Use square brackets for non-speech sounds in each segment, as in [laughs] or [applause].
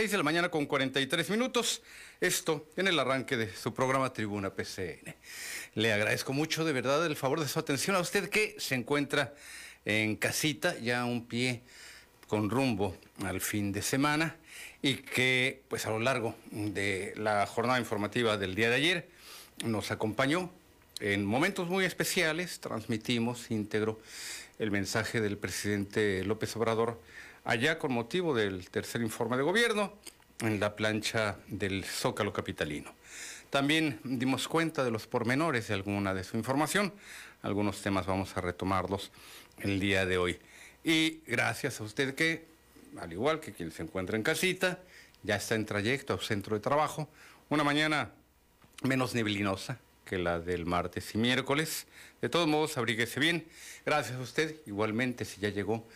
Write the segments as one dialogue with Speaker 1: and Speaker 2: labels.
Speaker 1: 6 de la mañana con 43 minutos. Esto en el arranque de su programa Tribuna PCN. Le agradezco mucho de verdad el favor de su atención a usted que se encuentra en casita, ya un pie con rumbo al fin de semana y que pues a lo largo de la jornada informativa del día de ayer nos acompañó en momentos muy especiales, transmitimos íntegro el mensaje del presidente López Obrador allá con motivo del tercer informe de gobierno en la plancha del Zócalo Capitalino. También dimos cuenta de los pormenores de alguna de su información. Algunos temas vamos a retomarlos el día de hoy. Y gracias a usted que, al igual que quien se encuentra en casita, ya está en trayecto a centro de trabajo, una mañana menos neblinosa que la del martes y miércoles. De todos modos, abríguese bien. Gracias a usted, igualmente, si ya llegó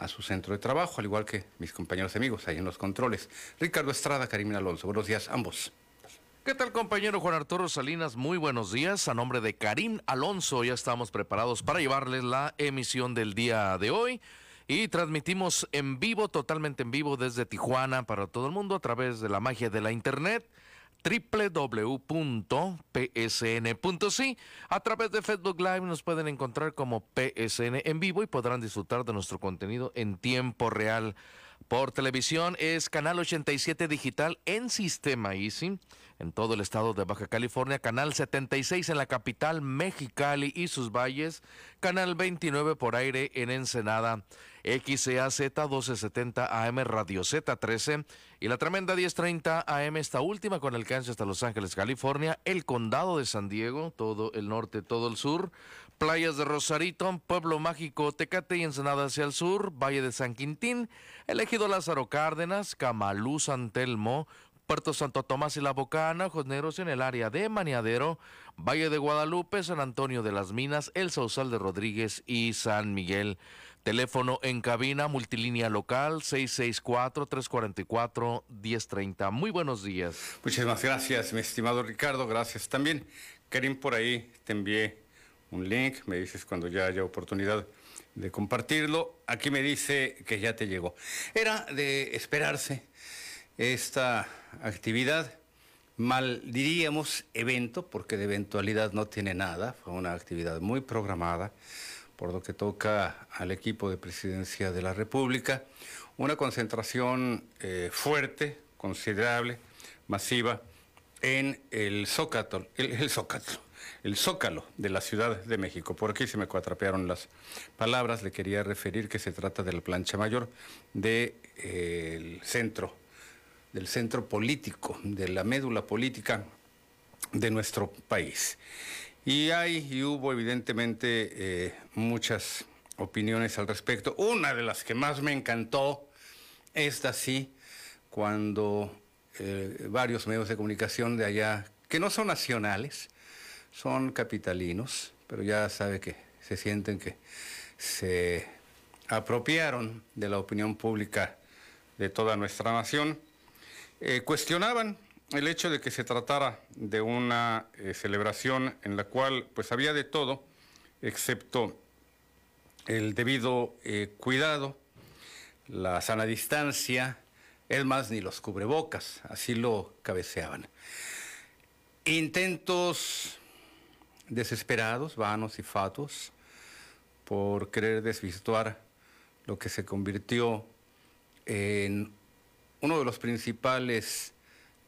Speaker 1: a su centro de trabajo, al igual que mis compañeros amigos ahí en los controles. Ricardo Estrada, Karim Alonso. Buenos días, ambos.
Speaker 2: ¿Qué tal compañero Juan Arturo Salinas? Muy buenos días. A nombre de Karim Alonso ya estamos preparados para llevarles la emisión del día de hoy. Y transmitimos en vivo, totalmente en vivo desde Tijuana para todo el mundo a través de la magia de la internet www.psn.si. A través de Facebook Live nos pueden encontrar como PSN en vivo y podrán disfrutar de nuestro contenido en tiempo real. Por televisión es Canal 87 Digital en Sistema Easy en todo el estado de Baja California, Canal 76 en la capital Mexicali y sus valles, Canal 29 por aire en Ensenada, XCAZ 1270 AM Radio Z13 y la tremenda 1030 AM esta última con alcance hasta Los Ángeles, California, el condado de San Diego, todo el norte, todo el sur, playas de Rosarito, Pueblo Mágico, Tecate y Ensenada hacia el sur, Valle de San Quintín, elegido Lázaro Cárdenas, Camalú, San Telmo, Puerto Santo Tomás y La Bocana, Josneros en el área de Maniadero, Valle de Guadalupe, San Antonio de las Minas, El Sausal de Rodríguez y San Miguel. Teléfono en cabina, multilínea local, 664-344-1030. Muy buenos días.
Speaker 1: Muchísimas gracias, mi estimado Ricardo. Gracias también. Karim, por ahí te envié un link. Me dices cuando ya haya oportunidad de compartirlo. Aquí me dice que ya te llegó. Era de esperarse esta actividad, mal diríamos evento, porque de eventualidad no tiene nada, fue una actividad muy programada, por lo que toca al equipo de presidencia de la República, una concentración eh, fuerte, considerable, masiva, en el Zócalo, el, Zócalo, el Zócalo de la Ciudad de México. Por aquí se me cuatrapearon las palabras, le quería referir que se trata de la plancha mayor del eh, centro del centro político, de la médula política de nuestro país. Y hay y hubo evidentemente eh, muchas opiniones al respecto. Una de las que más me encantó, esta sí, cuando eh, varios medios de comunicación de allá, que no son nacionales, son capitalinos, pero ya sabe que se sienten que se apropiaron de la opinión pública de toda nuestra nación eh, cuestionaban el hecho de que se tratara de una eh, celebración en la cual pues había de todo, excepto el debido eh, cuidado, la sana distancia, es más, ni los cubrebocas, así lo cabeceaban. Intentos desesperados, vanos y fatos, por querer desvirtuar lo que se convirtió en uno de los principales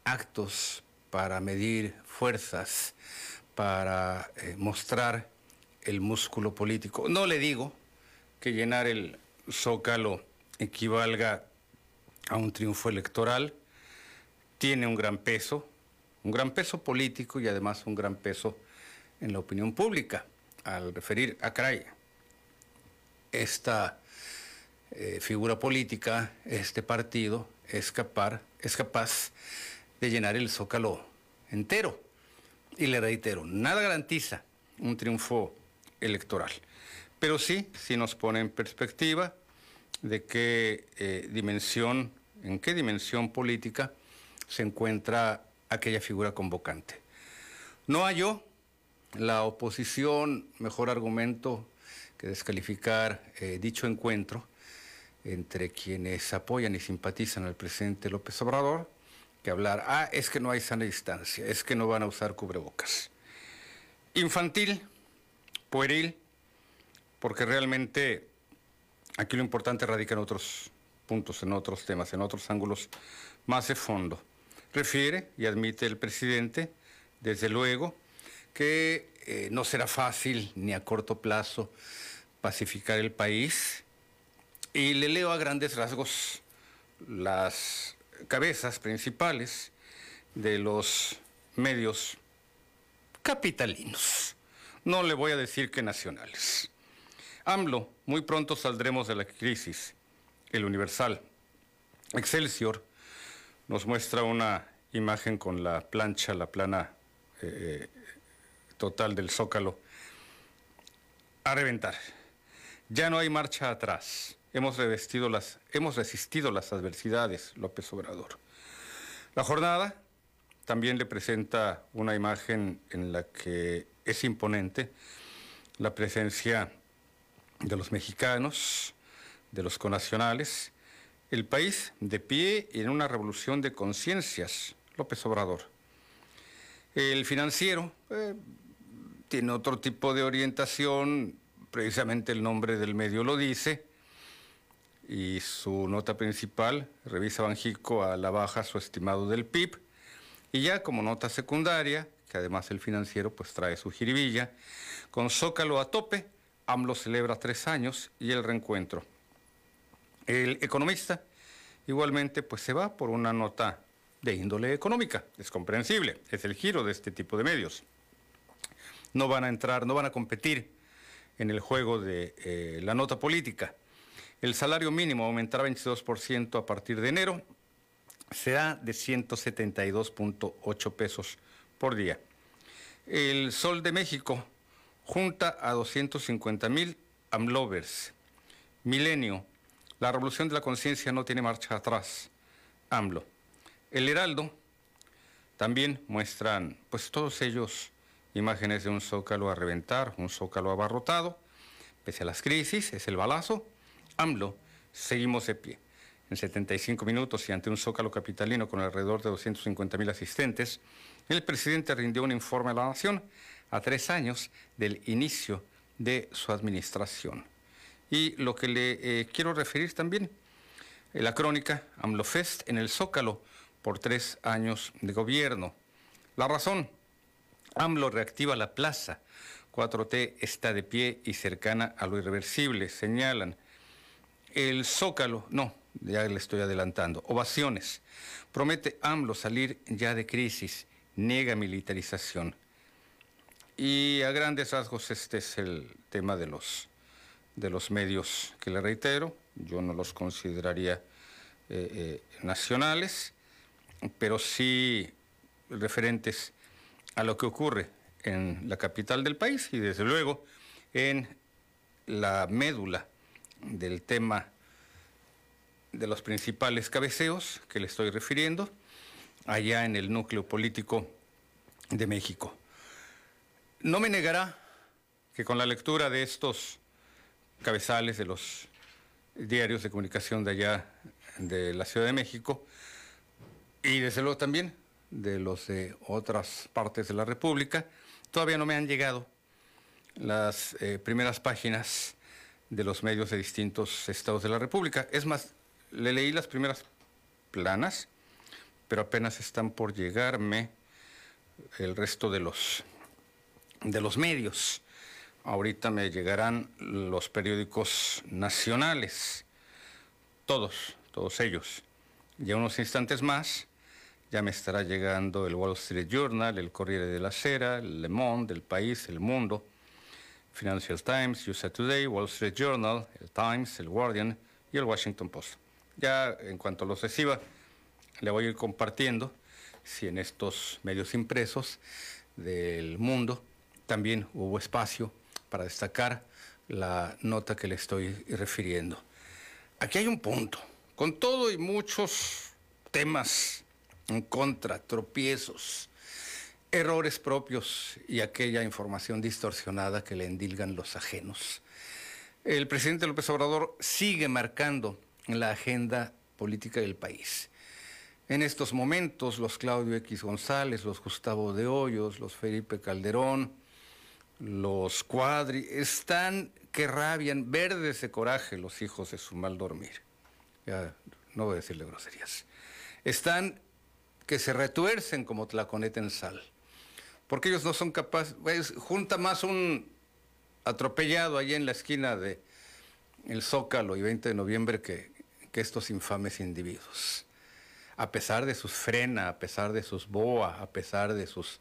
Speaker 1: actos para medir fuerzas, para eh, mostrar el músculo político. No le digo que llenar el zócalo equivalga a un triunfo electoral, tiene un gran peso, un gran peso político y además un gran peso en la opinión pública, al referir a CRAI. Esta eh, figura política, este partido, es capaz, es capaz de llenar el zócalo entero. Y le reitero, nada garantiza un triunfo electoral. Pero sí, sí nos pone en perspectiva de qué eh, dimensión, en qué dimensión política se encuentra aquella figura convocante. No halló la oposición mejor argumento que descalificar eh, dicho encuentro entre quienes apoyan y simpatizan al presidente López Obrador, que hablar, ah, es que no hay sana distancia, es que no van a usar cubrebocas. Infantil, pueril, porque realmente aquí lo importante radica en otros puntos, en otros temas, en otros ángulos más de fondo. Refiere y admite el presidente, desde luego, que eh, no será fácil ni a corto plazo pacificar el país. Y le leo a grandes rasgos las cabezas principales de los medios capitalinos. No le voy a decir que nacionales. AMLO, muy pronto saldremos de la crisis. El Universal. Excelsior nos muestra una imagen con la plancha, la plana eh, total del Zócalo, a reventar. Ya no hay marcha atrás. Hemos, revestido las, hemos resistido las adversidades, López Obrador. La jornada también le presenta una imagen en la que es imponente la presencia de los mexicanos, de los conacionales, el país de pie en una revolución de conciencias, López Obrador. El financiero eh, tiene otro tipo de orientación, precisamente el nombre del medio lo dice, y su nota principal revisa Banjico a la baja su estimado del PIB, y ya como nota secundaria, que además el financiero pues trae su jiribilla, con Zócalo a tope, AMLO celebra tres años y el reencuentro. El economista igualmente pues se va por una nota de índole económica, es comprensible, es el giro de este tipo de medios no van a entrar, no van a competir en el juego de eh, la nota política. El salario mínimo aumentará 22% a partir de enero, será de 172.8 pesos por día. El Sol de México junta a 250 mil AMLovers. Milenio, la revolución de la conciencia no tiene marcha atrás. AMLO. El Heraldo también muestran, pues todos ellos imágenes de un zócalo a reventar, un zócalo abarrotado. Pese a las crisis, es el balazo. AMLO, seguimos de pie. En 75 minutos y ante un zócalo capitalino con alrededor de 250 mil asistentes, el presidente rindió un informe a la nación a tres años del inicio de su administración. Y lo que le eh, quiero referir también, la crónica AMLO Fest en el Zócalo por tres años de gobierno. La razón, AMLO reactiva la plaza. 4T está de pie y cercana a lo irreversible, señalan. El Zócalo, no, ya le estoy adelantando. Ovaciones. Promete AMLO salir ya de crisis, niega militarización. Y a grandes rasgos este es el tema de los, de los medios que le reitero. Yo no los consideraría eh, eh, nacionales, pero sí referentes a lo que ocurre en la capital del país y desde luego en la médula del tema de los principales cabeceos que le estoy refiriendo, allá en el núcleo político de México. No me negará que con la lectura de estos cabezales de los diarios de comunicación de allá de la Ciudad de México, y desde luego también de los de otras partes de la República. Todavía no me han llegado las eh, primeras páginas de los medios de distintos estados de la República. Es más, le leí las primeras planas, pero apenas están por llegarme el resto de los, de los medios. Ahorita me llegarán los periódicos nacionales, todos, todos ellos. Y a unos instantes más ya me estará llegando el Wall Street Journal, el Corriere de la Sera, el Le Monde, el País, el Mundo, Financial Times, USA Today, Wall Street Journal, el Times, el Guardian y el Washington Post. Ya en cuanto los reciba, le voy a ir compartiendo si en estos medios impresos del mundo también hubo espacio para destacar la nota que le estoy refiriendo. Aquí hay un punto, con todo y muchos temas en contra, tropiezos, errores propios y aquella información distorsionada que le endilgan los ajenos. El presidente López Obrador sigue marcando la agenda política del país. En estos momentos, los Claudio X González, los Gustavo de Hoyos, los Felipe Calderón, los Cuadri, están que rabian, verdes de coraje los hijos de su mal dormir. Ya no voy a decirle groserías. Están que se retuercen como tlaconeta en sal. Porque ellos no son capaces, junta más un atropellado allí en la esquina de el Zócalo y 20 de noviembre que, estos infames individuos. A pesar de sus frena, a pesar de sus boa, a pesar de sus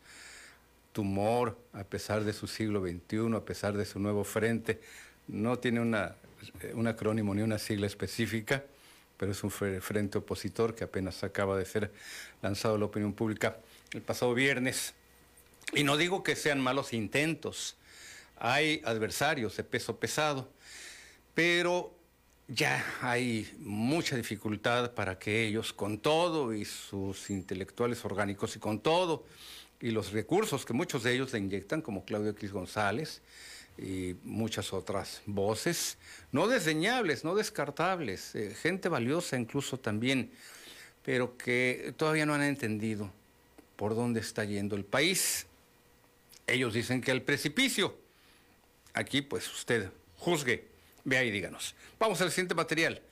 Speaker 1: tumor, a pesar de su siglo XXI, a pesar de su nuevo frente, no tiene una, un acrónimo ni una sigla específica, pero es un frente opositor que apenas acaba de ser lanzado a la opinión pública el pasado viernes. Y no digo que sean malos intentos, hay adversarios de peso pesado, pero ya hay mucha dificultad para que ellos, con todo y sus intelectuales orgánicos y con todo, y los recursos que muchos de ellos le inyectan, como Claudio X González y muchas otras voces, no desdeñables, no descartables, eh, gente valiosa incluso también, pero que todavía no han entendido por dónde está yendo el país. Ellos dicen que al precipicio. Aquí pues usted juzgue, vea y díganos. Vamos al siguiente material.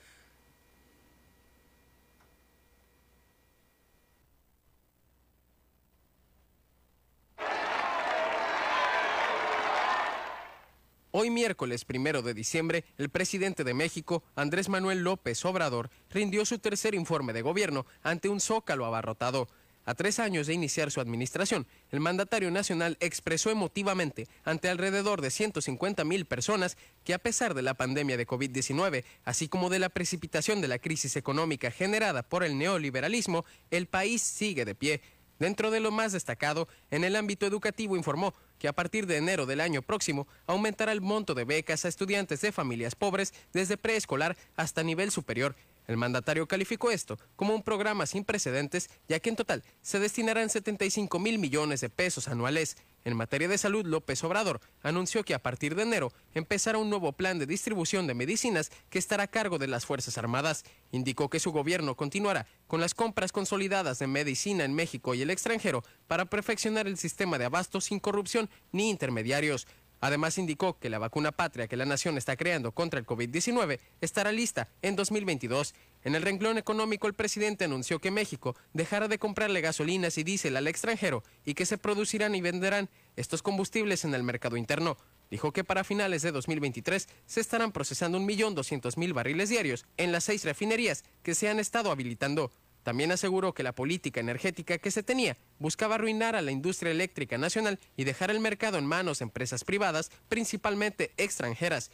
Speaker 3: Hoy miércoles primero de diciembre, el presidente de México, Andrés Manuel López Obrador, rindió su tercer informe de gobierno ante un zócalo abarrotado. A tres años de iniciar su administración, el mandatario nacional expresó emotivamente ante alrededor de 150 mil personas que a pesar de la pandemia de COVID-19, así como de la precipitación de la crisis económica generada por el neoliberalismo, el país sigue de pie. Dentro de lo más destacado, en el ámbito educativo informó que a partir de enero del año próximo aumentará el monto de becas a estudiantes de familias pobres desde preescolar hasta nivel superior. El mandatario calificó esto como un programa sin precedentes, ya que en total se destinarán 75 mil millones de pesos anuales. En materia de salud, López Obrador anunció que a partir de enero empezará un nuevo plan de distribución de medicinas que estará a cargo de las Fuerzas Armadas. Indicó que su gobierno continuará con las compras consolidadas de medicina en México y el extranjero para perfeccionar el sistema de abasto sin corrupción ni intermediarios. Además indicó que la vacuna patria que la nación está creando contra el COVID-19 estará lista en 2022. En el renglón económico, el presidente anunció que México dejará de comprarle gasolinas y diésel al extranjero y que se producirán y venderán estos combustibles en el mercado interno. Dijo que para finales de 2023 se estarán procesando 1.200.000 barriles diarios en las seis refinerías que se han estado habilitando. También aseguró que la política energética que se tenía buscaba arruinar a la industria eléctrica nacional y dejar el mercado en manos de empresas privadas, principalmente extranjeras.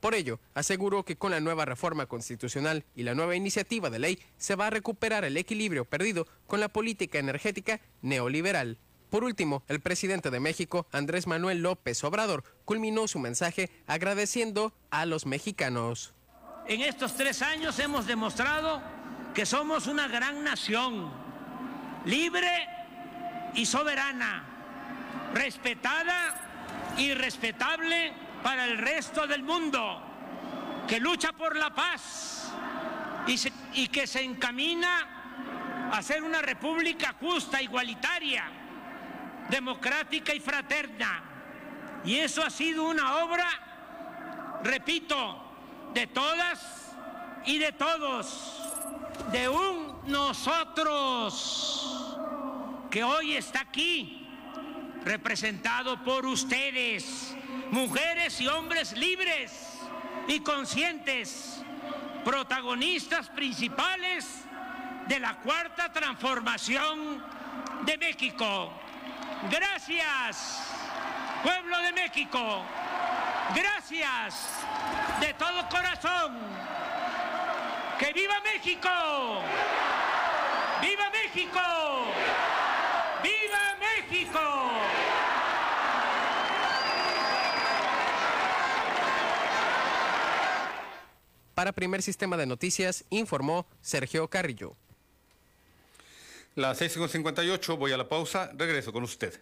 Speaker 3: Por ello, aseguró que con la nueva reforma constitucional y la nueva iniciativa de ley se va a recuperar el equilibrio perdido con la política energética neoliberal. Por último, el presidente de México, Andrés Manuel López Obrador, culminó su mensaje agradeciendo a los mexicanos.
Speaker 4: En estos tres años hemos demostrado que somos una gran nación, libre y soberana, respetada y respetable para el resto del mundo, que lucha por la paz y, que se encamina a ser una república justa, igualitaria, democrática y fraterna. Y eso ha sido una obra, repito, de todas y de todos de un nosotros que hoy está aquí, representado por ustedes, mujeres y hombres libres y conscientes, protagonistas principales de la cuarta transformación de México. Gracias, pueblo de México. Gracias de todo corazón. ¡Que viva México! ¡Viva México! ¡Viva México!
Speaker 3: Para Primer Sistema de Noticias, informó Sergio Carrillo.
Speaker 1: Las 6.58, voy a la pausa, regreso con usted.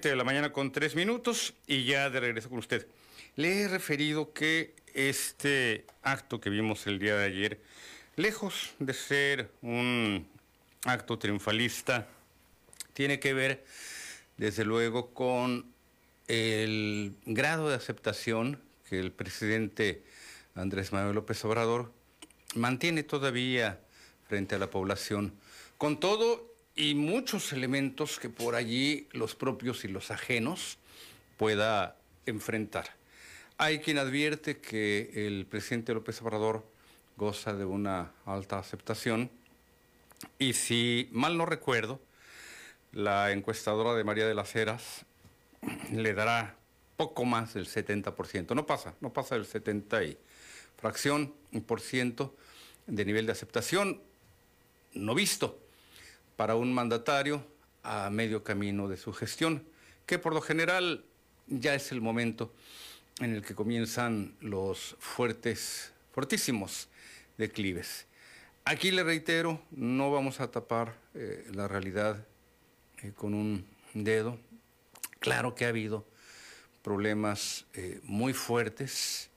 Speaker 1: De la mañana con tres minutos y ya de regreso con usted. Le he referido que este acto que vimos el día de ayer, lejos de ser un acto triunfalista, tiene que ver, desde luego, con el grado de aceptación que el presidente Andrés Manuel López Obrador mantiene todavía frente a la población, con todo y muchos elementos que por allí los propios y los ajenos pueda enfrentar. Hay quien advierte que el presidente López Obrador goza de una alta aceptación y si mal no recuerdo, la encuestadora de María de las Heras le dará poco más del 70%. No pasa, no pasa del 70 y fracción, por ciento de nivel de aceptación no visto para un mandatario a medio camino de su gestión, que por lo general ya es el momento en el que comienzan los fuertes, fortísimos declives. Aquí le reitero, no vamos a tapar eh, la realidad eh, con un dedo. Claro que ha habido problemas eh, muy fuertes,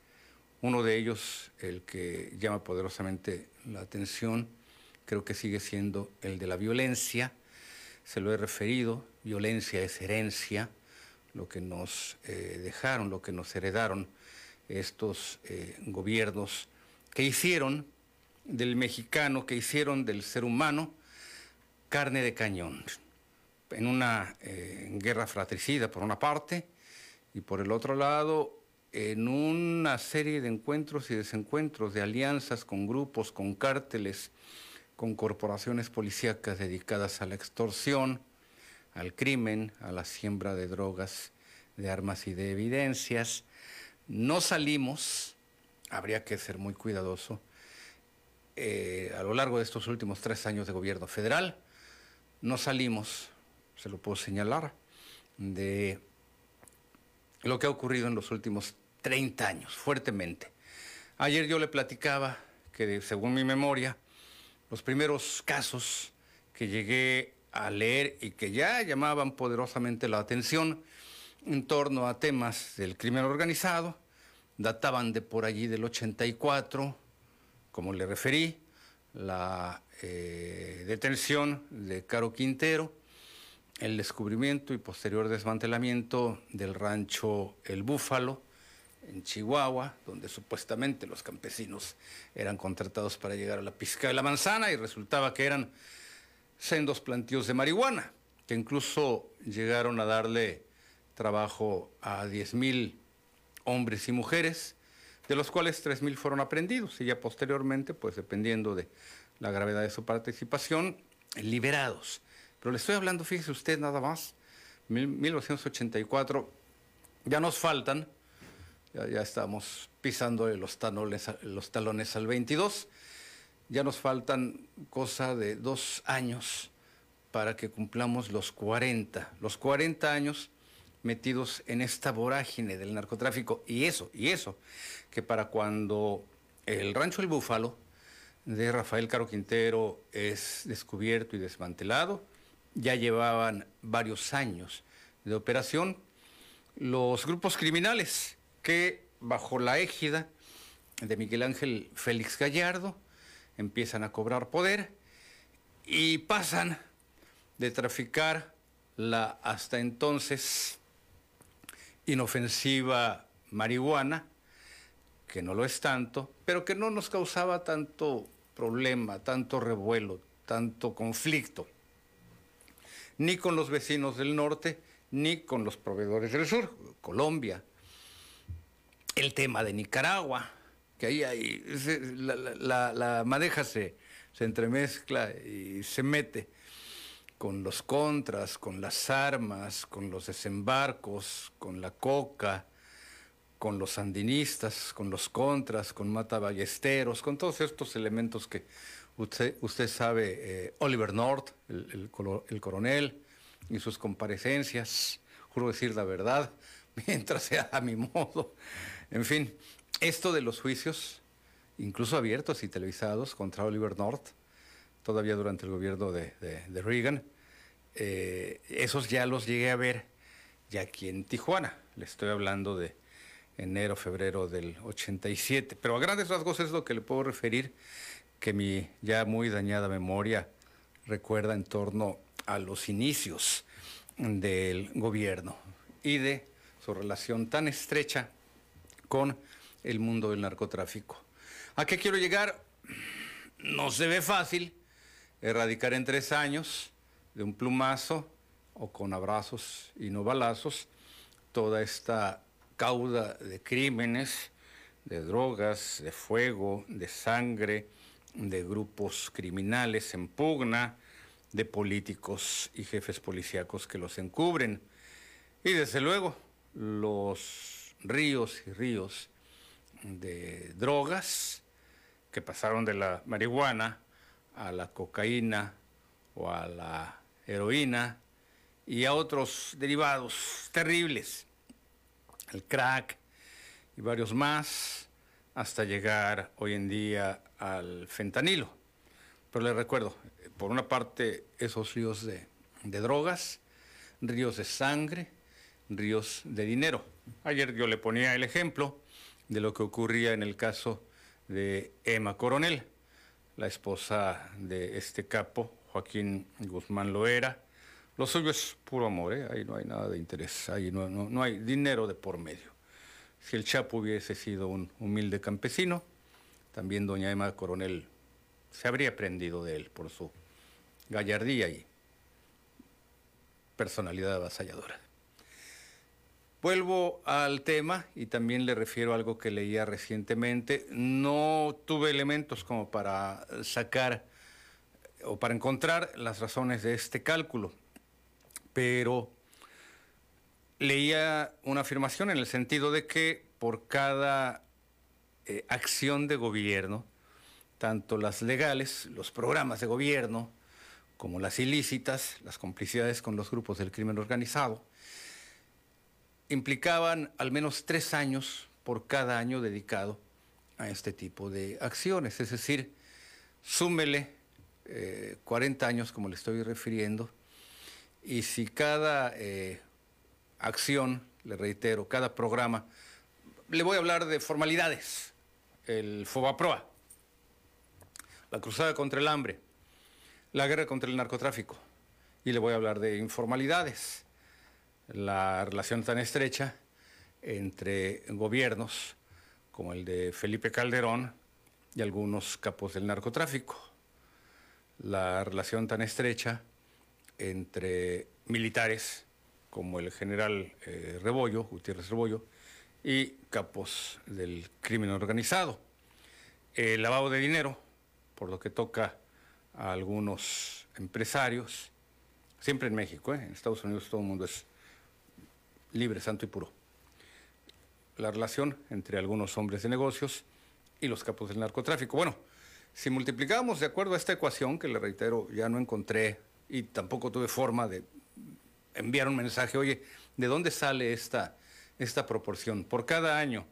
Speaker 1: uno de ellos, el que llama poderosamente la atención, creo que sigue siendo el de la violencia, se lo he referido, violencia es herencia, lo que nos eh, dejaron, lo que nos heredaron estos eh, gobiernos que hicieron del mexicano, que hicieron del ser humano carne de cañón, en una eh, guerra fratricida por una parte y por el otro lado en una serie de encuentros y desencuentros, de alianzas con grupos, con cárteles, con corporaciones policíacas dedicadas a la extorsión, al crimen, a la siembra de drogas, de armas y de evidencias. No salimos, habría que ser muy cuidadoso, eh, a lo largo de estos últimos tres años de gobierno federal, no salimos, se lo puedo señalar, de lo que ha ocurrido en los últimos 30 años, fuertemente. Ayer yo le platicaba que, según mi memoria, los primeros casos que llegué a leer y que ya llamaban poderosamente la atención en torno a temas del crimen organizado, databan de por allí del 84, como le referí, la eh, detención de Caro Quintero, el descubrimiento y posterior desmantelamiento del rancho El Búfalo, en Chihuahua, donde supuestamente los campesinos eran contratados para llegar a la pizca de la manzana y resultaba que eran sendos plantíos de marihuana, que incluso llegaron a darle trabajo a 10.000 hombres y mujeres, de los cuales 3.000 fueron aprendidos y ya posteriormente, pues dependiendo de la gravedad de su participación, liberados. Pero le estoy hablando, fíjese usted nada más, 1984, ya nos faltan ya, estamos pisando los talones, los talones al 22. Ya nos faltan cosa de dos años para que cumplamos los 40. Los 40 años metidos en esta vorágine del narcotráfico. Y eso, y eso, que para cuando el rancho El Búfalo de Rafael Caro Quintero es descubierto y desmantelado, ya llevaban varios años de operación los grupos criminales que bajo la égida de Miguel Ángel Félix Gallardo empiezan a cobrar poder y pasan de traficar la hasta entonces inofensiva marihuana, que no lo es tanto, pero que no nos causaba tanto problema, tanto revuelo, tanto conflicto, ni con los vecinos del norte, ni con los proveedores del sur, Colombia, el tema de Nicaragua, que ahí, hay, la, madeja se, se entremezcla y se mete con los contras, con las armas, con los desembarcos, con la coca, con los sandinistas, con los contras, con Mata Ballesteros, con todos estos elementos que usted, usted sabe, eh, Oliver North, el, el, coronel, y sus comparecencias, juro decir la verdad, [laughs] mientras sea a mi modo, en fin, esto de los juicios, incluso abiertos y televisados contra Oliver North, todavía durante el gobierno de, Reagan, eh, esos ya los llegué a ver ya aquí en Tijuana. Le estoy hablando de enero, febrero del 87. Pero a grandes rasgos es lo que le puedo referir que mi ya muy dañada memoria recuerda en torno a los inicios del gobierno y de su relación tan estrecha con el mundo del narcotráfico. ¿A qué quiero llegar? No se ve fácil erradicar en tres años de un plumazo o con abrazos y no balazos toda esta cauda de crímenes, de drogas, de fuego, de sangre, de grupos criminales en pugna, de políticos y jefes policíacos que los encubren. Y desde luego, los ríos y ríos de drogas que pasaron de la marihuana a la cocaína o a la heroína y a otros derivados terribles, el crack y varios más, hasta llegar hoy en día al fentanilo. Pero les recuerdo, por una parte, esos ríos de, de drogas, ríos de sangre, ríos de dinero. Ayer yo le ponía el ejemplo de lo que ocurría en el caso de Emma Coronel, la esposa de este capo, Joaquín Guzmán Loera. Lo suyo es puro amor, ¿eh? ahí no hay nada de interés, ahí no, no, no hay dinero de por medio. Si el Chapo hubiese sido un humilde campesino, también doña Emma Coronel se habría prendido de él por su gallardía y personalidad avasalladora. Vuelvo al tema y también le refiero a algo que leía recientemente. No tuve elementos como para sacar o para encontrar las razones de este cálculo, pero leía una afirmación en el sentido de que por cada eh, acción de gobierno, tanto las legales, los programas de gobierno, como las ilícitas, las complicidades con los grupos del crimen organizado, implicaban al menos tres años por cada año dedicado a este tipo de acciones. Es decir, súmele 40 eh, años, como le estoy refiriendo, y si cada eh, acción, le reitero, cada programa, le voy a hablar de formalidades, el FOBAPROA, la cruzada contra el hambre, la guerra contra el narcotráfico, y le voy a hablar de informalidades, la relación tan estrecha entre gobiernos como el de Felipe Calderón y algunos capos del narcotráfico, la relación tan estrecha entre militares como el general eh, Rebollo, Gutiérrez Rebollo, y capos del crimen organizado. El lavado de dinero, por lo que toca a algunos empresarios, siempre en México, ¿eh? en Estados Unidos todo el mundo es libre, santo y puro. La relación entre algunos hombres de negocios y los capos del narcotráfico. Bueno, si multiplicamos de acuerdo a esta ecuación, que le reitero, ya no encontré y tampoco tuve forma de enviar un mensaje, oye, ¿de dónde sale esta, esta proporción? Por cada año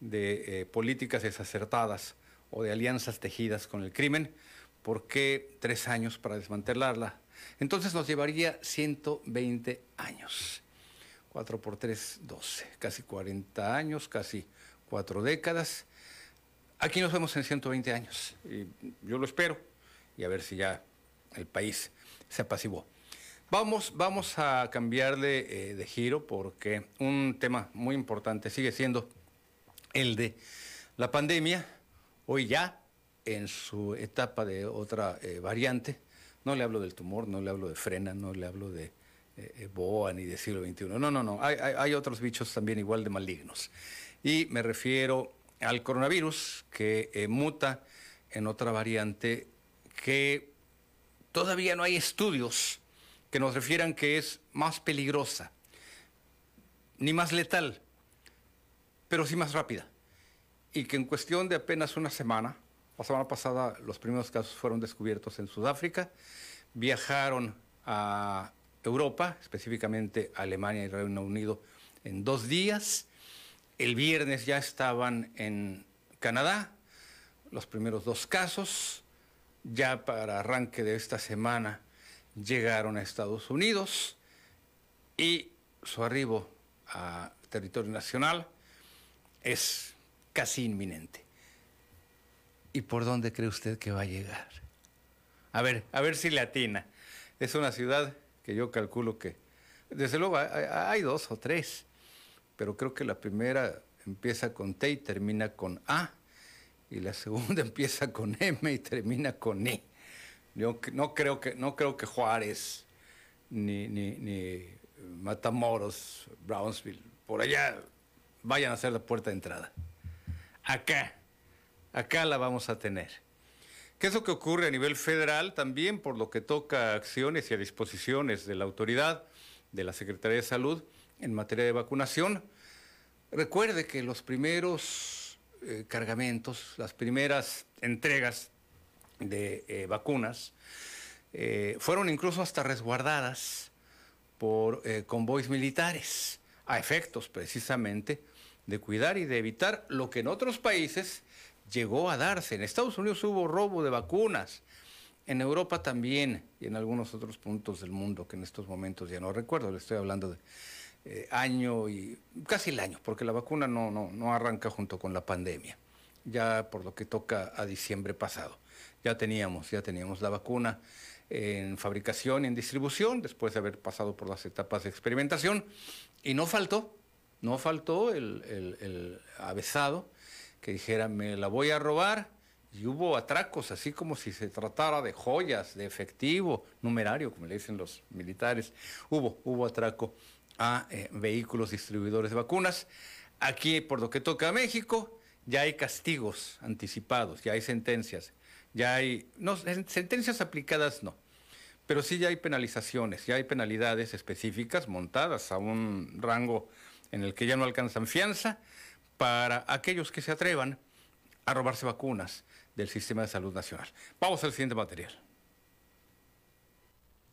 Speaker 1: de eh, políticas desacertadas o de alianzas tejidas con el crimen, ¿por qué tres años para desmantelarla? Entonces nos llevaría 120 años. 4 por 3, 12, casi 40 años, casi cuatro décadas. Aquí nos vemos en 120 años y yo lo espero y a ver si ya el país se apaciguó. Vamos, vamos a cambiarle eh, de giro porque un tema muy importante sigue siendo el de la pandemia, hoy ya en su etapa de otra eh, variante. No le hablo del tumor, no le hablo de frena, no le hablo de eh, eh, boa ni del siglo XXI. No, no, no. Hay, hay, otros bichos también igual de malignos. Y me refiero al coronavirus que eh, muta en otra variante que todavía no hay estudios que nos refieran que es más peligrosa, ni más letal, pero sí más rápida. Y que en cuestión de apenas una semana, la semana pasada los primeros casos fueron descubiertos en Sudáfrica, viajaron a Europa, específicamente Alemania y Reino Unido, en dos días. El viernes ya estaban en Canadá los primeros dos casos. Ya para arranque de esta semana llegaron a Estados Unidos y su arribo a territorio nacional es casi inminente. ¿Y por dónde cree usted que va a llegar? A ver, a ver si le atina. Es una ciudad que yo calculo que, desde luego, hay, dos o tres, pero creo que la primera empieza con T y termina con A, y la segunda [laughs] empieza con M y termina con E. Yo no creo que, no creo que Juárez, ni, ni, ni Matamoros, Brownsville, por allá vayan a ser la puerta de entrada. Acá, acá la vamos a tener. ¿Qué es lo que ocurre a nivel federal? También por lo que toca acciones y a disposiciones de la autoridad, de la Secretaría de Salud en materia de vacunación. Recuerde que los primeros eh, cargamentos, las primeras entregas de eh, vacunas, eh, fueron incluso hasta resguardadas por convoys militares, a efectos precisamente de cuidar y de evitar lo que en otros países llegó a darse. En Estados Unidos hubo robo de vacunas, en Europa también y en algunos otros puntos del mundo que en estos momentos ya no recuerdo, le estoy hablando de eh, año y casi el año, porque la vacuna no, no, no arranca junto con la pandemia, ya por lo que toca a diciembre pasado. Ya teníamos, ya teníamos la vacuna en fabricación y en distribución, después de haber pasado por las etapas de experimentación, y no faltó, no faltó el, el, avesado que dijera, me la voy a robar, y hubo atracos, así como si se tratara de joyas, de efectivo, numerario, como le dicen los militares. Hubo, hubo atraco a eh, vehículos distribuidores de vacunas. Aquí, por lo que toca a México, ya hay castigos anticipados, ya hay sentencias, ya hay, no, sentencias aplicadas no, pero sí ya hay penalizaciones, ya hay penalidades específicas montadas a un rango en el que ya no alcanzan fianza para aquellos que se atrevan a robarse vacunas del Sistema de Salud Nacional. Vamos al siguiente material.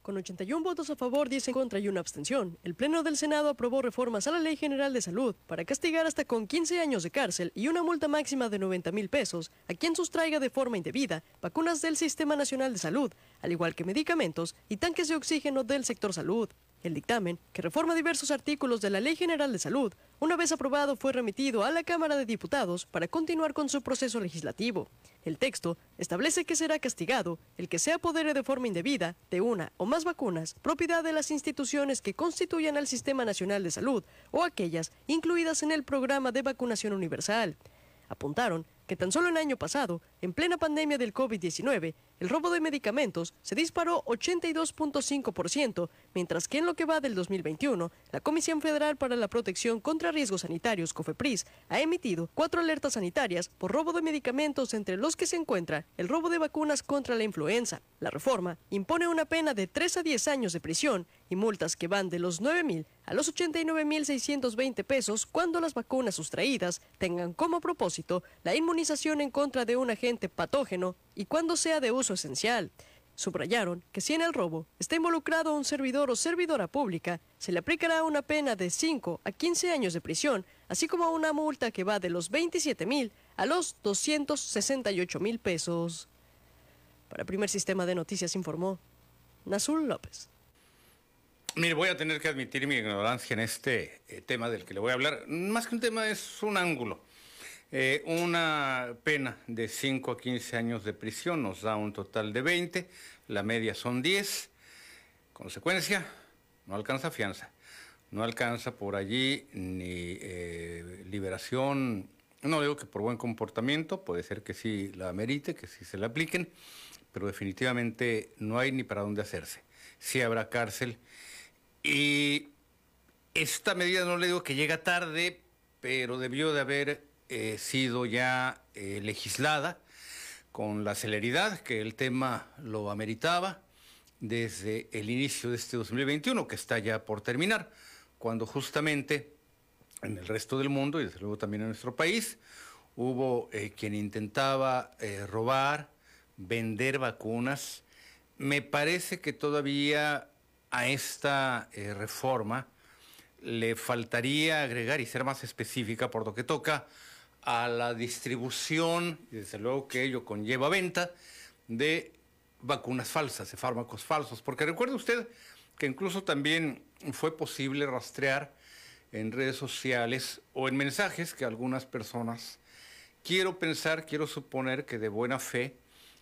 Speaker 5: Con 81 votos a favor, 10 en contra y una abstención, el Pleno del Senado aprobó reformas a la Ley General de Salud para castigar hasta con 15 años de cárcel y una multa máxima de 90 mil pesos a quien sustraiga de forma indebida vacunas del Sistema Nacional de Salud, al igual que medicamentos y tanques de oxígeno del sector salud. El dictamen, que reforma diversos artículos de la Ley General de Salud, una vez aprobado fue remitido a la Cámara de Diputados para continuar con su proceso legislativo. El texto establece que será castigado el que se apodere de forma indebida de una o más vacunas propiedad de las instituciones que constituyan al Sistema Nacional de Salud o aquellas incluidas en el programa de vacunación universal. Apuntaron que tan solo el año pasado, en plena pandemia del COVID-19, el robo de medicamentos se disparó 82.5%, mientras que en lo que va del 2021, la Comisión Federal para la Protección contra Riesgos Sanitarios, COFEPRIS, ha emitido cuatro alertas sanitarias por robo de medicamentos entre los que se encuentra el robo de vacunas contra la influenza. La reforma impone una pena de 3 a 10 años de prisión y multas que van de los 9.000 a los 89.620 pesos cuando las vacunas sustraídas tengan como propósito la inmunización en contra de un agente patógeno y cuando sea de uso esencial. Subrayaron que si en el robo está involucrado un servidor o servidora pública, se le aplicará una pena de 5 a 15 años de prisión, así como una multa que va de los 27 mil a los 268 mil pesos. Para primer sistema de noticias informó Nazul López.
Speaker 1: Mire, voy a tener que admitir mi ignorancia en este eh, tema del que le voy a hablar. Más que un tema, es un ángulo. Eh, una pena de 5 a 15 años de prisión nos da un total de 20, la media son 10. Consecuencia, no alcanza fianza, no alcanza por allí ni eh, liberación, no digo que por buen comportamiento, puede ser que sí la merite, que sí se la apliquen, pero definitivamente no hay ni para dónde hacerse. Sí habrá cárcel y esta medida no le digo que llega tarde, pero debió de haber eh, sido ya eh, legislada con la celeridad que el tema lo ameritaba desde el inicio de este 2021, que está ya por terminar, cuando justamente en el resto del mundo y desde luego también en nuestro país hubo eh, quien intentaba robar, vender vacunas. Me parece que todavía a esta eh, reforma le faltaría agregar y ser más específica por lo que toca a la distribución, y desde luego que ello conlleva venta, de vacunas falsas, de fármacos falsos. Porque recuerde usted que incluso también fue posible rastrear en redes sociales o en mensajes que algunas personas, quiero pensar, quiero suponer que de buena fe,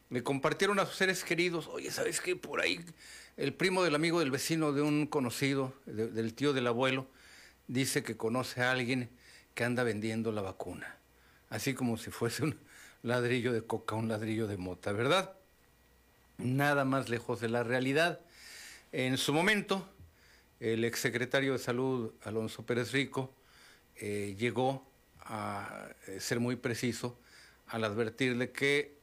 Speaker 1: le compartieron a sus seres queridos, oye, ¿sabes qué? Por ahí el primo del amigo del vecino de un conocido, del tío del abuelo, dice que conoce a alguien que anda vendiendo la vacuna, así como si fuese un ladrillo de coca, un ladrillo de mota, ¿verdad? Nada más lejos de la realidad. En su momento, el exsecretario de Salud, Alonso Pérez Rico, eh, llegó a eh, ser muy preciso al advertirle que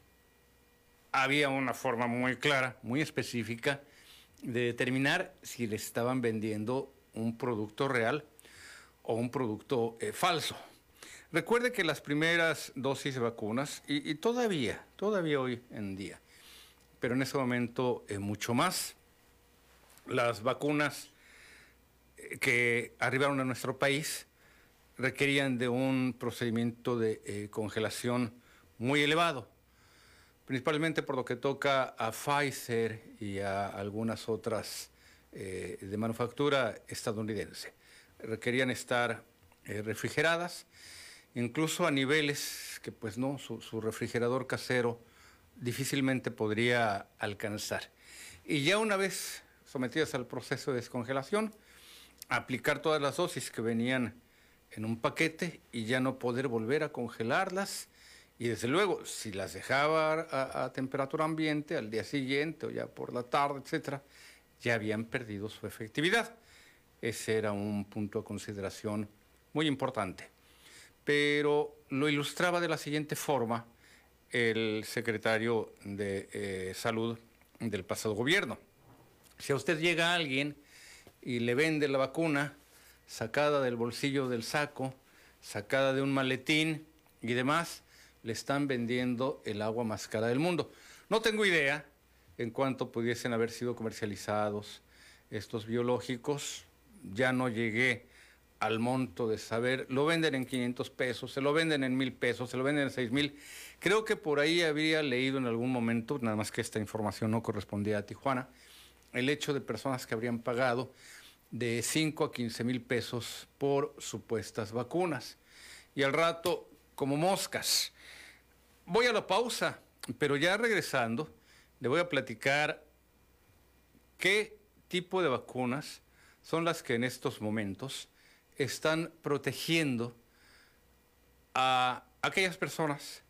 Speaker 1: había una forma muy clara, muy específica, de determinar si le estaban vendiendo un producto real o un producto eh, falso. Recuerde que las primeras dosis de vacunas, y, todavía, todavía hoy en día, pero en ese momento mucho más, las vacunas que arribaron a nuestro país requerían de un procedimiento de eh, congelación muy elevado, principalmente por lo que toca a Pfizer y a algunas otras eh, de manufactura estadounidense. Requerían estar eh, refrigeradas, incluso a niveles que pues no, su refrigerador casero difícilmente podría alcanzar. Y ya una vez sometidas al proceso de descongelación, aplicar todas las dosis que venían en un paquete y ya no poder volver a congelarlas. Y desde luego, si las dejaba a, temperatura ambiente al día siguiente o ya por la tarde, etcétera, ya habían perdido su efectividad. Ese era un punto de consideración muy importante. Pero lo ilustraba de la siguiente forma el secretario de eh, Salud del pasado gobierno. Si a usted llega alguien y le vende la vacuna sacada del bolsillo del saco, sacada de un maletín y demás, le están vendiendo el agua más cara del mundo. No tengo idea en cuánto pudiesen haber sido comercializados estos biológicos. Ya no llegué al monto de saber, lo venden en 500 pesos, se lo venden en mil pesos, se lo venden en 6 mil. Creo que por ahí había leído en algún momento, nada más que esta información no correspondía a Tijuana, el hecho de personas que habrían pagado de 5 a 15 mil pesos por supuestas vacunas. Y al rato, como moscas. Voy a la pausa, pero ya regresando, le voy a platicar qué tipo de vacunas son las que en estos momentos están protegiendo a aquellas personas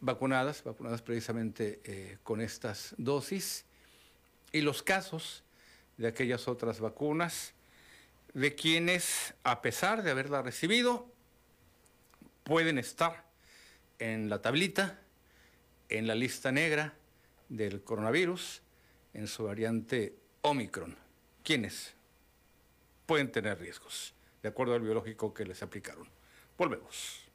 Speaker 1: vacunadas, vacunadas precisamente eh, con estas dosis, y los casos de aquellas otras vacunas, de quienes, a pesar de haberla recibido, pueden estar en la tablita, en la lista negra del coronavirus, en su variante Omicron. ¿Quiénes pueden tener riesgos? De acuerdo al biológico que les aplicaron. Volvemos.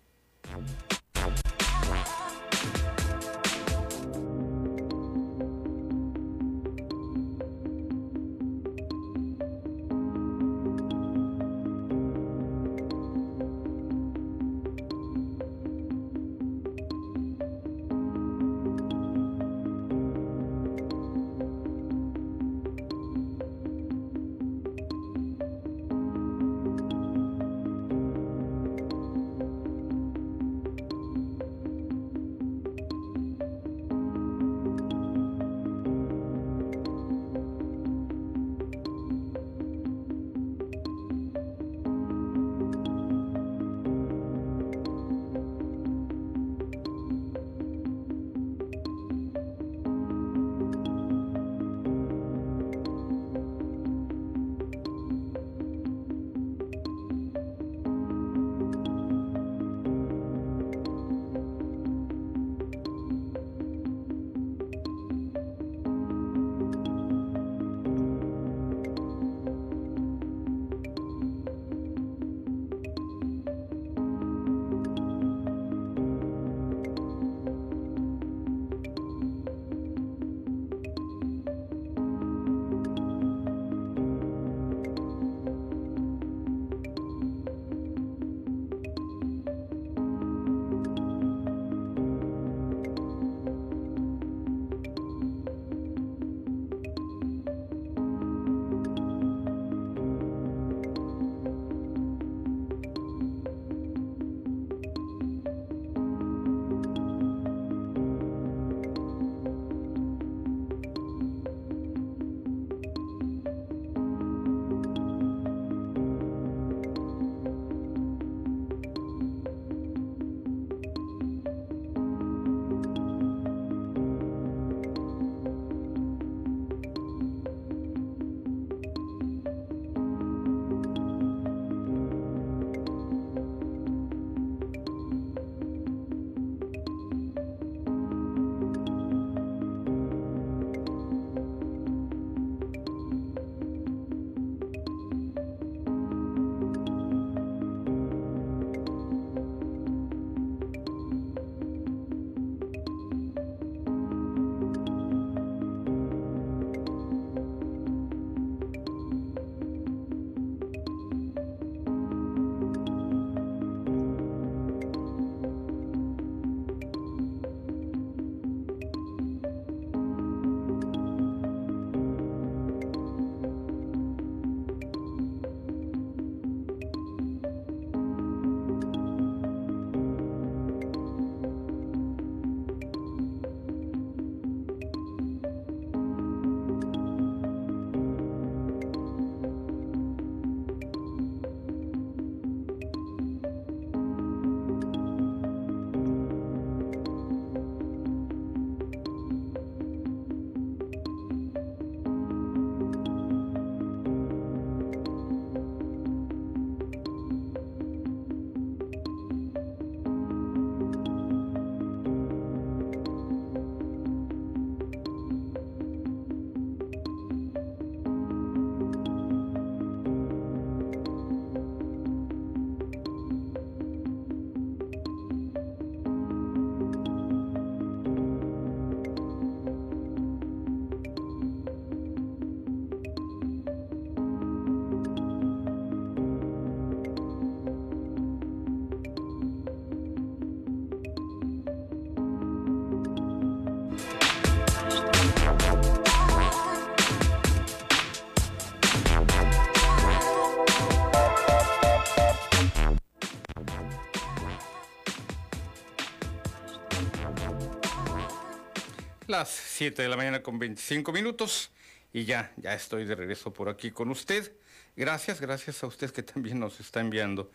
Speaker 1: 7 de la mañana con 25 minutos y ya, ya estoy de regreso por aquí con usted. Gracias, gracias a usted que también nos está enviando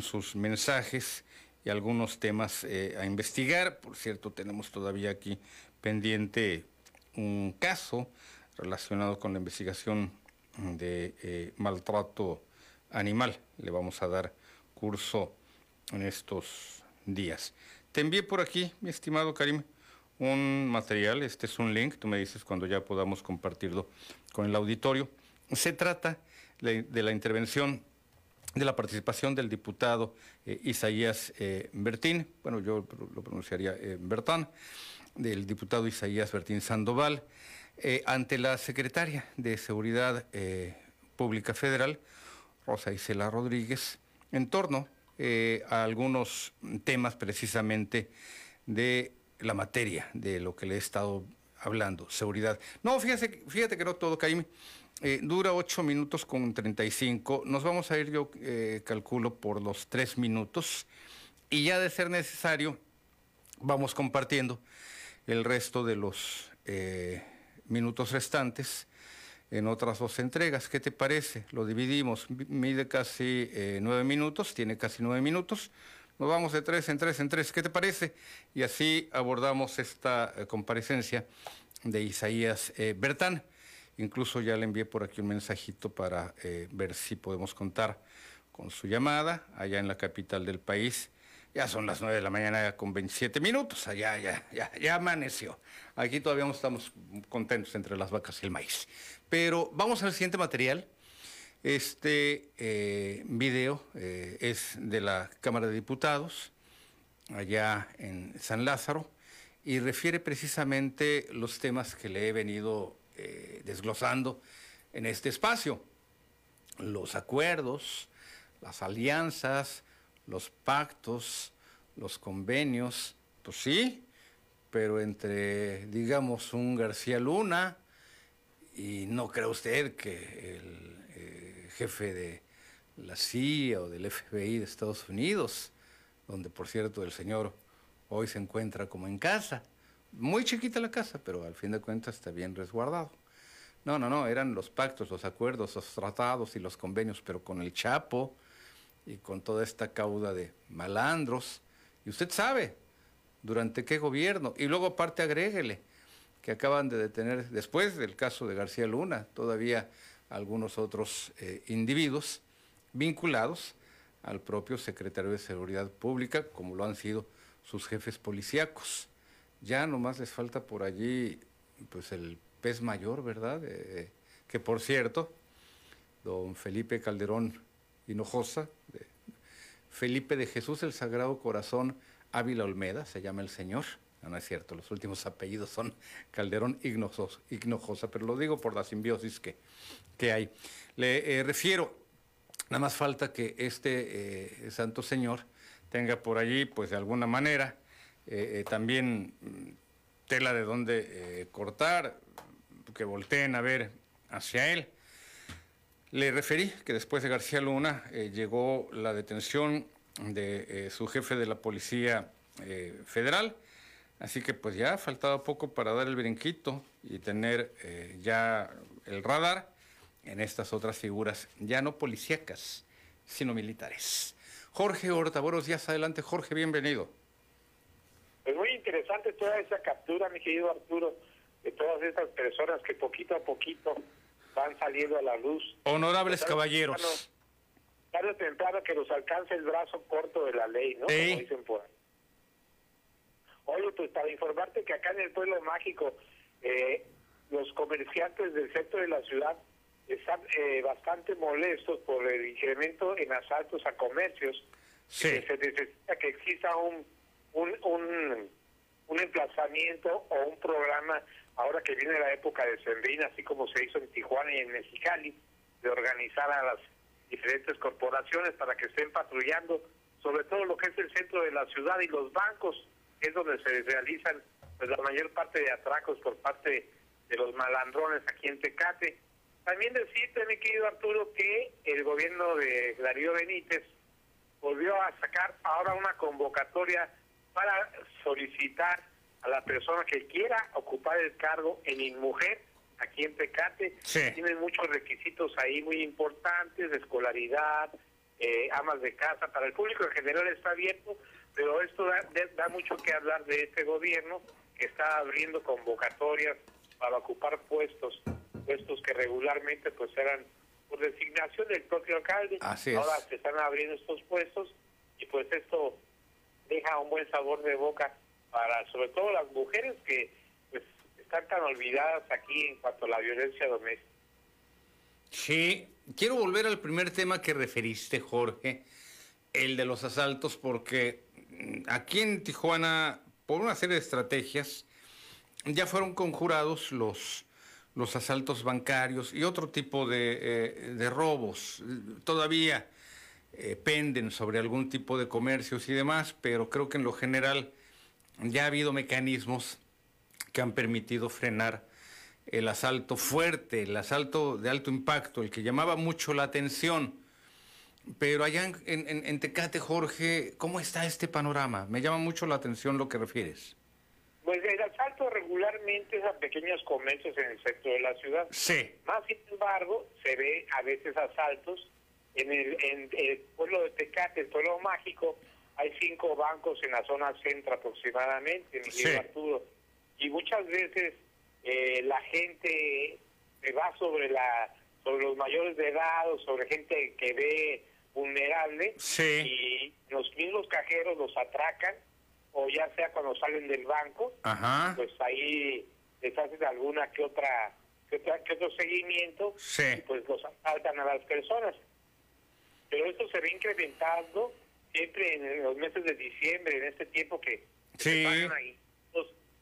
Speaker 1: sus mensajes y algunos temas eh, a investigar. Por cierto, tenemos todavía aquí pendiente un caso relacionado con la investigación de eh, maltrato animal. Le vamos a dar curso en estos días. Te envié por aquí, mi estimado Karim, un material, este es un link, tú me dices cuando ya podamos compartirlo con el auditorio. Se trata de la intervención de la participación del diputado eh, Isaías eh, Bertín, bueno, yo lo pronunciaría eh, Bertán, del diputado Isaías Bertín Sandoval, ante la secretaria de Seguridad Pública Federal, Rosa Isela Rodríguez, en torno a algunos temas precisamente de la materia de lo que le he estado hablando, seguridad. No, fíjate, fíjate que no todo, Caíme. Eh, dura 8 minutos con 35. Nos vamos a ir, yo eh, calculo, por los 3 minutos. Y ya de ser necesario, vamos compartiendo el resto de los eh, minutos restantes en otras dos entregas. ¿Qué te parece? Lo dividimos. Mide casi 9 minutos, tiene casi 9 minutos. Nos vamos de tres en tres en tres. ¿Qué te parece? Y así abordamos esta comparecencia de Isaías Bertán. Incluso ya le envié por aquí un mensajito para eh, ver si podemos contar con su llamada allá en la capital del país. Ya son las 9 de la mañana con 27 minutos, allá ya, ya, ya amaneció. Aquí todavía estamos contentos entre las vacas y el maíz. Pero vamos al siguiente material. Este eh, video eh, es de la Cámara de Diputados, allá en San Lázaro, y refiere precisamente los temas que le he venido eh, desglosando en este espacio. Los acuerdos, las alianzas, los pactos, los convenios, pues sí, pero entre, digamos, un García Luna y no cree usted que el jefe de la CIA o del FBI de Estados Unidos, donde por cierto el señor hoy se encuentra como en casa, muy chiquita la casa, pero al fin de cuentas está bien resguardado. No, no, no, eran los pactos, los acuerdos, los tratados y los convenios, pero con el Chapo y con toda esta cauda de malandros. Y usted sabe, durante qué gobierno. Y luego aparte agréguele que acaban de detener, después del caso de García Luna, todavía algunos otros eh, individuos vinculados al propio secretario de Seguridad Pública, como lo han sido sus jefes policíacos. Ya nomás les falta por allí pues el pez mayor, ¿verdad? Eh, que por cierto, don Felipe Calderón Hinojosa, Felipe de Jesús el Sagrado Corazón Ávila Olmeda, se llama el señor. No, es cierto, los últimos apellidos son Calderón Hinojosa, pero lo digo por la simbiosis que, que hay. Le eh, refiero, nada más falta que este eh, santo señor tenga por allí, pues de alguna manera, eh, también mm, tela de dónde eh, cortar, que volteen a ver hacia él. Le referí que después de García Luna llegó la detención de su jefe de la Policía Federal, así que pues ya faltaba poco para dar el brinquito y tener ya el radar en estas otras figuras, ya no policíacas, sino militares. Jorge Horta, buenos días, adelante Jorge, bienvenido.
Speaker 6: Es muy interesante toda esa captura, mi querido Arturo, de todas estas personas que poquito a poquito van saliendo a la luz.
Speaker 1: Honorables caballeros.
Speaker 6: Tarde o temprano que nos alcance el brazo corto de la ley, ¿no? Como dicen por ahí. Oye, pues para informarte que acá en el pueblo mágico, eh, los comerciantes del centro de la ciudad están eh, bastante molestos por el incremento en asaltos a comercios.
Speaker 1: Sí.
Speaker 6: se necesita que exista un un, un, un emplazamiento o un programa, ahora que viene la época de Sembrina, así como se hizo en Tijuana y en Mexicali, de organizar a las diferentes corporaciones para que estén patrullando, sobre todo lo que es el centro de la ciudad y los bancos, es donde se realizan pues, la mayor parte de atracos por parte de los malandrones aquí en Tecate. También decirte, mi querido Arturo, que el gobierno de Darío Benítez volvió a sacar ahora una convocatoria para solicitar a la persona que quiera ocupar el cargo en Inmujer, aquí en Tecate.
Speaker 1: Sí.
Speaker 6: Tienen muchos requisitos ahí muy importantes, de escolaridad, eh, amas de casa. Para el público en general está abierto, pero esto da, da mucho que hablar de este gobierno que está abriendo convocatorias para ocupar puestos, puestos que regularmente pues eran por designación del propio alcalde.
Speaker 1: Así es.
Speaker 6: Ahora se están abriendo estos puestos y pues esto deja un buen sabor de boca para sobre todo las mujeres que pues están tan olvidadas aquí en cuanto a la violencia doméstica.
Speaker 1: Sí, quiero volver al primer tema que referiste, Jorge, el de los asaltos, porque aquí en Tijuana, por una serie de estrategias, ya fueron conjurados los, los asaltos bancarios y otro tipo de, eh, de robos. Todavía eh, penden sobre algún tipo de comercios y demás, pero creo que en lo general ya ha habido mecanismos que han permitido frenar el asalto fuerte, el asalto de alto impacto, el que llamaba mucho la atención. Pero allá en, en- en Tecate, Jorge, ¿cómo está este panorama? Me llama mucho la atención lo que refieres.
Speaker 6: Pues el asalto regularmente es a pequeños comercios en el centro de la ciudad.
Speaker 1: Sí.
Speaker 6: Más sin embargo, se ve a veces asaltos en el, en el pueblo de Tecate, el pueblo mágico. Hay cinco bancos en la zona centro aproximadamente, Miguel
Speaker 1: Sí.
Speaker 6: Arturo. Y muchas veces eh, la gente se va sobre la sobre los mayores de edad o sobre gente que ve vulnerable
Speaker 1: Sí.
Speaker 6: y los mismos cajeros los atracan o ya sea cuando salen del banco
Speaker 1: Ajá.
Speaker 6: pues ahí les hacen alguna que otra que, otra- que otro seguimiento
Speaker 1: Sí.
Speaker 6: y pues los asaltan a las personas pero esto se va incrementando siempre en los meses de diciembre en este tiempo que
Speaker 1: Sí.
Speaker 6: se pagan ahí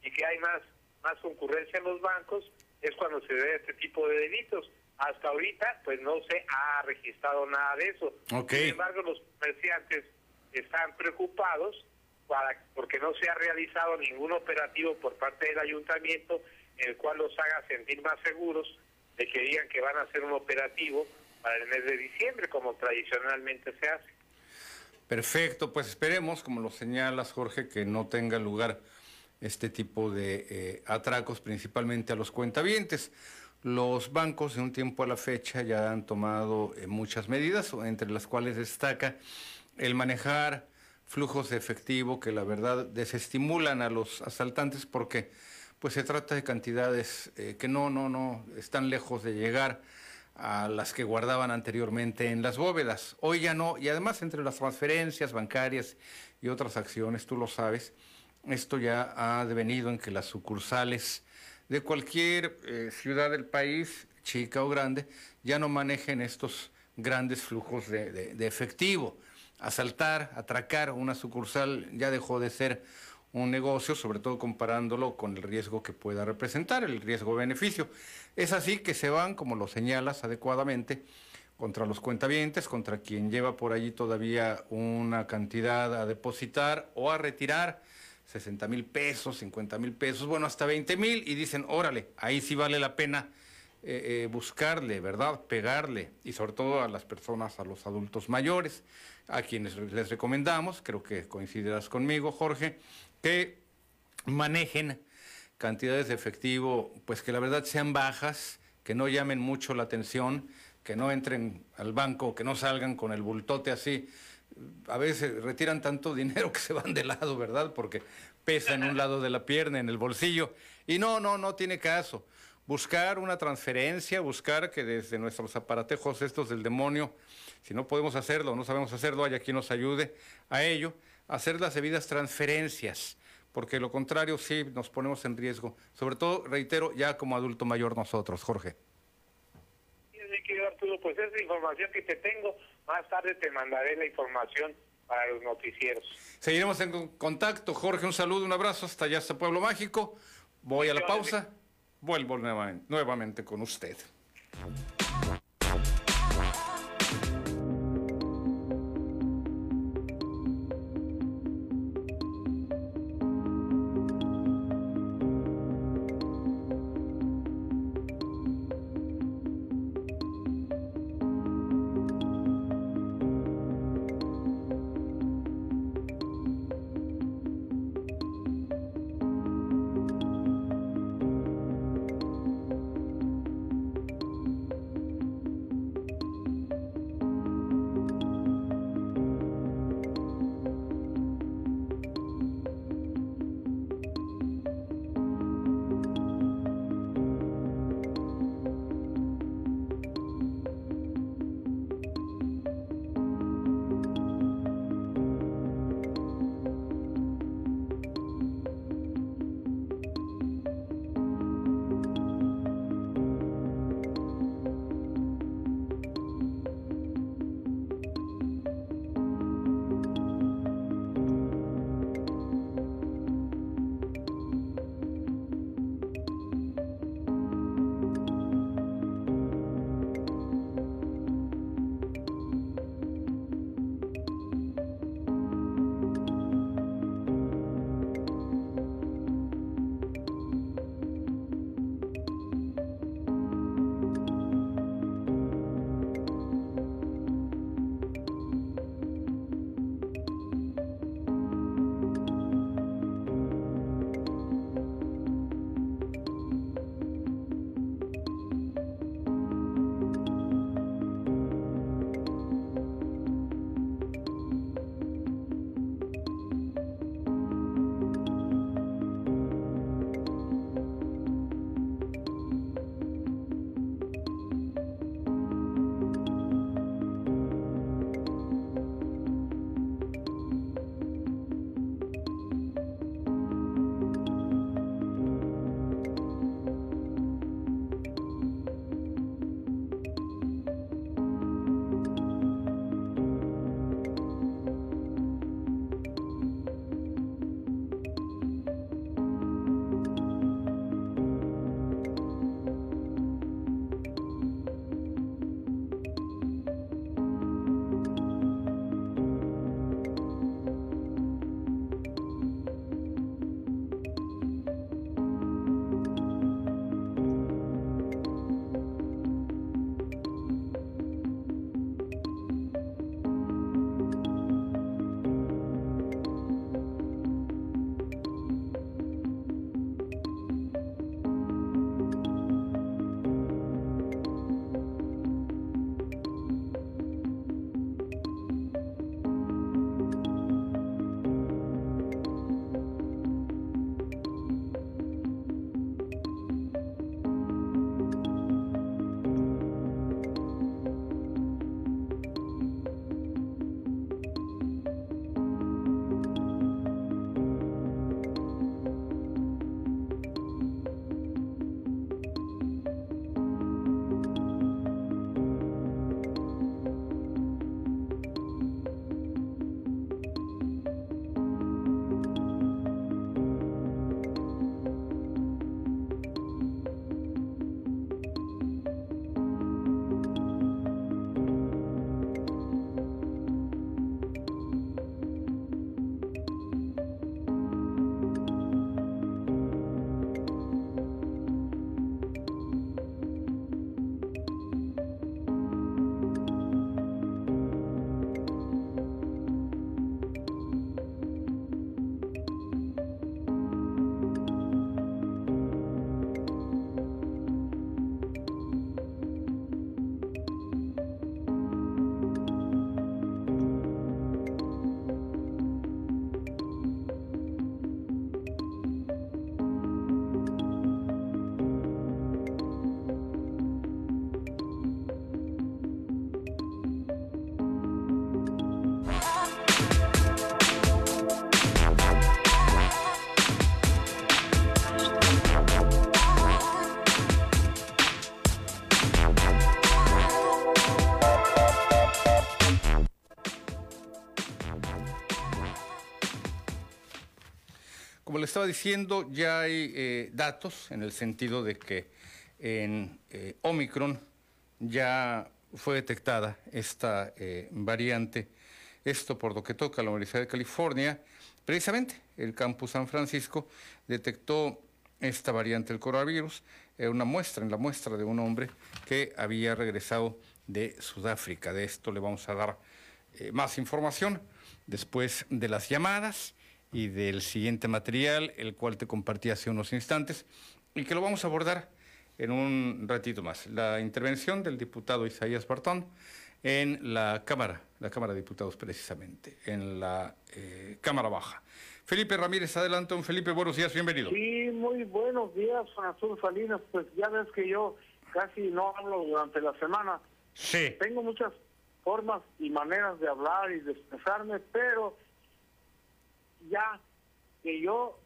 Speaker 6: y que hay más más concurrencia en los bancos es cuando se ve este tipo de delitos hasta ahorita pues no se ha registrado nada de eso sin embargo los comerciantes están preocupados para, porque no se ha realizado ningún operativo por parte del ayuntamiento en el cual los haga sentir más seguros de que digan que van a hacer un operativo para el mes de diciembre, como tradicionalmente se hace.
Speaker 1: Perfecto, pues esperemos, como lo señalas, Jorge, que no tenga lugar este tipo de eh, atracos, principalmente a los cuentavientes. Los bancos de un tiempo a la fecha ya han tomado eh, muchas medidas, entre las cuales destaca el manejar flujos de efectivo que la verdad desestimulan a los asaltantes porque pues se trata de cantidades eh, que no, no, no están lejos de llegar a las que guardaban anteriormente en las bóvedas. Hoy ya no, y además entre las transferencias bancarias y otras acciones, tú lo sabes, esto ya ha devenido en que las sucursales de cualquier eh, ciudad del país, chica o grande, ya no manejen estos grandes flujos de, de- efectivo. Asaltar, atracar una sucursal ya dejó de ser un negocio, sobre todo comparándolo con el riesgo que pueda representar, el riesgo-beneficio. Es así que se van, como lo señalas adecuadamente, contra los cuentavientes, contra quien lleva por allí todavía una cantidad a depositar o a retirar, 60 mil pesos, 50 mil pesos, bueno, hasta 20 mil, y dicen, órale, ahí sí vale la pena eh, eh, buscarle, ¿verdad? Pegarle, y sobre todo a las personas, a los adultos mayores, a quienes les recomendamos, creo que coincidirás conmigo, Jorge, que manejen cantidades de efectivo, pues que la verdad sean bajas, que no llamen mucho la atención, que no entren al banco, que no salgan con el bultote así. A veces retiran tanto dinero que se van de lado, ¿verdad? Porque pesa en un lado de la pierna, en el bolsillo. Y no, no, no tiene caso. Buscar una transferencia, buscar que desde nuestros aparatejos estos del demonio, si no podemos hacerlo, no sabemos hacerlo, haya quien nos ayude a ello, hacer las debidas transferencias porque lo contrario sí nos ponemos en riesgo. Sobre todo, reitero, ya como adulto mayor nosotros, Jorge.
Speaker 6: Sí, querido Arturo, pues esa información que te tengo, más tarde te mandaré la información para los noticieros.
Speaker 1: Seguiremos en con- contacto. Jorge, un saludo, un abrazo hasta allá, hasta Pueblo Mágico. Voy a la pausa, vuelvo nuevamente, nuevamente con usted. Estaba diciendo, ya hay eh, datos en el sentido de que en eh, Omicron ya fue detectada esta eh, variante. Esto por lo que toca a la Universidad de California. Precisamente el campus San Francisco detectó esta variante del coronavirus una muestra, en la muestra de un hombre que había regresado de Sudáfrica. De esto le vamos a dar más información después de las llamadas y del siguiente material, el cual te compartí hace unos instantes, y que lo vamos a abordar en un ratito más. La intervención del diputado Isaías Bartón en la Cámara, la Cámara de Diputados precisamente, en la eh, Cámara Baja. Felipe Ramírez, adelante, Felipe, buenos días, bienvenido.
Speaker 7: Sí, muy buenos días, Juan Azul Salinas. Pues ya ves que yo casi no hablo durante la semana.
Speaker 1: Sí.
Speaker 7: Tengo muchas formas y maneras de hablar y de expresarme, pero ya que yo,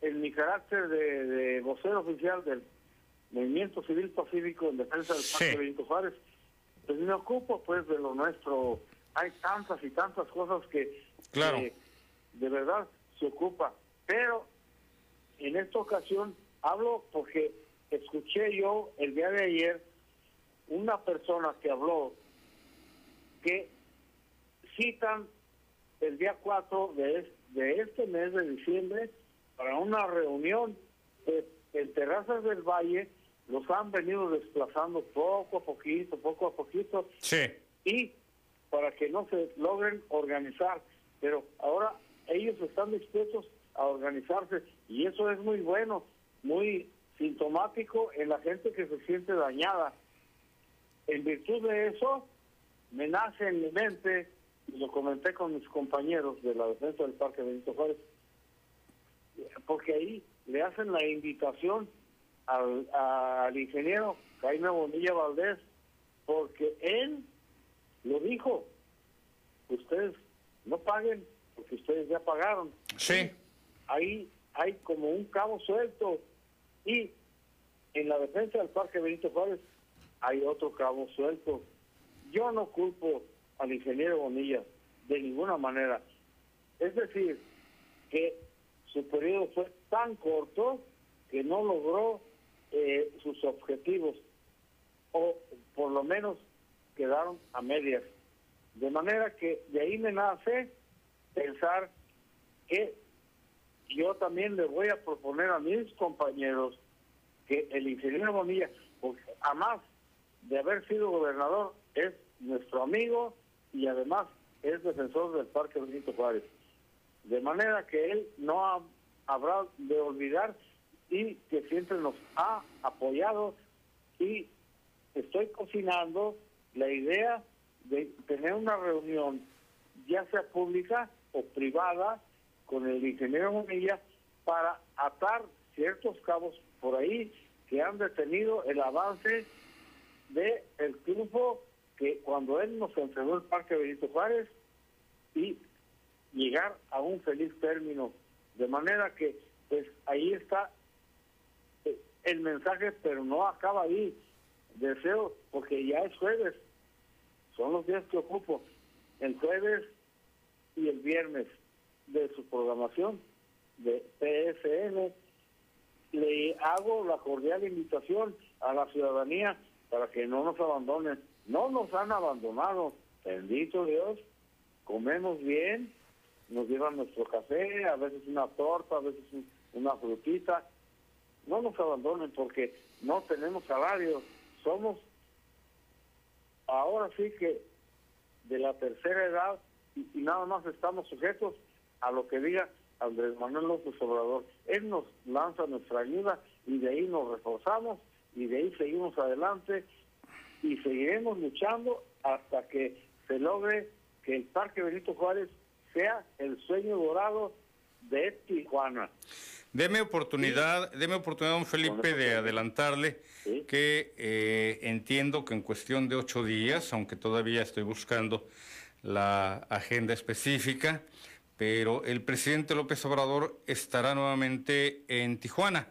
Speaker 7: en mi carácter de, de vocero oficial del Movimiento Civil Pacífico en defensa del
Speaker 1: Sí.
Speaker 7: Parque Benito Juárez, pues me ocupo pues de lo nuestro. Hay tantas y tantas cosas que,
Speaker 1: Claro.
Speaker 7: que de verdad se ocupa. Pero en esta ocasión hablo porque escuché yo el día de ayer una persona que habló que citan el día 4 de, es- de este mes de diciembre para una reunión en Terrazas del Valle. Los han venido desplazando poco a poquito, poco a poquito,
Speaker 1: Sí.
Speaker 7: y para que no se logren organizar. Pero ahora ellos están dispuestos a organizarse y eso es muy bueno, muy sintomático en la gente que se siente dañada. En virtud de eso, me nace en mi mente, y lo comenté con mis compañeros de la defensa del Parque Benito Juárez, porque ahí le hacen la invitación al, al ingeniero Jaime Bonilla Valdés, porque él lo dijo, ustedes no paguen porque ustedes ya pagaron.
Speaker 1: Sí.
Speaker 7: Ahí hay como un cabo suelto y en la defensa del Parque Benito Juárez hay otro cabo suelto. Yo no culpo al ingeniero Bonilla de ninguna manera. Es decir, que su periodo fue tan corto que no logró eh, sus objetivos o por lo menos quedaron a medias. De manera que de ahí me nace pensar que yo también le voy a proponer a mis compañeros que el ingeniero Bonilla, porque además de haber sido gobernador, es nuestro amigo y además es defensor del Parque Benito Juárez. De manera que él no ha- habrá de olvidar y que siempre nos ha apoyado y estoy cocinando la idea de tener una reunión, ya sea pública o privada, con el ingeniero Bonilla para atar ciertos cabos por ahí que han detenido el avance de el triunfo que cuando él nos entregó el Parque Benito Juárez y llegar a un feliz término. De manera que, pues ahí está eh, el mensaje, pero no acaba ahí. Deseo, porque ya es jueves, son los días que ocupo, el jueves y el viernes de su programación de PSN, le hago la cordial invitación a la ciudadanía para que no nos abandonen. No nos han abandonado, bendito Dios, comemos bien, nos llevan nuestro café, a veces una torta, a veces un- una frutita. No nos abandonen porque no tenemos salario, somos ahora sí que de la tercera edad y, y nada más estamos sujetos a lo que diga Andrés Manuel López Obrador. Él nos lanza nuestra ayuda y de ahí nos reforzamos y de ahí seguimos adelante y seguiremos luchando hasta que se logre que el Parque Benito Juárez sea el sueño dorado de Tijuana.
Speaker 1: Deme oportunidad, deme oportunidad, don Felipe, de adelantarle
Speaker 7: Sí.
Speaker 1: que eh, entiendo que en cuestión de ocho días, aunque todavía estoy buscando la agenda específica, pero el presidente López Obrador estará nuevamente en Tijuana.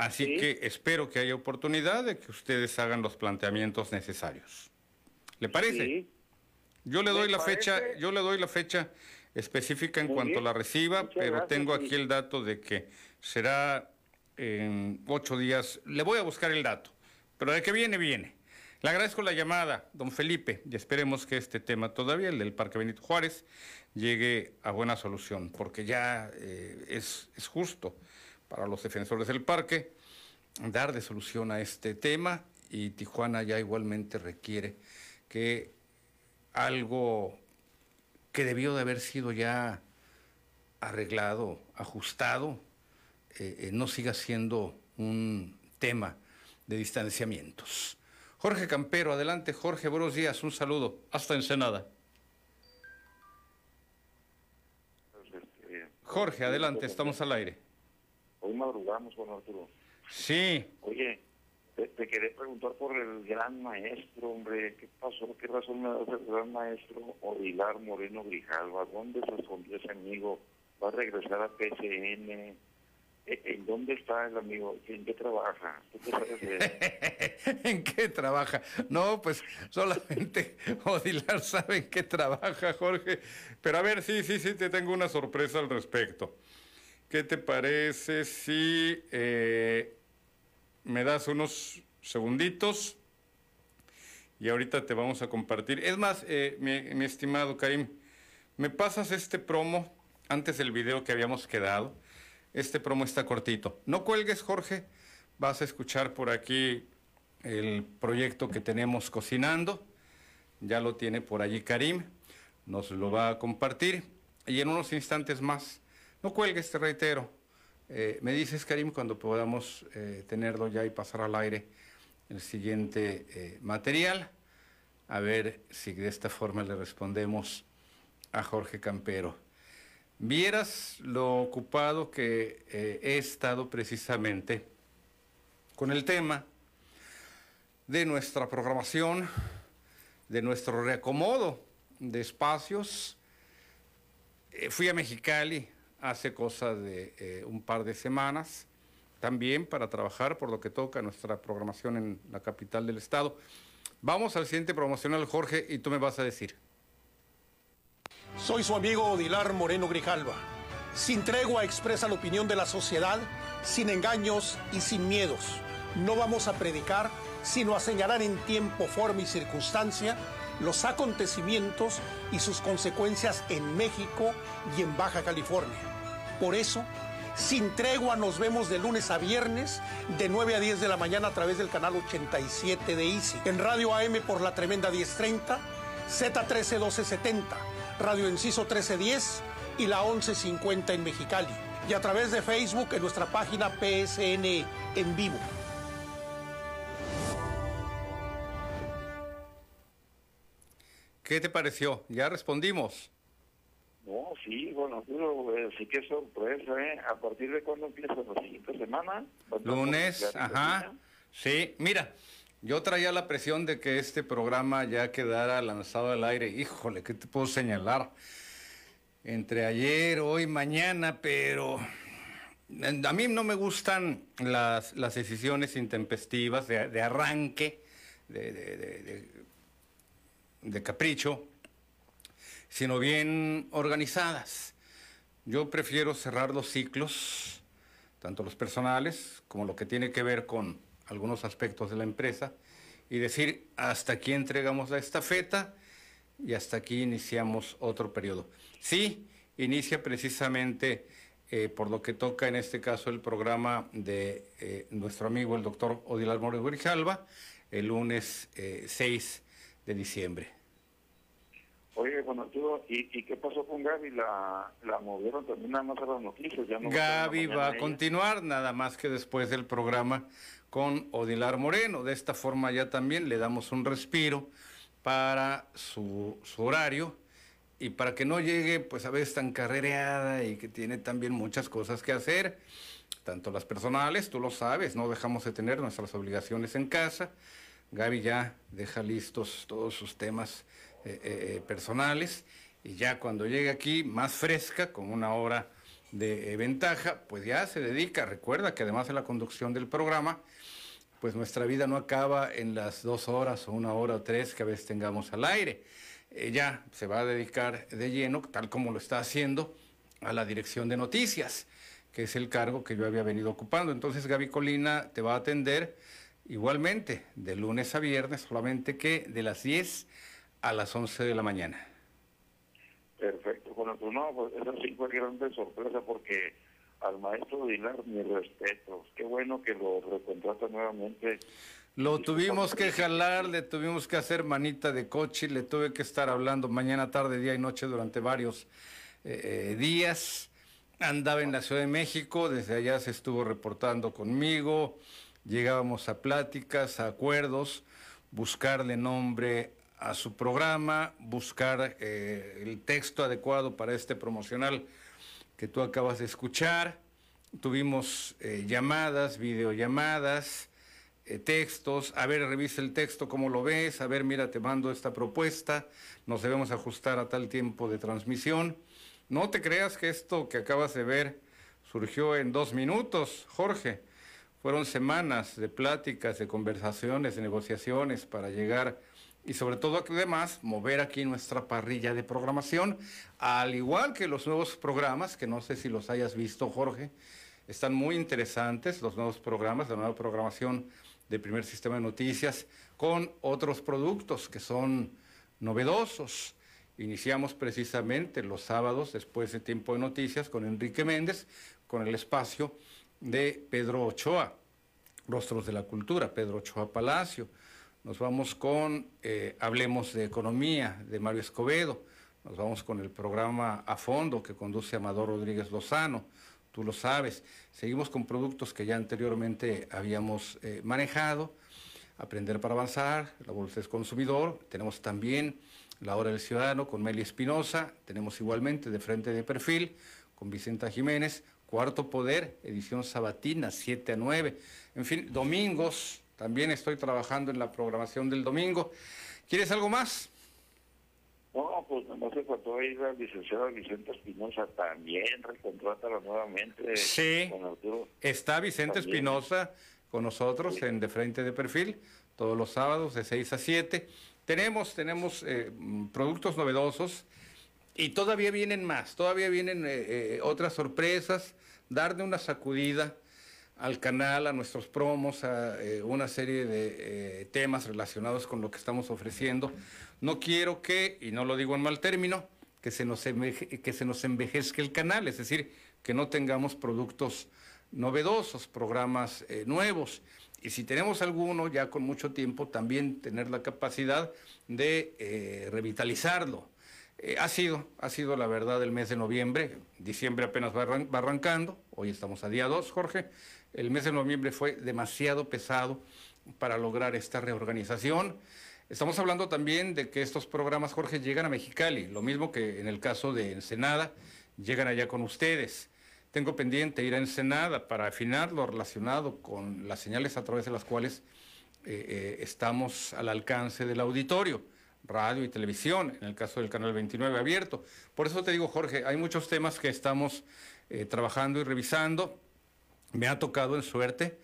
Speaker 1: Así
Speaker 7: Sí.
Speaker 1: que espero que haya oportunidad de que ustedes hagan los planteamientos necesarios. ¿Le parece?
Speaker 7: Sí.
Speaker 1: Yo le doy la
Speaker 7: parece-
Speaker 1: fecha, yo le doy la fecha específica en
Speaker 7: Muy
Speaker 1: cuanto
Speaker 7: bien.
Speaker 1: la reciba,
Speaker 7: Muchas
Speaker 1: pero
Speaker 7: gracias,
Speaker 1: tengo aquí el dato de que será en ocho días. Le voy a buscar el dato, pero de que viene, viene. Le agradezco la llamada, don Felipe, y esperemos que este tema todavía, el del Parque Benito Juárez, llegue a buena solución, porque ya eh, es, es justo para los defensores del parque dar de solución a este tema y Tijuana ya igualmente requiere que algo que debió de haber sido ya arreglado, ajustado, eh, eh, no siga siendo un tema de distanciamientos. Jorge Campero, adelante Jorge, buenos días, un saludo, hasta Ensenada.
Speaker 8: Este,
Speaker 1: Jorge, adelante, estamos al aire.
Speaker 8: Hoy madrugamos, Juan Arturo.
Speaker 1: Sí,
Speaker 8: Oye, te, te quería preguntar por el gran maestro, hombre. ¿Qué pasó? ¿Qué razón me das el gran maestro Odilar Moreno Grijalva? ¿Dónde se escondió ese amigo? ¿Va a regresar a PCN? ¿E- ¿En dónde está el amigo? ¿En qué trabaja? ¿Tú qué? [laughs]
Speaker 1: ¿En qué trabaja? No, pues solamente [laughs] Odilar sabe en qué trabaja, Jorge. Pero a ver, sí, sí, sí, te tengo una sorpresa al respecto. ¿Qué te parece si eh, me das unos segunditos y ahorita te vamos a compartir? Es más, eh, mi, mi estimado Karim, ¿me pasas este promo antes del video que habíamos quedado? Este promo está cortito. No cuelgues, Jorge. Vas a escuchar por aquí el proyecto que tenemos cocinando. Ya lo tiene por allí Karim. Nos lo va a compartir. Y en unos instantes más. No cuelgues, te reitero. Eh, me dices, Karim, cuando podamos eh, tenerlo ya y pasar al aire el siguiente eh, material. A ver si de esta forma le respondemos a Jorge Campero. Vieras lo ocupado que he estado precisamente con el tema de nuestra programación, de nuestro reacomodo de espacios. Fui a Mexicali hace cosa de eh, un par de semanas, también para trabajar por lo que toca nuestra programación en la capital del estado. Vamos al siguiente promocional, Jorge, y tú me vas a decir.
Speaker 9: Soy su amigo Odilar Moreno Grijalva. Sin tregua expresa la opinión de la sociedad, sin engaños y sin miedos. No vamos a predicar, sino a señalar en tiempo, forma y circunstancia los acontecimientos y sus consecuencias en México y en Baja California. Por eso, sin tregua nos vemos de lunes a viernes, de 9 a 10 de la mañana a través del canal 87 de Easy. En Radio AM por la tremenda 1030, Z13 1270, Radio Enciso 1310 y la 1150 en Mexicali. Y a través de Facebook en nuestra página PSN en vivo.
Speaker 1: ¿Qué te pareció? Ya respondimos.
Speaker 8: No, sí, Juan Arturo, eh, sí que sorpresa, ¿eh? ¿A partir de cuándo empieza la siguiente semana? ¿Va a estar
Speaker 1: Lunes, ajá. Sí, mira, yo traía la presión de que este programa ya quedara lanzado al aire. Híjole, ¿qué te puedo señalar? Entre ayer, hoy, mañana, pero a mí no me gustan las, las decisiones intempestivas de, de arranque, de- de capricho, sino bien organizadas. Yo prefiero cerrar los ciclos, tanto los personales como lo que tiene que ver con algunos aspectos de la empresa, y decir, hasta aquí entregamos la estafeta y hasta aquí iniciamos otro periodo. Sí, inicia precisamente eh, por lo que toca en este caso el programa de eh, nuestro amigo el doctor Odilar Moreno Grijalva, el lunes eh, 6 de diciembre.
Speaker 8: Oye, Juan Arturo, ¿y, ¿y qué pasó con Gaby? ¿La, la movieron también nada más a las noticias? Ya no
Speaker 1: Gaby va a
Speaker 8: ella?
Speaker 1: continuar, nada más que después del programa con Odilar Moreno. De esta forma ya también le damos un respiro para su, su horario y para que no llegue pues a veces tan carrereada y que tiene también muchas cosas que hacer, tanto las personales, tú lo sabes, no dejamos de tener nuestras obligaciones en casa. Gaby ya deja listos todos sus temas eh, eh, eh, personales y ya cuando llegue aquí más fresca, con una hora de ventaja, pues ya se dedica, recuerda que además de la conducción del programa, pues nuestra vida no acaba en las dos horas o una hora o tres que a veces tengamos al aire. ella se va a dedicar de lleno, tal como lo está haciendo, a la dirección de noticias, que es el cargo que yo había venido ocupando. Entonces Gaby Colina te va a atender igualmente de lunes a viernes, solamente que de las 10 a las 11 de la mañana.
Speaker 8: Perfecto, bueno, pues no, pues esa sí fue grande sorpresa porque al maestro Dilar mi respeto. Qué bueno que lo recontrata nuevamente.
Speaker 1: Lo tuvimos que jalar, le tuvimos que hacer manita de coche, le tuve que estar hablando mañana, tarde, día y noche durante varios eh, eh, días. Andaba en la Ciudad de México, desde allá se estuvo reportando conmigo, llegábamos a pláticas, a acuerdos, buscarle nombre a su programa, buscar eh, el texto adecuado para este promocional que tú acabas de escuchar. Tuvimos eh, llamadas, videollamadas, eh, textos. A ver, revisa el texto, ¿cómo lo ves? A ver, mira, te mando esta propuesta. Nos debemos ajustar a tal tiempo de transmisión. No te creas que esto que acabas de ver surgió en dos minutos, Jorge. Fueron semanas de pláticas, de conversaciones, de negociaciones para llegar y sobre todo además mover aquí nuestra parrilla de programación, al igual que los nuevos programas, que no sé si los hayas visto, Jorge, están muy interesantes los nuevos programas, la nueva programación del primer sistema de noticias, con otros productos que son novedosos. Iniciamos precisamente los sábados, después de Tiempo de Noticias, con Enrique Méndez, con el espacio de Pedro Ochoa, Rostros de la Cultura, Pedro Ochoa Palacio. Nos vamos con eh, Hablemos de Economía de Mario Escobedo. Nos vamos con el programa A Fondo que conduce Amador Rodríguez Lozano. Tú lo sabes. Seguimos con productos que ya anteriormente habíamos eh, manejado. Aprender para avanzar, la Bolsa del Consumidor. Tenemos también La Hora del Ciudadano con Meli Espinosa. Tenemos igualmente De Frente de Perfil con Vicenta Jiménez. Cuarto Poder, edición sabatina, 7 a 9. En fin, domingos, también estoy trabajando en la programación del domingo. ¿Quieres algo más?
Speaker 8: No, pues no se faltó ahí la licenciada Vicente Espinosa también, recontrátala nuevamente.
Speaker 1: Sí, está Vicente Espinosa con nosotros en De Frente de Perfil, todos los sábados de 6 a 7. Tenemos, tenemos eh, productos novedosos y todavía vienen más, todavía vienen eh, eh, otras sorpresas, darle una sacudida al canal, a nuestros promos, a eh, una serie de eh, temas relacionados con lo que estamos ofreciendo. No quiero que, y no lo digo en mal término, que se nos, que se nos envejezca el canal, es decir, que no tengamos productos novedosos, programas eh, nuevos. Y si tenemos alguno ya con mucho tiempo, también tener la capacidad de revitalizarlo. ha sido, ha sido la verdad el mes de noviembre, diciembre apenas va, arrancando, hoy estamos a día 2, Jorge, el mes de noviembre fue demasiado pesado para lograr esta reorganización. Estamos hablando también de que estos programas, Jorge, llegan a Mexicali, lo mismo que en el caso de Ensenada, llegan allá con ustedes. Tengo pendiente ir a Ensenada para afinar lo relacionado con las señales a través de las cuales eh, eh, estamos al alcance del auditorio, radio y televisión, en el caso del Canal 29 abierto. Por eso te digo, Jorge, hay muchos temas que estamos eh, trabajando y revisando me ha tocado en suerte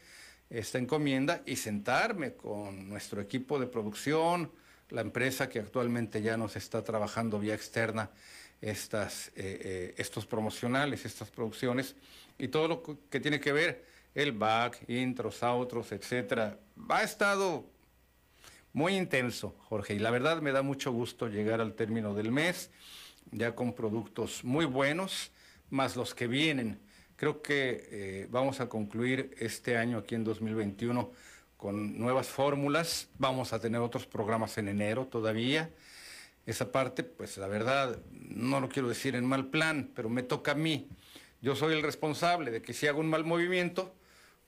Speaker 1: esta encomienda y sentarme con nuestro equipo de producción, la empresa que actualmente ya nos está trabajando vía externa estas, eh, eh, estos promocionales, estas producciones y todo lo que tiene que ver el back, intros, outros, etcétera. Ha estado muy intenso, Jorge, y la verdad me da mucho gusto llegar al término del mes ya con productos muy buenos, más los que vienen Creo que eh, vamos a concluir este año aquí en 2021 con nuevas fórmulas. Vamos a tener otros programas en enero todavía. Esa parte, pues la verdad, no lo quiero decir en mal plan, pero me toca a mí. Yo soy el responsable de que si hago un mal movimiento,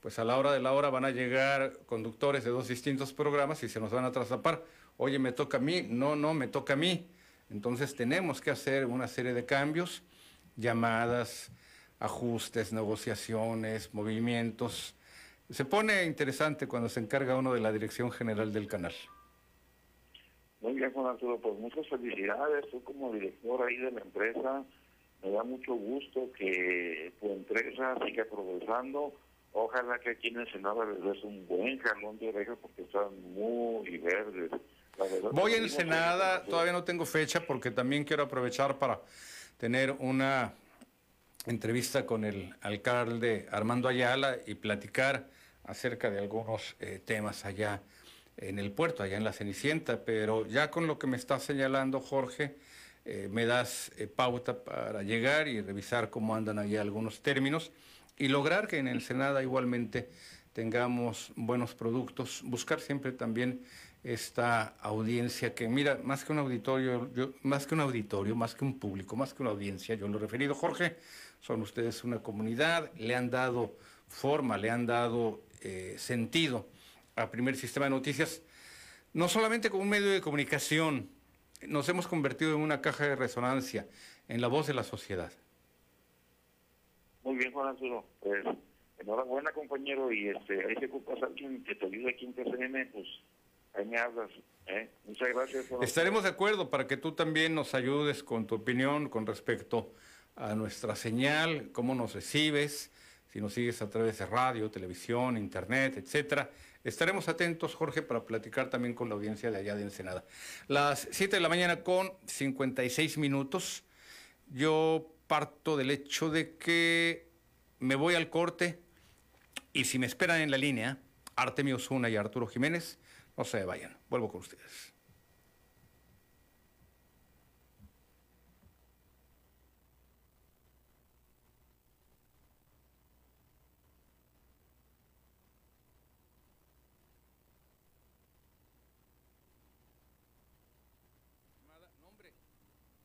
Speaker 1: pues a la hora de la hora van a llegar conductores de dos distintos programas y se nos van a traslapar. Oye, me toca a mí. No, no, me toca a mí. Entonces tenemos que hacer una serie de cambios, llamadas, ajustes, negociaciones, movimientos. Se pone interesante cuando se encarga uno de la dirección general del canal.
Speaker 8: Muy bien, Juan Arturo, pues muchas felicidades. Tú como director ahí de la empresa, me da mucho gusto que tu empresa siga progresando. Ojalá que aquí en el Senado les des un buen jalón de orejas porque están muy verdes.
Speaker 1: Voy a Ensenada, todavía no tengo fecha porque también quiero aprovechar para tener una entrevista con el alcalde Armando Ayala y platicar acerca de algunos eh, temas allá en el puerto, allá en la Cenicienta, pero ya con lo que me está señalando Jorge, eh, me das eh, pauta para llegar y revisar cómo andan allá algunos términos y lograr que en Ensenada igualmente tengamos buenos productos, buscar siempre también esta audiencia que, mira, más que un auditorio, más que un auditorio, más que un público, más que una audiencia, yo lo he referido, Jorge, son ustedes una comunidad, le han dado forma, le han dado eh, sentido a Primer Sistema de Noticias, no solamente como un medio de comunicación, nos hemos convertido en una caja de resonancia, en la voz de la sociedad.
Speaker 8: Muy bien, Juan Arturo. Pues, enhorabuena, compañero, y este, ahí se ocupa alguien que te ayude aquí en TCM, pues ahí me hablas. ¿eh? Muchas gracias.
Speaker 1: Estaremos de acuerdo para que tú también nos ayudes con tu opinión con respecto a nuestra señal, cómo nos recibes, si nos sigues a través de radio, televisión, internet, etcétera. Estaremos atentos, Jorge, para platicar también con la audiencia de allá de Ensenada. Las 7 de la mañana con 56 minutos. Yo parto del hecho de que me voy al corte y si me esperan en la línea, Artemio Osuna y Arturo Jiménez, no se vayan. Vuelvo con ustedes.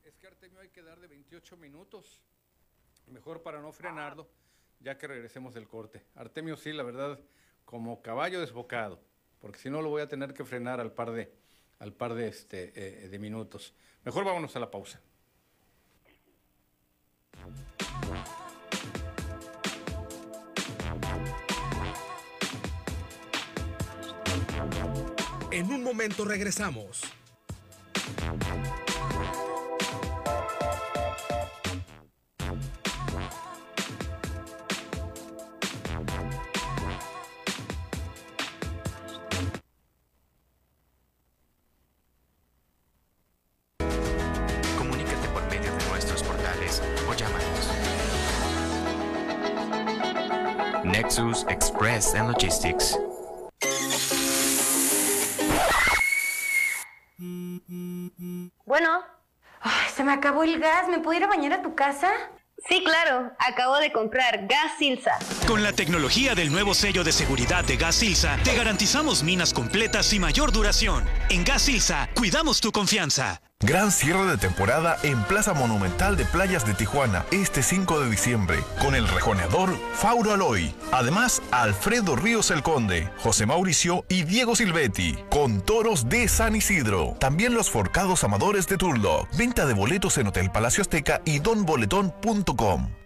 Speaker 1: es que Artemio hay que dar de 28 minutos. Mejor para no frenarlo, ya que regresemos del corte. Artemio sí, la verdad, como caballo desbocado porque si no lo voy a tener que frenar al par de, al par de, este, eh, de minutos. Mejor vámonos a la pausa.
Speaker 10: En un momento regresamos.
Speaker 11: Acabó el gas. ¿Me pudiera bañar a tu casa?
Speaker 12: Sí, claro. Acabo de comprar gas Silsa.
Speaker 13: Con la tecnología del nuevo sello de seguridad de Gas Silsa, te garantizamos minas completas y mayor duración. En Gas Silsa, cuidamos tu confianza.
Speaker 14: Gran cierre de temporada en Plaza Monumental de Playas de Tijuana este 5 de diciembre con el rejoneador Fauro Aloy. Además, Alfredo Ríos el Conde, José Mauricio y Diego Silvetti con toros de San Isidro. También los forcados amadores de Turlo. Venta de boletos en Hotel Palacio Azteca y donboletón.com.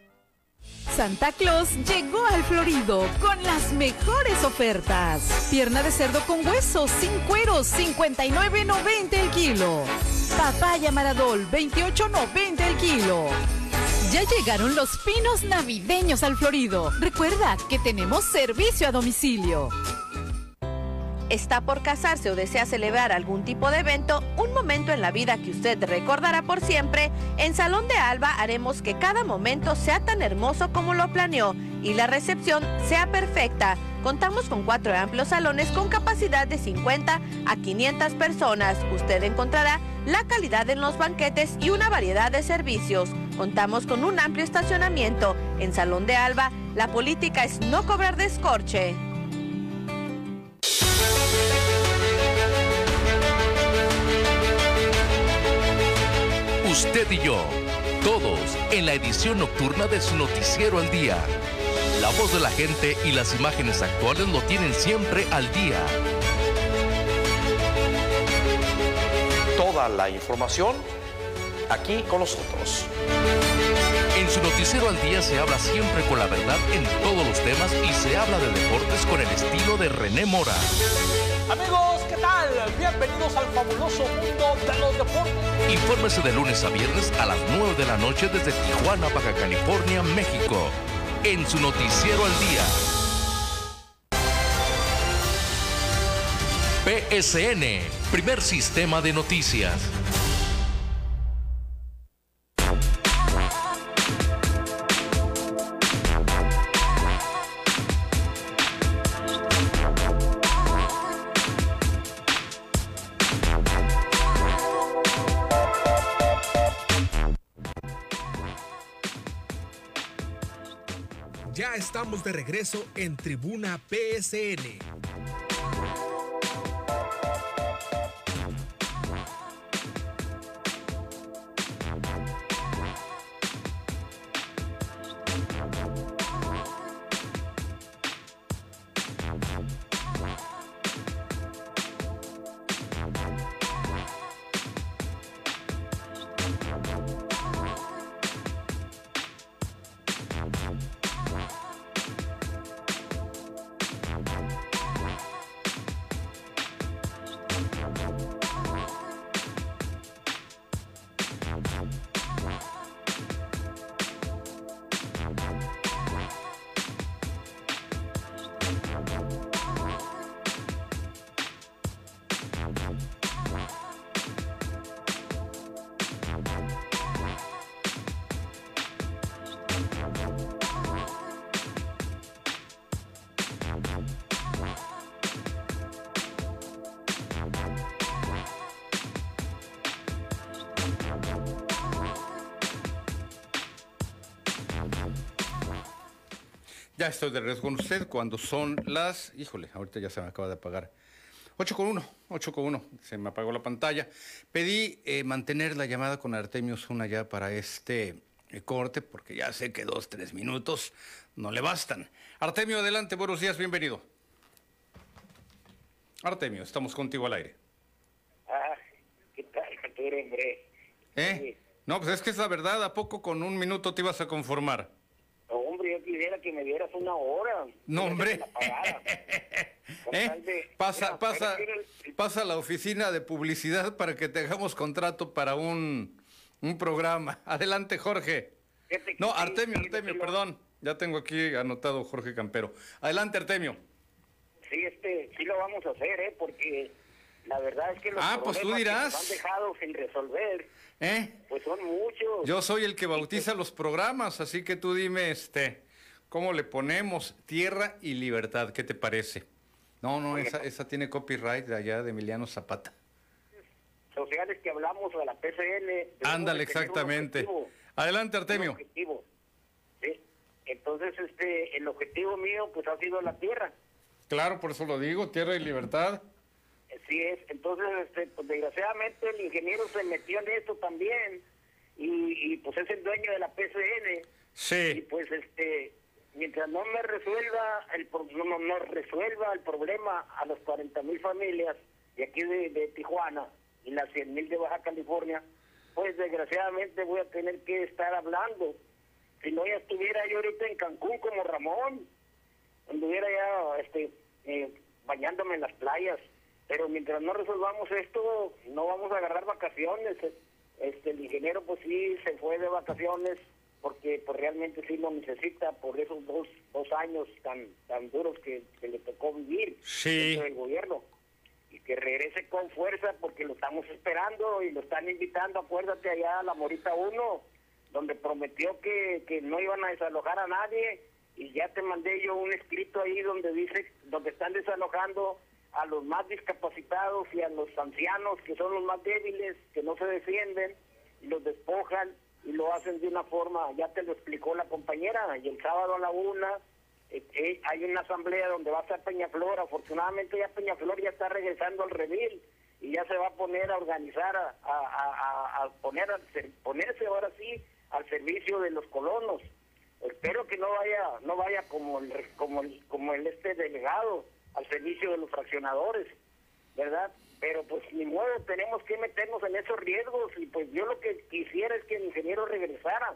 Speaker 15: Santa Claus llegó al Florido con las mejores ofertas. Pierna de cerdo con hueso sin cuero, 59.90 el kilo. Papaya Maradol, 28.90 el kilo. Ya llegaron los pinos navideños al Florido. Recuerda que tenemos servicio a domicilio
Speaker 11: está por casarse o desea celebrar algún tipo de evento, un momento en la vida que usted recordará por siempre, en Salón de Alba haremos que cada momento sea tan hermoso como lo planeó y la recepción sea perfecta. Contamos con cuatro amplios salones con capacidad de 50 a 500 personas. Usted encontrará la calidad en los banquetes y una variedad de servicios. Contamos con un amplio estacionamiento. En Salón de Alba, la política es no cobrar descorche.
Speaker 2: Usted y yo, todos en la edición nocturna de su noticiero al día. La voz de la gente y las imágenes actuales lo tienen siempre al día.
Speaker 16: Toda la información aquí con nosotros.
Speaker 2: En su noticiero al día se habla siempre con la verdad en todos los temas y se habla de deportes con el estilo de René Mora.
Speaker 17: Amigos, ¿qué tal? Bienvenidos al fabuloso mundo de los deportes.
Speaker 2: Infórmese de lunes a viernes a las 9 de la noche desde Tijuana, Baja California, México. En su noticiero al día. PSN, primer sistema de noticias.
Speaker 10: De regreso en Tribuna PSN.
Speaker 1: Ya estoy de regreso con usted cuando son las. Híjole, ahorita ya se me acaba de apagar. 8 con 1, 8 con 1, se me apagó la pantalla. Pedí eh, mantener la llamada con Artemio Zuna ya para este eh, corte, porque ya sé que dos, tres minutos no le bastan. Artemio, adelante, buenos días, bienvenido. Artemio, estamos contigo al aire.
Speaker 18: Ah, ¿qué tal, Arturo, hombre?
Speaker 1: ¿Eh? No, pues es que es la verdad, ¿a poco con un minuto te ibas a conformar?
Speaker 18: Quisiera que me dieras una hora.
Speaker 1: No, hombre. [laughs] ¿Eh? Pasa,
Speaker 18: Mira,
Speaker 1: pasa, pasa a la oficina de publicidad para que te hagamos contrato para un, un programa. [laughs] Adelante, Jorge. No, Artemio,
Speaker 18: sí,
Speaker 1: Artemio,
Speaker 18: sí,
Speaker 1: perdón. Ya tengo aquí anotado Jorge Campero. Adelante, Artemio.
Speaker 18: Sí, este, sí lo vamos a hacer, ¿eh? Porque la verdad es que los
Speaker 1: Ah, pues tú
Speaker 18: que nos han dejado sin resolver,
Speaker 1: ¿Eh?
Speaker 18: pues son muchos.
Speaker 1: Yo soy el que bautiza los programas, así que tú dime, este, ¿cómo le ponemos tierra y libertad? ¿Qué te parece? No, no, esa, esa tiene copyright de allá de Emiliano Zapata.
Speaker 18: Sociales que hablamos de la PCN.
Speaker 1: Ándale, exactamente. Adelante, Artemio.
Speaker 18: objetivo, ¿sí? Entonces, este, el objetivo mío, pues ha sido la tierra.
Speaker 1: Claro, por eso lo digo, tierra y libertad.
Speaker 18: Así es. Entonces, este, pues, desgraciadamente el ingeniero se metió en esto también y, y, pues es el dueño de la PCN. Y
Speaker 1: Sí.
Speaker 18: pues este, mientras no me resuelva el no- no resuelva el problema a las 40 mil familias de aquí de, de Tijuana y las 100 mil de Baja California, pues desgraciadamente voy a tener que estar hablando. Si no ya estuviera yo ahorita en Cancún como Ramón, anduviera ya este, eh, bañándome en las playas. Pero mientras no resolvamos esto, no vamos a agarrar vacaciones. Este, el ingeniero pues sí se fue de vacaciones porque pues realmente sí lo necesita por esos dos, dos años tan tan duros que, que le tocó vivir
Speaker 1: Sí.
Speaker 18: dentro del gobierno. Y que regrese con fuerza porque lo estamos esperando y lo están invitando, acuérdate allá a la Morita 1, donde prometió que, que no iban a desalojar a nadie y ya te mandé yo un escrito ahí donde dice, donde están desalojando a los más discapacitados y a los ancianos que son los más débiles, que no se defienden, y los despojan y lo hacen de una forma, ya te lo explicó la compañera, y el sábado a la una eh, eh, hay una asamblea donde va a estar Peñaflor, afortunadamente ya Peñaflor ya está regresando al redil y ya se va a poner a organizar, a, a, a- poner a ponerse ahora sí al servicio de los colonos. Espero que no vaya no vaya como el como el, como el este delegado al servicio de los fraccionadores, ¿verdad? Pero pues ni modo, tenemos que meternos en esos riesgos y pues yo lo que quisiera es que el ingeniero regresara,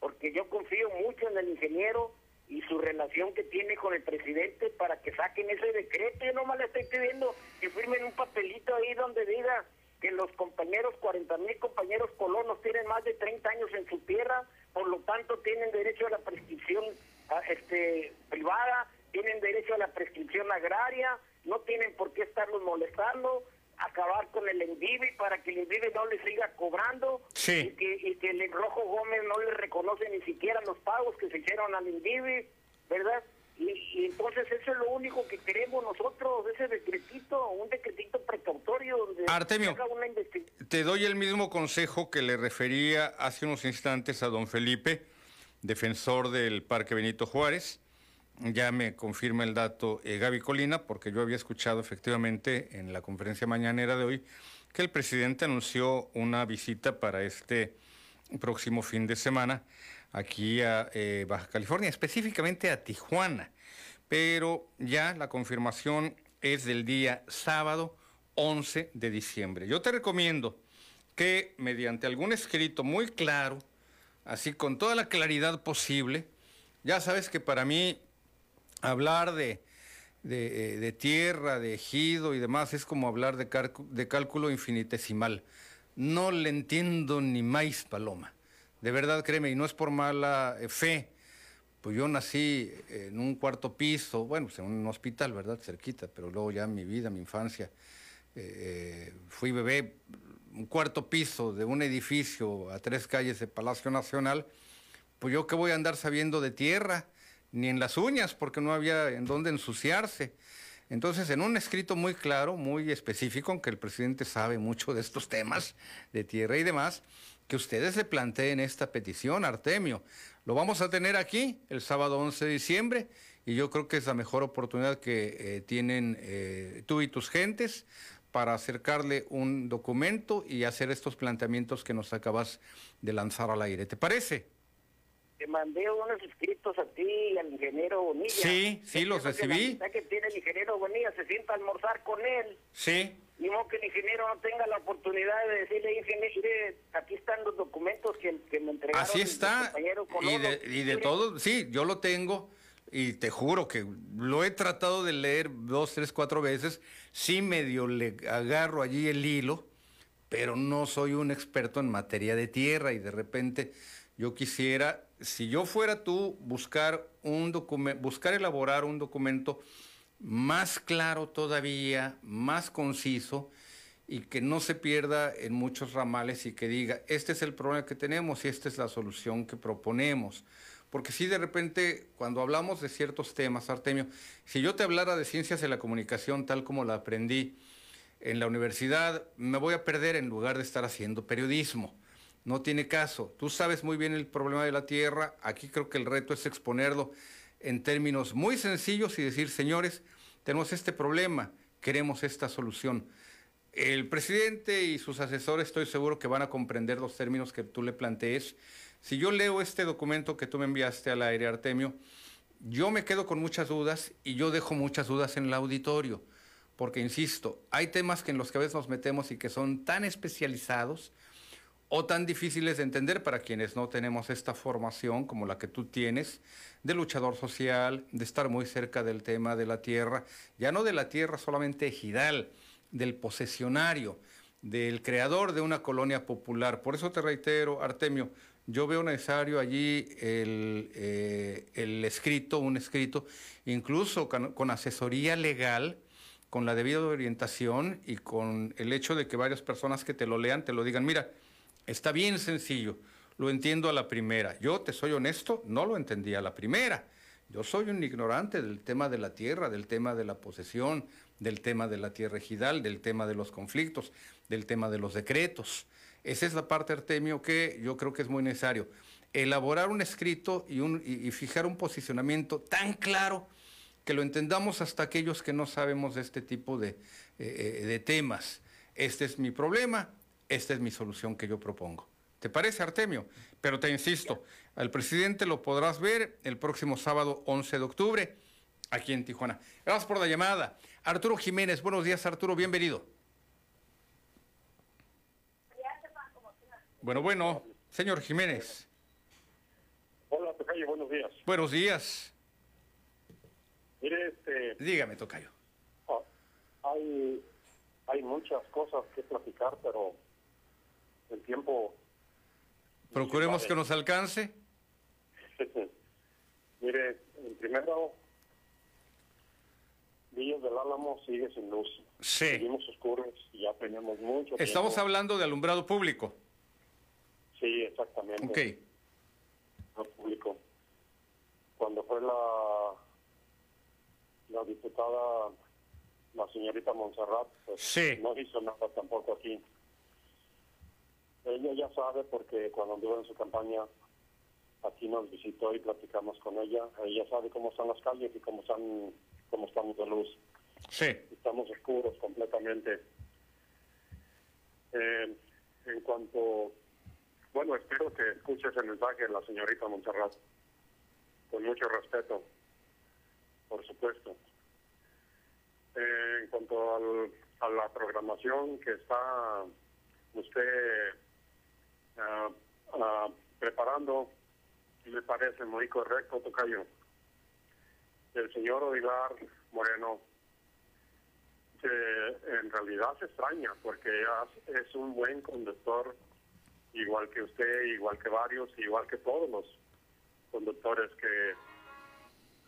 Speaker 18: porque yo confío mucho en el ingeniero y su relación que tiene con el presidente para que saquen ese decreto. Yo nomás le estoy pidiendo que firmen un papelito ahí donde diga que los compañeros, 40 mil compañeros colonos tienen más de 30 años en su tierra, por lo tanto tienen derecho a la prescripción ah, este, privada, tienen derecho a la prescripción agraria, no tienen por qué estarlos molestando acabar con el Envive para que el Envive no le siga cobrando
Speaker 1: Sí.
Speaker 18: y, que, y que el Rojo Gómez no le reconoce ni siquiera los pagos que se hicieron al Envive, ¿verdad? Y, y entonces eso es lo único que queremos nosotros, ese decretito, un decretito precautorio donde
Speaker 1: Artemio.
Speaker 18: una.
Speaker 1: Te doy el mismo consejo que le refería hace unos instantes a don Felipe, defensor del Parque Benito Juárez. Ya me confirma el dato eh, Gaby Colina, porque yo había escuchado efectivamente en la conferencia mañanera de hoy que el presidente anunció una visita para este próximo fin de semana aquí a eh, Baja California, específicamente a Tijuana. Pero ya la confirmación es del día sábado 11 de diciembre. Yo te recomiendo que mediante algún escrito muy claro, así con toda la claridad posible, ya sabes que para mí hablar de, eh, de tierra, de ejido y demás es como hablar de, cálculo infinitesimal. No le entiendo ni más paloma. De verdad, créeme, y no es por mala eh, fe. Pues yo nací en un cuarto piso, bueno, pues en un hospital, ¿verdad? Cerquita, pero luego ya mi vida, mi infancia, eh, fui bebé, un cuarto piso de un edificio a tres calles de Palacio Nacional, pues yo qué voy a andar sabiendo de tierra, ni en las uñas, porque no había en dónde ensuciarse. Entonces, en un escrito muy claro, muy específico, aunque el presidente sabe mucho de estos temas de tierra y demás, que ustedes le planteen esta petición, Artemio. Lo vamos a tener aquí el sábado 11 de diciembre y yo creo que es la mejor oportunidad que eh, tienen eh, tú y tus gentes para acercarle un documento y hacer estos planteamientos que nos acabas de lanzar al aire. ¿Te parece?
Speaker 18: Te mandé unos escritos a ti y al ingeniero Bonilla.
Speaker 1: Sí, sí, los
Speaker 18: la
Speaker 1: recibí.
Speaker 18: amistad que tiene el ingeniero Bonilla se sienta a almorzar con él.
Speaker 1: Sí.
Speaker 18: Ni modo que el ingeniero no tenga la oportunidad de decirle, ingeniero, aquí están los documentos que, que me entregaron.
Speaker 1: Así está.
Speaker 18: compañero
Speaker 1: Y de, y de todo, sí, yo lo tengo y te juro que lo he tratado de leer dos, tres, cuatro veces. Sí medio le agarro allí el hilo, pero no soy un experto en materia de tierra y de repente yo quisiera, si yo fuera tú, buscar un buscar elaborar un documento más claro todavía, más conciso y que no se pierda en muchos ramales y que diga, este es el problema que tenemos y esta es la solución que proponemos. Porque si de repente, cuando hablamos de ciertos temas, Artemio, si yo te hablara de ciencias de la comunicación tal como la aprendí en la universidad, me voy a perder en lugar de estar haciendo periodismo. No tiene caso. Tú sabes muy bien el problema de la tierra. Aquí creo que el reto es exponerlo en términos muy sencillos y decir, señores, tenemos este problema, queremos esta solución. El presidente y sus asesores estoy seguro que van a comprender los términos que tú le plantees. Si yo leo este documento que tú me enviaste al aire, Artemio, yo me quedo con muchas dudas y yo dejo muchas dudas en el auditorio, porque insisto, hay temas en los que a veces nos metemos y que son tan especializados o tan difíciles de entender para quienes no tenemos esta formación como la que tú tienes, de luchador social, de estar muy cerca del tema de la tierra, ya no de la tierra solamente ejidal, del posesionario, del creador de una colonia popular. Por eso te reitero, Artemio, yo veo necesario allí el, eh, escrito, un escrito, incluso con asesoría legal, con la debida orientación y con el hecho de que varias personas que te lo lean te lo digan, mira, está bien sencillo, lo entiendo a la primera. Yo te soy honesto, no lo entendí a la primera. Yo soy un ignorante del tema de la tierra, del tema de la posesión, del tema de la tierra ejidal, del tema de los conflictos, del tema de los decretos. Esa es la parte, Artemio, que yo creo que es muy necesario. Elaborar un escrito y, fijar un posicionamiento tan claro que lo entendamos hasta aquellos que no sabemos de este tipo de, eh, de temas. Este es mi problema, esta es mi solución que yo propongo. ¿Te parece, Artemio? Pero te insisto, al presidente lo podrás ver el próximo sábado 11 de octubre aquí en Tijuana. Gracias por la llamada. Arturo Jiménez, buenos días, Arturo, bienvenido. Bueno, bueno, señor Jiménez.
Speaker 19: Hola, Tocayo, buenos días.
Speaker 1: Buenos días.
Speaker 19: Mire, este,
Speaker 1: Dígame, Tocayo.
Speaker 19: ah, hay, hay muchas cosas que platicar, pero el tiempo...
Speaker 1: Procuremos que nos alcance. [laughs]
Speaker 19: Mire, primero, Villas del Álamo sigue sin luz.
Speaker 1: Sí.
Speaker 19: Seguimos oscuros y ya tenemos mucho
Speaker 1: Estamos
Speaker 19: tiempo.
Speaker 1: hablando de alumbrado público.
Speaker 19: Sí, exactamente.
Speaker 1: Ok.
Speaker 19: No público. Cuando fue la la diputada, la señorita Montserrat, pues
Speaker 1: Sí.
Speaker 19: no hizo nada tampoco aquí. Ella ya sabe porque cuando anduvo en su campaña aquí nos visitó y platicamos con ella. Ella sabe cómo están las calles y cómo están cómo estamos de luz.
Speaker 1: Sí.
Speaker 19: Estamos oscuros completamente. Eh, en cuanto, bueno, espero que escuches el mensaje de la señorita Montserrat, con mucho respeto, por supuesto. Eh, en cuanto al- a la programación que está usted ah, preparando, me parece muy correcto, Tocayo. El señor Odilar Moreno que en realidad se extraña porque es un buen conductor, igual que usted, igual que varios, igual que todos los conductores que,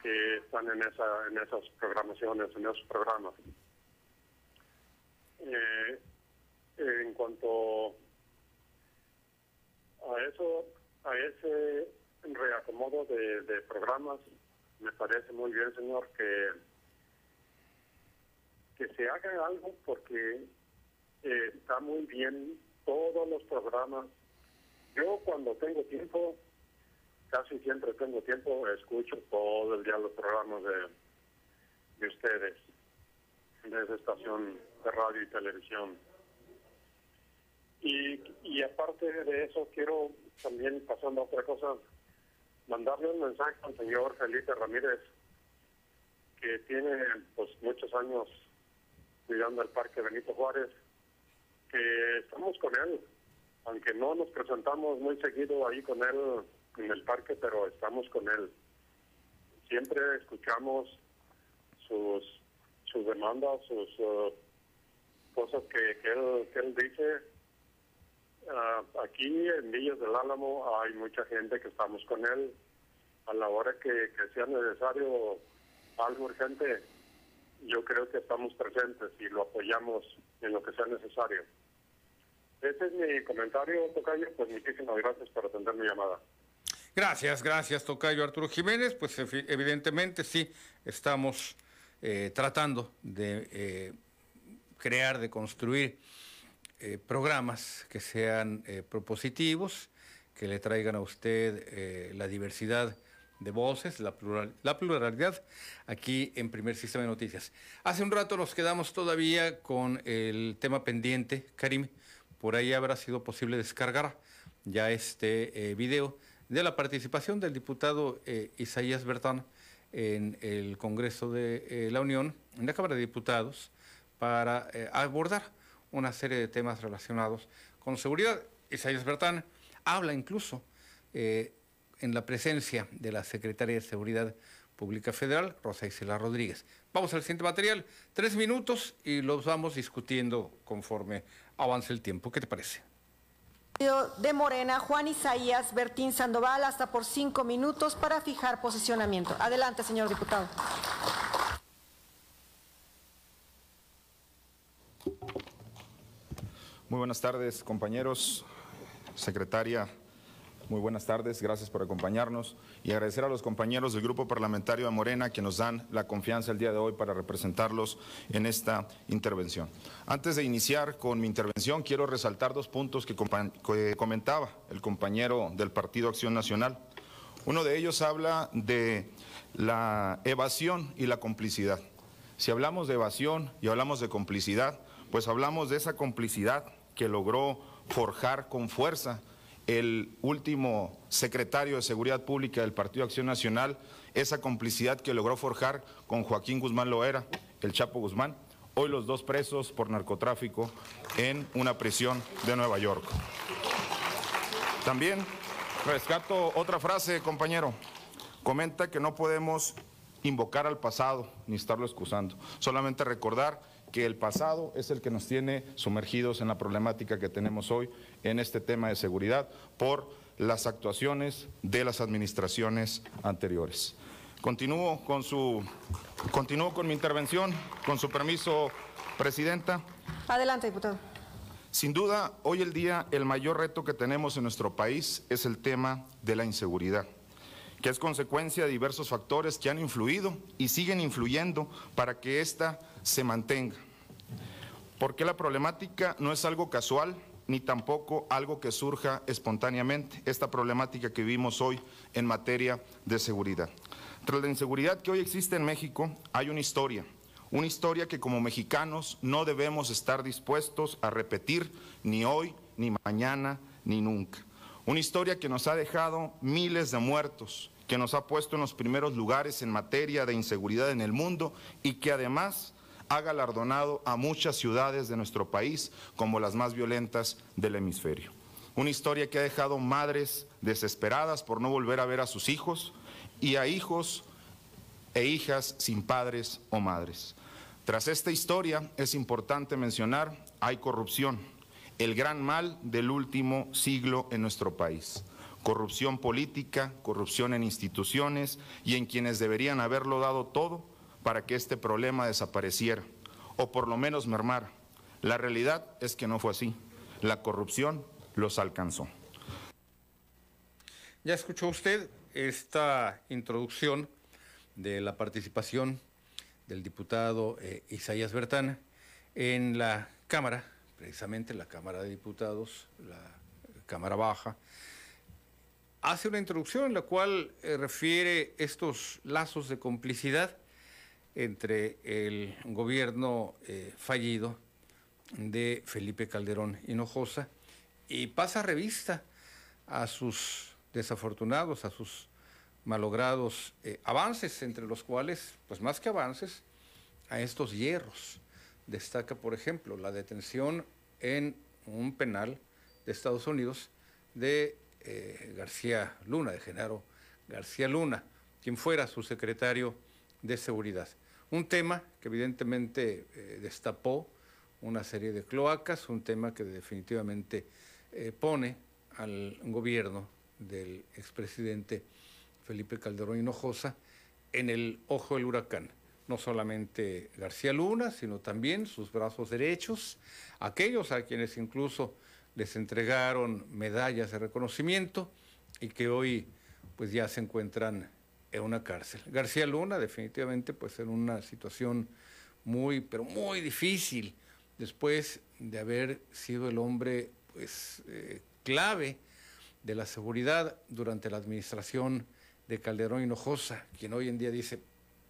Speaker 19: que están en, esa, en esas programaciones, en esos programas. Eh, en cuanto a eso, a ese reacomodo de, programas, me parece muy bien, señor, que que se haga algo porque eh, está muy bien todos los programas. Yo cuando tengo tiempo, casi siempre tengo tiempo, escucho todo el día los programas de, de ustedes, de esa estación de radio y televisión. Y, y aparte de eso, quiero también, pasando a otra cosa, mandarle un mensaje al señor Felipe Ramírez, que tiene pues muchos años cuidando el Parque Benito Juárez, que estamos con él, aunque no nos presentamos muy seguido ahí con él en el parque, pero estamos con él. Siempre escuchamos sus, sus demandas, sus eh, cosas que, que, él, que él dice. Ah, aquí en Villas del Álamo hay mucha gente que estamos con él. A la hora que, que sea necesario algo urgente, yo creo que estamos presentes y lo apoyamos en lo que sea necesario. Ese es mi comentario, Tocayo. Pues muchísimas gracias por atender mi llamada.
Speaker 1: Gracias, gracias, Tocayo Arturo Jiménez. Pues evi- evidentemente sí, estamos eh, tratando de eh, crear, de construir eh, programas que sean eh, propositivos, que le traigan a usted eh, la diversidad de voces, la, la pluralidad aquí en Primer Sistema de Noticias. Hace un rato nos quedamos todavía con el tema pendiente, Karim, por ahí habrá sido posible descargar ya este video de la participación del diputado Isaías Bertán en el Congreso de la Unión, en la Cámara de Diputados, para abordar una serie de temas relacionados con seguridad. Isaías Bertán habla incluso eh, en la presencia de la Secretaria de Seguridad Pública Federal, Rosa Isela Rodríguez. Vamos al siguiente material, tres minutos y los vamos discutiendo conforme avance el tiempo. ¿Qué te parece?
Speaker 20: de Morena, Juan Isaías Bertín Sandoval, hasta por cinco minutos para fijar posicionamiento. Adelante, señor diputado.
Speaker 21: Muy buenas tardes, compañeros, secretaria. Muy buenas tardes, gracias por acompañarnos y agradecer a los compañeros del Grupo Parlamentario de Morena que nos dan la confianza el día de hoy para representarlos en esta intervención. Antes de iniciar con mi intervención, quiero resaltar dos puntos que, que comentaba el compañero del Partido Acción Nacional. Uno de ellos habla de la evasión y la complicidad. Si hablamos de evasión y hablamos de complicidad, pues hablamos de esa complicidad que logró forjar con fuerza el último secretario de Seguridad Pública del Partido Acción Nacional, esa complicidad que logró forjar con Joaquín Guzmán Loera, el Chapo Guzmán, hoy los dos presos por narcotráfico en una prisión de Nueva York. También rescato otra frase, compañero. Comenta que no podemos invocar al pasado ni estarlo excusando. Solamente recordar que el pasado es el que nos tiene sumergidos en la problemática que tenemos hoy en este tema de seguridad por las actuaciones de las administraciones anteriores. Continúo con su continúo con mi intervención, con su permiso, presidenta.
Speaker 20: Adelante, diputado.
Speaker 21: Sin duda, hoy el día el mayor reto que tenemos en nuestro país es el tema de la inseguridad, que es consecuencia de diversos factores que han influido y siguen influyendo para que ésta se mantenga. Porque la problemática no es algo casual ni tampoco algo que surja espontáneamente, esta problemática que vivimos hoy en materia de seguridad. Tras la inseguridad que hoy existe en México, hay una historia, una historia que como mexicanos no debemos estar dispuestos a repetir ni hoy, ni mañana, ni nunca. Una historia que nos ha dejado miles de muertos, que nos ha puesto en los primeros lugares en materia de inseguridad en el mundo y que además ha galardonado a muchas ciudades de nuestro país como las más violentas del hemisferio. Una historia que ha dejado madres desesperadas por no volver a ver a sus hijos y a hijos e hijas sin padres o madres. Tras esta historia es importante mencionar, hay corrupción, el gran mal del último siglo en nuestro país. Corrupción política, corrupción en instituciones y en quienes deberían haberlo dado todo para que este problema desapareciera, o por lo menos mermara. La realidad es que no fue así. La corrupción los alcanzó.
Speaker 1: Ya escuchó usted esta introducción de la participación del diputado eh, Isaías Bertana en la Cámara, precisamente la Cámara de Diputados, la Cámara Baja, hace una introducción en la cual eh, refiere estos lazos de complicidad entre el gobierno eh, fallido de Felipe Calderón Hinojosa y pasa revista a sus desafortunados, a sus malogrados eh, avances, entre los cuales, pues más que avances, a estos hierros. Destaca, por ejemplo, la detención en un penal de Estados Unidos de eh, García Luna, de Genaro García Luna, quien fuera su secretario de Seguridad. Un tema que evidentemente eh, destapó una serie de cloacas, un tema que definitivamente eh, pone al gobierno del expresidente Felipe Calderón Hinojosa en el ojo del huracán. No solamente García Luna, sino también sus brazos derechos, aquellos a quienes incluso les entregaron medallas de reconocimiento y que hoy pues ya se encuentran en una cárcel. García Luna definitivamente pues en una situación muy, pero muy difícil, después de haber sido el hombre pues eh, clave de la seguridad durante la administración de Calderón Hinojosa, quien hoy en día dice,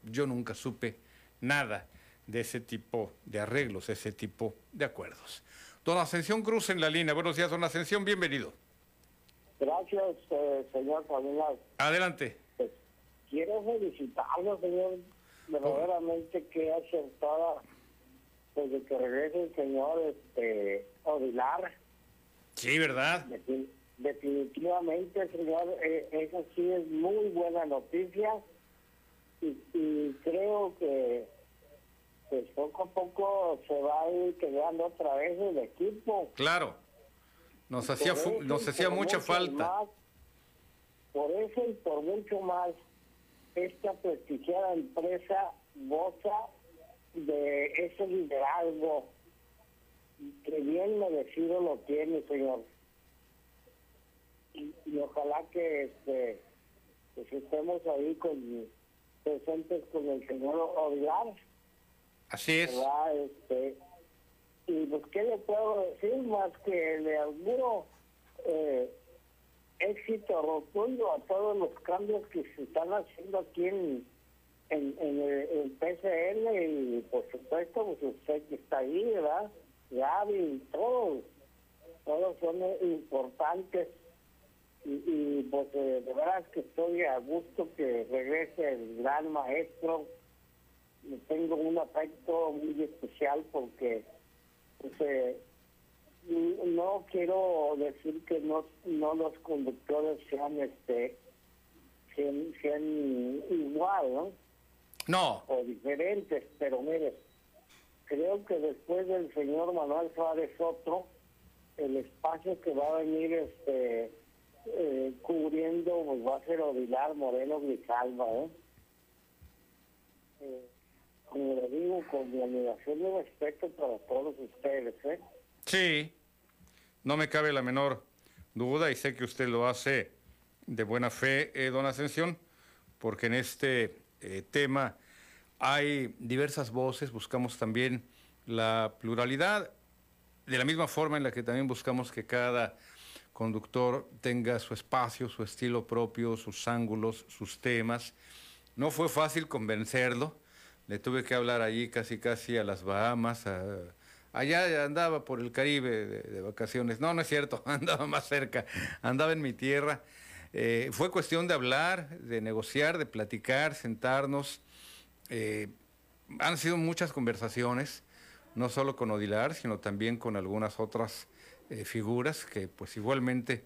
Speaker 1: yo nunca supe nada de ese tipo de arreglos, ese tipo de acuerdos. Don Ascensión Cruz en la línea. Buenos días, don Ascensión, bienvenido.
Speaker 7: Gracias, eh, señor Familia.
Speaker 1: Adelante
Speaker 7: quiero felicitarlo, señor, verdaderamente que acertada desde que regrese el señor este, Odilar.
Speaker 1: Sí, ¿verdad?
Speaker 7: definitivamente, señor, eh, eso sí es muy buena noticia y, creo que pues poco a poco se va a ir quedando otra vez el equipo.
Speaker 1: Claro, nos hacía, nos hacía mucha falta.
Speaker 7: por eso y por mucho más esta prestigiada empresa goza de ese liderazgo que bien merecido lo tiene, señor. Y, ojalá que este pues estemos ahí con presentes con el señor Odiar.
Speaker 1: Así es.
Speaker 7: Este, y pues, ¿qué le puedo decir más que le auguro eh, éxito rotundo a todos los cambios que se están haciendo aquí en, en, el, PCN y por supuesto pues usted que está ahí, ¿verdad? Gaby, todos, todos son importantes y, pues de verdad que estoy a gusto que regrese el gran maestro. Tengo un afecto muy especial porque pues, eh, no quiero decir que no no los conductores sean este sean, igual no
Speaker 1: no
Speaker 7: o diferentes pero mire creo que después del señor Manuel Suárez Soto el espacio que va a venir este eh, cubriendo pues va a ser Odilar Moreno Grijalva ¿eh? eh, como le digo, con mi admiración y respeto para todos ustedes, ¿eh?
Speaker 1: Sí, no me cabe la menor duda y sé que usted lo hace de buena fe, eh, don Ascensión, porque en este eh, tema hay diversas voces, buscamos también la pluralidad, de la misma forma en la que también buscamos que cada conductor tenga su espacio, su estilo propio, sus ángulos, sus temas. No fue fácil convencerlo, le tuve que hablar allí casi casi a las Bahamas, allá andaba por el Caribe de, vacaciones, no, no es cierto, [laughs] andaba más cerca, andaba en mi tierra. Eh, fue cuestión de hablar, de negociar, de platicar, sentarnos. Eh, han sido muchas conversaciones, no solo con Odilar, sino también con algunas otras eh, figuras que pues igualmente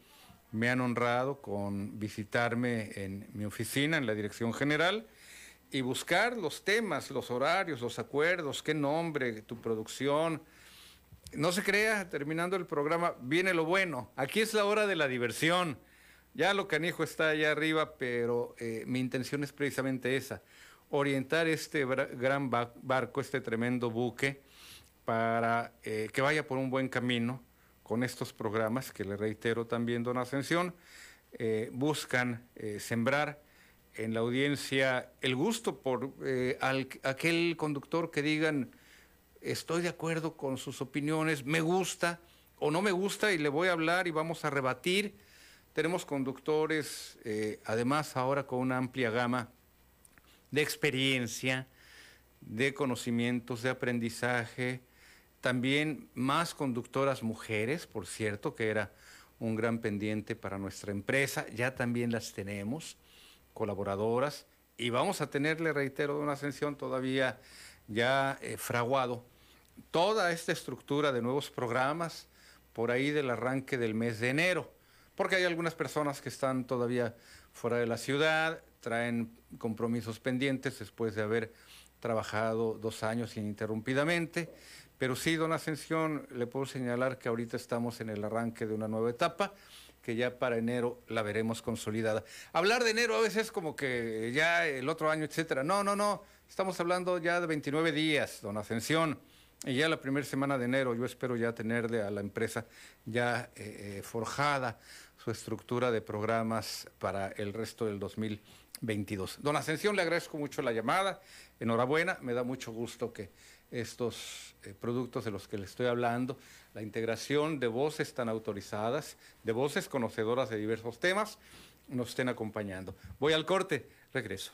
Speaker 1: me han honrado con visitarme en mi oficina, en la dirección general, y buscar los temas, los horarios, los acuerdos, qué nombre, tu producción. No se crea, terminando el programa, viene lo bueno. Aquí es la hora de la diversión. Ya lo canijo está allá arriba, pero eh, mi intención es precisamente esa, orientar este gran barco, este tremendo buque, para eh, que vaya por un buen camino con estos programas que le reitero también, don Ascensión, eh, buscan sembrar en la audiencia el gusto por aquel conductor que digan, estoy de acuerdo con sus opiniones, me gusta o no me gusta y le voy a hablar y vamos a rebatir tenemos conductores, eh, además ahora con una amplia gama de experiencia, de conocimientos, de aprendizaje, también más conductoras mujeres, por cierto, que era un gran pendiente para nuestra empresa, ya también las tenemos, colaboradoras, y vamos a tenerle, reitero, una ascensión todavía ya eh, fraguado, toda esta estructura de nuevos programas por ahí del arranque del mes de enero porque hay algunas personas que están todavía fuera de la ciudad, traen compromisos pendientes después de haber trabajado dos años ininterrumpidamente. Pero sí, don Ascensión, le puedo señalar que ahorita estamos en el arranque de una nueva etapa que ya para enero la veremos consolidada. Hablar de enero a veces es como que ya el otro año, etcétera. No, no, no. Estamos hablando ya de 29 días, don Ascensión. Y ya la primera semana de enero yo espero ya tenerle a la empresa ya eh, eh, forjada su estructura de programas para el resto del 2022. Don Ascensión, le agradezco mucho la llamada. Enhorabuena, me da mucho gusto que estos eh, productos de los que le estoy hablando, la integración de voces tan autorizadas, de voces conocedoras de diversos temas, nos estén acompañando. Voy al corte, regreso.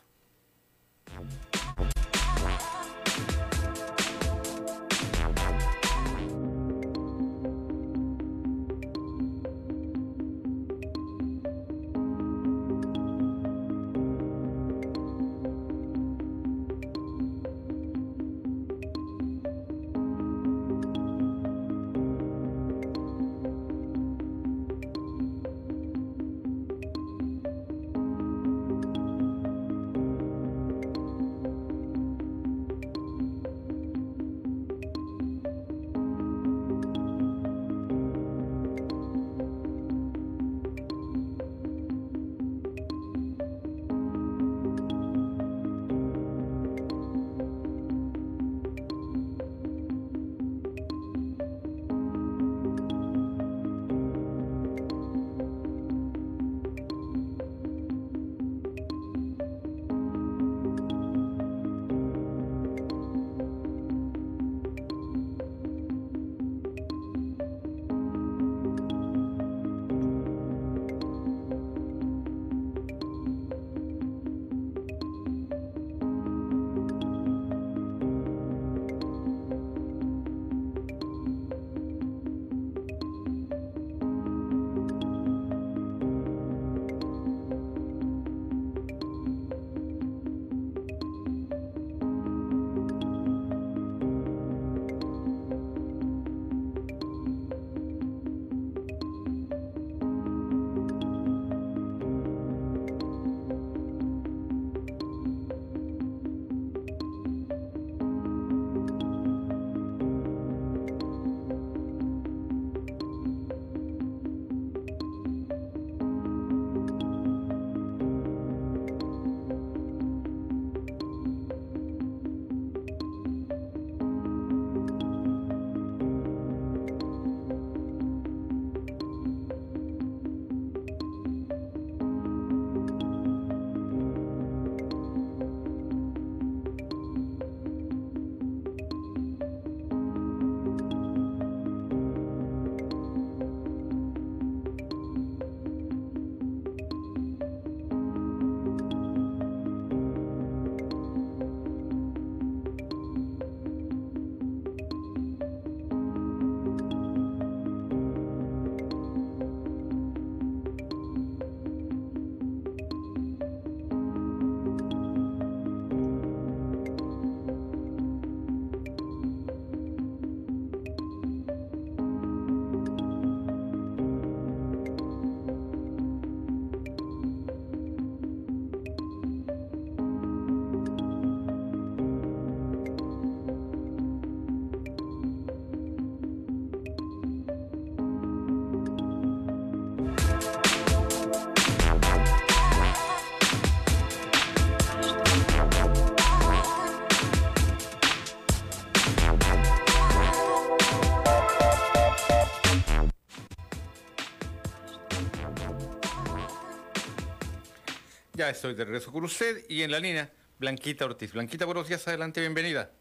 Speaker 1: Ya estoy de regreso con usted y en la línea, Blanquita Ortiz. Blanquita, buenos días, adelante, bienvenida.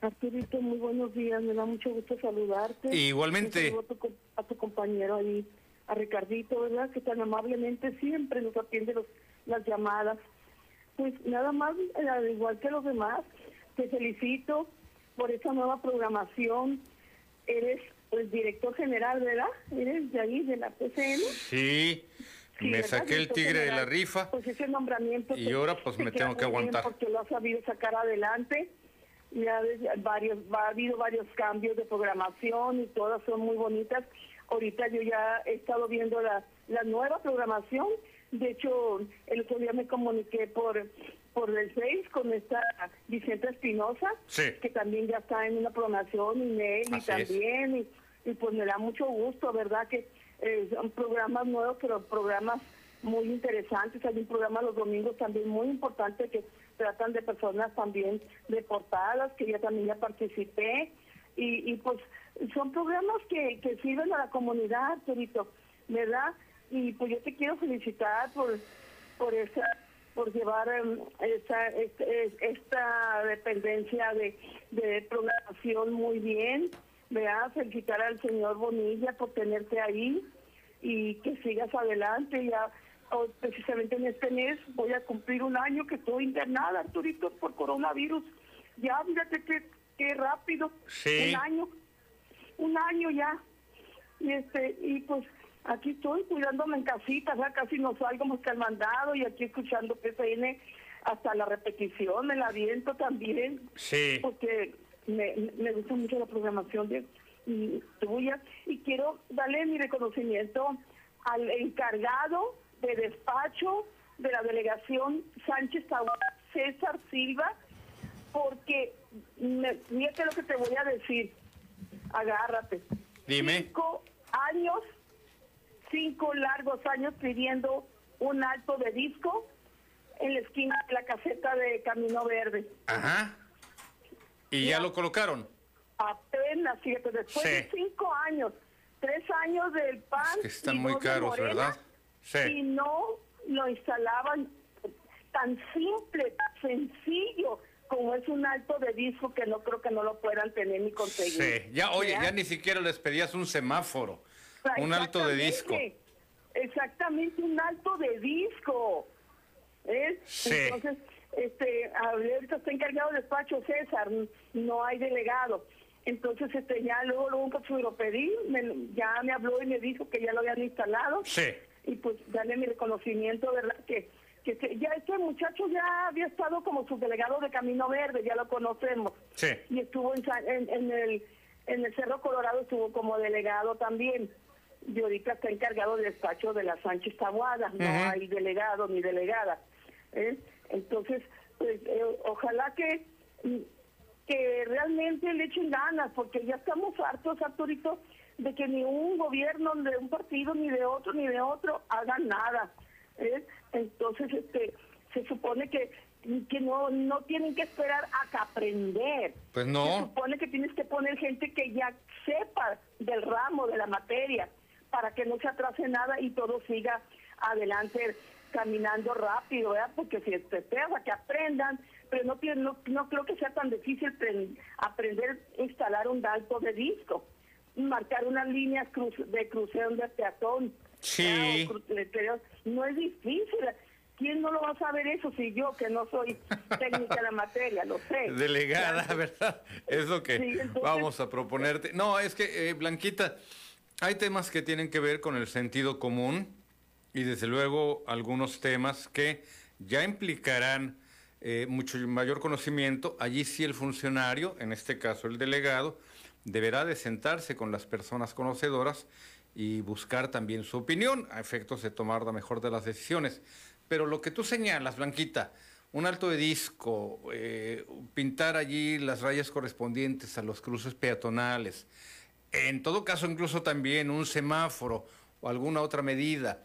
Speaker 22: Arturito, muy buenos días, me da mucho gusto saludarte.
Speaker 1: Igualmente.
Speaker 22: A tu, a tu compañero ahí, a Ricardito, ¿verdad? Que tan amablemente siempre nos atiende los, las llamadas. Pues nada más, eh, al igual que los demás, te felicito por esa nueva programación. Eres el director general, ¿verdad? Eres de ahí, de la PCN.
Speaker 1: Sí,
Speaker 22: Sí,
Speaker 1: me saqué el tigre de la rifa.
Speaker 22: Pues ese nombramiento.
Speaker 1: Y ahora, pues, me tengo que aguantar.
Speaker 22: Porque lo has sabido sacar adelante. Ya ves, varios, ha habido varios cambios de programación y todas son muy bonitas. Ahorita yo ya he estado viendo la, la nueva programación. De hecho, el otro día me comuniqué por por el Face con esta Vicente Espinosa,
Speaker 1: Sí.
Speaker 22: que también ya está en una programación, y Nelly también, y, y pues me da mucho gusto, ¿verdad? Que eh, son programas nuevos, pero programas muy interesantes. Hay un programa los domingos también muy importante que tratan de personas también deportadas, que yo también ya participé. Y, y pues son programas que, que sirven a la comunidad, Torito, ¿verdad? Y pues yo te quiero felicitar por, por esa por llevar em, esta, este- esta dependencia de, de programación muy bien, ¿verdad? Felicitar al señor Bonilla por tenerte ahí y que sigas adelante. Ya oh, precisamente en este mes voy a cumplir un año que estoy internada, Arturito, por coronavirus. Ya, fíjate qué, qué rápido.
Speaker 1: Sí.
Speaker 22: Un año. Un año ya. Y este, y pues aquí estoy cuidándome en casita, ya casi no salgo más que al mandado y aquí escuchando PCN hasta la repetición, me la aviento también.
Speaker 1: Sí.
Speaker 22: Porque me, me gusta mucho la programación de tuya y quiero darle mi reconocimiento al encargado de despacho de la delegación Sánchez Tahuada, César Silva, porque me, fíjate lo que te voy a decir, agárrate.
Speaker 1: Dime.
Speaker 22: Cinco años, cinco largos años pidiendo un alto de disco en la esquina de la caseta de Camino Verde.
Speaker 1: Ajá. ¿Y ya lo colocaron?
Speaker 22: Apenas, fíjate, después
Speaker 1: Sí.
Speaker 22: de cinco años, tres años del PAN.
Speaker 1: Que están
Speaker 22: y
Speaker 1: muy caros,
Speaker 22: Morena,
Speaker 1: ¿verdad?
Speaker 22: Y
Speaker 1: Sí.
Speaker 22: no lo instalaban tan simple, tan sencillo como es un alto de disco que no creo que no lo puedan tener ni conseguir.
Speaker 1: Sí. Ya, oye,
Speaker 22: ¿Verdad?
Speaker 1: ya ni siquiera les pedías un semáforo. Un alto de disco.
Speaker 22: Exactamente, Exactamente, un alto de disco. ¿eh?
Speaker 1: Sí.
Speaker 22: Entonces, este, ahorita está encargado el despacho César, no hay delegado. Entonces, este, ya luego, luego que se lo pedí, me- ya me habló y me dijo que ya lo habían instalado.
Speaker 1: Sí.
Speaker 22: Y pues darle mi reconocimiento, ¿verdad? Que, que, que ya este muchacho ya había estado como subdelegado de Camino Verde, ya lo conocemos
Speaker 1: Sí.
Speaker 22: y estuvo en, en, en el en el Cerro Colorado estuvo como delegado también y ahorita está encargado del despacho de la Sánchez Tabuada no hay delegado ni delegada ¿eh? Entonces pues eh, ojalá que que realmente le echen ganas porque ya estamos hartos Arturito de que ni un gobierno de un partido ni de otro ni de otro hagan nada ¿eh? entonces este se supone que que no no tienen que esperar a que aprender
Speaker 1: Pues
Speaker 22: se
Speaker 1: no.
Speaker 22: supone que tienes que poner gente que ya sepa del ramo, de la materia, para que no se atrase nada y todo siga adelante caminando rápido, ¿verdad? Porque si te esperas a que aprendan, pero no, no, no creo que sea tan difícil pren- aprender a instalar un alto de disco, marcar unas líneas cruz, de crucero de peatón.
Speaker 1: Sí.
Speaker 22: No es difícil. ¿Quién no lo va a saber eso si yo, que no soy técnica de la materia, lo sé? [laughs]
Speaker 1: Delegada,
Speaker 22: Claro.
Speaker 1: ¿verdad? Es lo que
Speaker 22: Sí, entonces-
Speaker 1: vamos a proponerte. No, es que, eh, Blanquita, hay temas que tienen que ver con el sentido común y desde luego algunos temas que ya implicarán eh, mucho mayor conocimiento. Allí sí el funcionario, en este caso el delegado, deberá de sentarse con las personas conocedoras y buscar también su opinión a efectos de tomar la mejor de las decisiones. Pero lo que tú señalas, Blanquita, un alto de disco, eh, pintar allí las rayas correspondientes a los cruces peatonales, en todo caso incluso también un semáforo o alguna otra medida,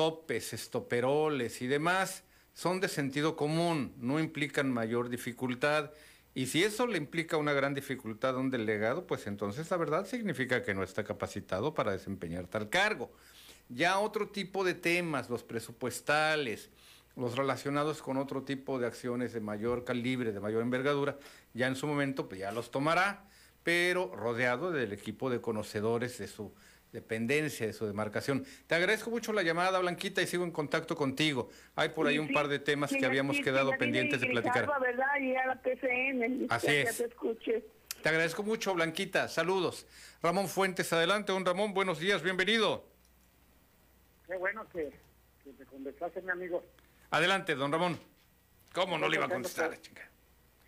Speaker 1: topes, estoperoles y demás, son de sentido común, no implican mayor dificultad. Y si eso le implica una gran dificultad a un delegado, pues entonces la verdad significa que no está capacitado para desempeñar tal cargo. Ya otro tipo de temas, los presupuestales, los relacionados con otro tipo de acciones de mayor calibre, de mayor envergadura, ya en su momento pues ya los tomará, pero rodeado del equipo de conocedores de su dependencia, de su demarcación. Te agradezco mucho la llamada, Blanquita, y sigo en contacto contigo. Hay por ahí un par de temas que habíamos quedado pendientes de platicar.
Speaker 22: ¿verdad? Y a la PCN.
Speaker 1: Así es.
Speaker 22: Te
Speaker 1: agradezco mucho, Blanquita. Saludos. Ramón Fuentes, adelante. Don Ramón, buenos días, bienvenido.
Speaker 7: Qué bueno que, que te contestaste, mi amigo.
Speaker 1: Adelante, don Ramón. ¿Cómo no
Speaker 7: Estoy
Speaker 1: le iba a contestar?
Speaker 7: por-
Speaker 1: chica?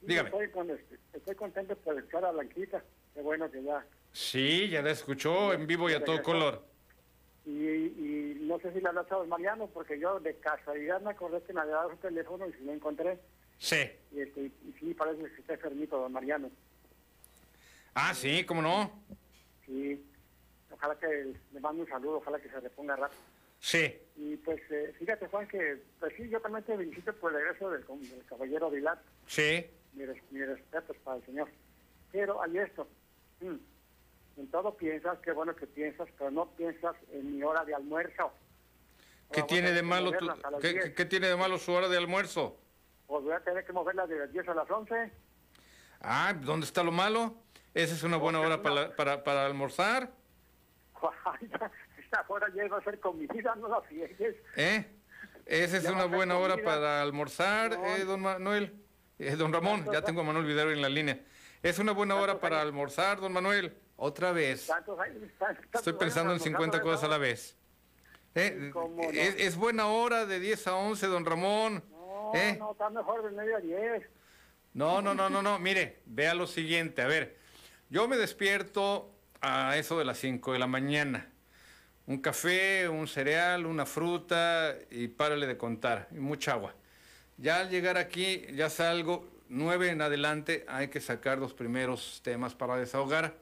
Speaker 7: Sí,
Speaker 1: Dígame.
Speaker 7: Estoy, con este- estoy contento por estar a Blanquita. Qué bueno que ya.
Speaker 1: Sí, ya la escuchó en vivo y a todo color.
Speaker 7: Y, y no sé si le hablaste a don Mariano, porque yo de casualidad me acordé que me había dado su teléfono y si lo encontré.
Speaker 1: Sí.
Speaker 7: Y, este, y sí, parece que está enfermito, don Mariano.
Speaker 1: Ah, sí, ¿cómo no?
Speaker 7: Sí. Ojalá que le mande un saludo, ojalá que se reponga rápido.
Speaker 1: Sí.
Speaker 7: Y pues, eh, fíjate, Juan, que pues sí, yo también te felicito por el regreso del, del caballero Vilar.
Speaker 1: Sí.
Speaker 7: Mi, mi respeto para el señor. Pero hay esto. mm, En todo piensas, qué bueno que piensas, pero no piensas en mi hora de almuerzo.
Speaker 1: ¿Qué tiene de malo tu- qué,
Speaker 7: 10.
Speaker 1: qué- qué tiene de malo su hora de almuerzo?
Speaker 7: Pues voy a tener que moverla de las 10 a las 11.
Speaker 1: Ah, ¿dónde está lo malo? Esa es una buena hora para, para, para almorzar,
Speaker 7: Esta hora ya iba a ser comida, no la fiegues.
Speaker 1: ¿eh? Esa es
Speaker 7: Ya
Speaker 1: una buena hora
Speaker 7: comida.
Speaker 1: para almorzar,
Speaker 7: No.
Speaker 1: eh, don Manuel. Eh, don Ramón, ya tengo a Manuel Vidal en la línea. Es una buena hora para almorzar, don Manuel. Otra vez.
Speaker 7: Tantos años- tantos
Speaker 1: Estoy pensando en
Speaker 7: almorzando
Speaker 1: 50
Speaker 7: de
Speaker 1: cosas a la vez. Eh,
Speaker 7: no.
Speaker 1: es, es buena hora de 10 a 11, don Ramón.
Speaker 7: No,
Speaker 1: ¿Eh?
Speaker 7: no, está mejor de medio a 10.
Speaker 1: No, no, no, no, no. Mire, vea lo siguiente. A ver, yo me despierto a eso de las 5 de la mañana. Un café, un cereal, una fruta y párale de contar. Y mucha agua. Ya al llegar aquí, ya salgo, 9 en adelante, hay que sacar los primeros temas para desahogar.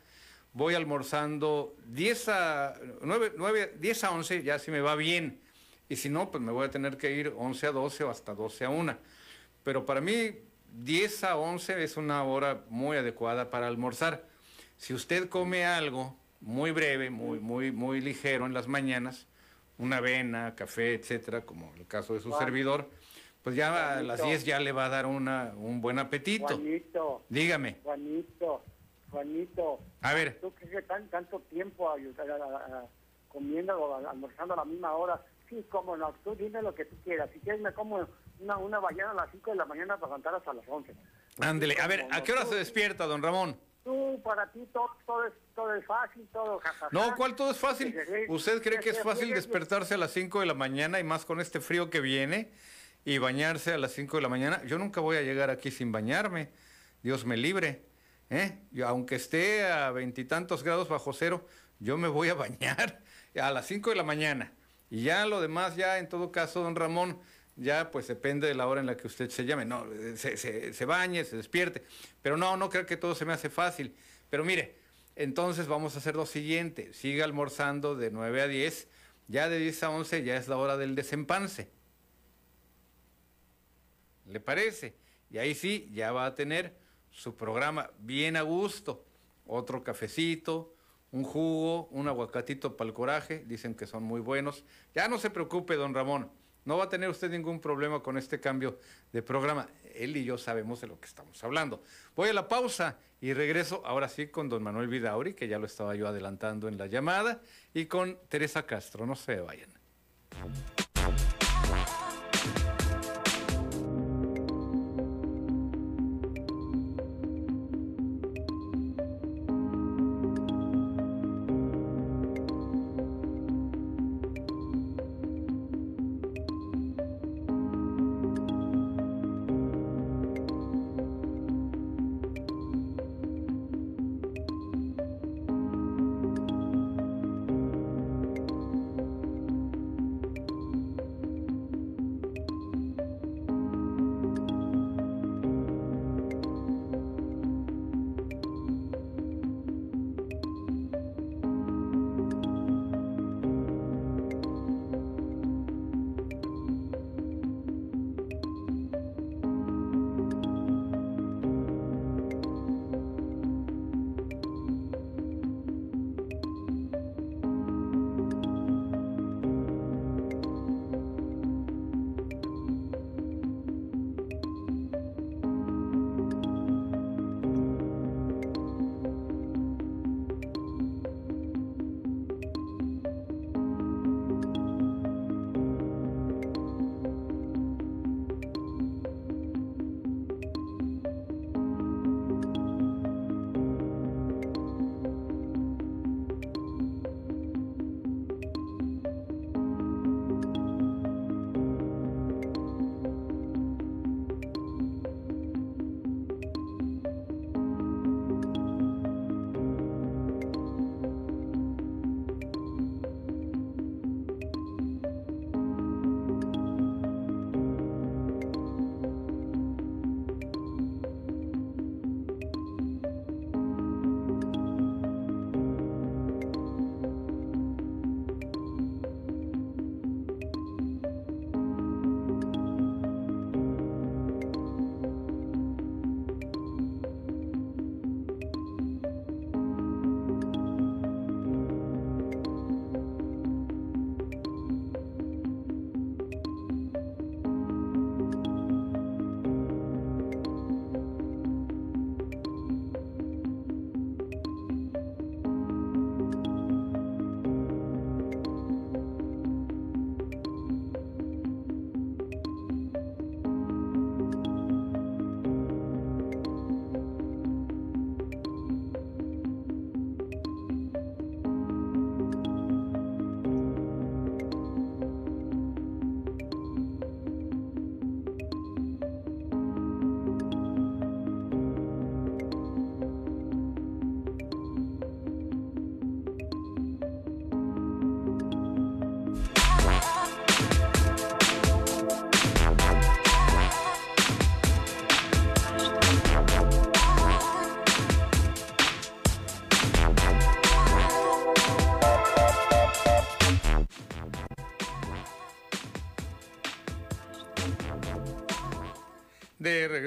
Speaker 1: Voy almorzando 10 a, 9, 9, 10 a 11, ya si me va bien. Y si no, pues me voy a tener que ir 11 a 12 o hasta 12 a 1. Pero para mí, 10 a 11 es una hora muy adecuada para almorzar. Si usted come algo muy breve, muy, muy, muy ligero en las mañanas, una avena, café, etcétera, como el caso de su
Speaker 7: Juan.
Speaker 1: servidor, pues ya a las
Speaker 7: Juanito.
Speaker 1: 10 ya le va a dar una, un buen apetito.
Speaker 7: Juanito,
Speaker 1: Dígame.
Speaker 7: Juanito, Juanito.
Speaker 1: A ver.
Speaker 7: ¿Tú crees que tan, tanto tiempo a- a- a- a- comiendo o almorzando a la misma hora? Sí, cómo no. Tú dime lo que tú quieras. Si quieres, me como una, una ballena a las 5 de la mañana para cantar hasta las 11.
Speaker 1: Ándele. A ver, ¿a qué hora se despierta, don Ramón?
Speaker 7: Tú, para ti, todo, todo, es, todo es fácil, todo jajaja.
Speaker 1: No, ¿cuál todo es fácil? ¿Usted cree que es fácil
Speaker 7: se-
Speaker 1: despertarse a las 5 de la mañana y más con este frío que viene y bañarse a las 5 de la mañana? Yo nunca voy a llegar aquí sin bañarme. Dios me libre. ¿Eh? Aunque esté a veintitantos grados bajo cero, yo me voy a bañar [laughs] a las 5 de la mañana. Y ya lo demás, ya en todo caso, don Ramón, ya pues depende de la hora en la que usted se llame. No, se, se, se bañe, se despierte. Pero no, no creo que todo se me hace fácil. Pero mire, entonces vamos a hacer lo siguiente. Siga almorzando de 9 a 10. Ya de 10 a 11 ya es la hora del desempance. ¿Le parece? Y ahí sí, ya va a tener su programa bien a gusto. Otro cafecito, un jugo, un aguacatito para el coraje. Dicen que son muy buenos. Ya no se preocupe, don Ramón. No va a tener usted ningún problema con este cambio de programa. Él y yo sabemos de lo que estamos hablando. Voy a la pausa y regreso ahora sí con don Manuel Vidauri, que ya lo estaba yo adelantando en la llamada, y con Teresa Castro. No se vayan.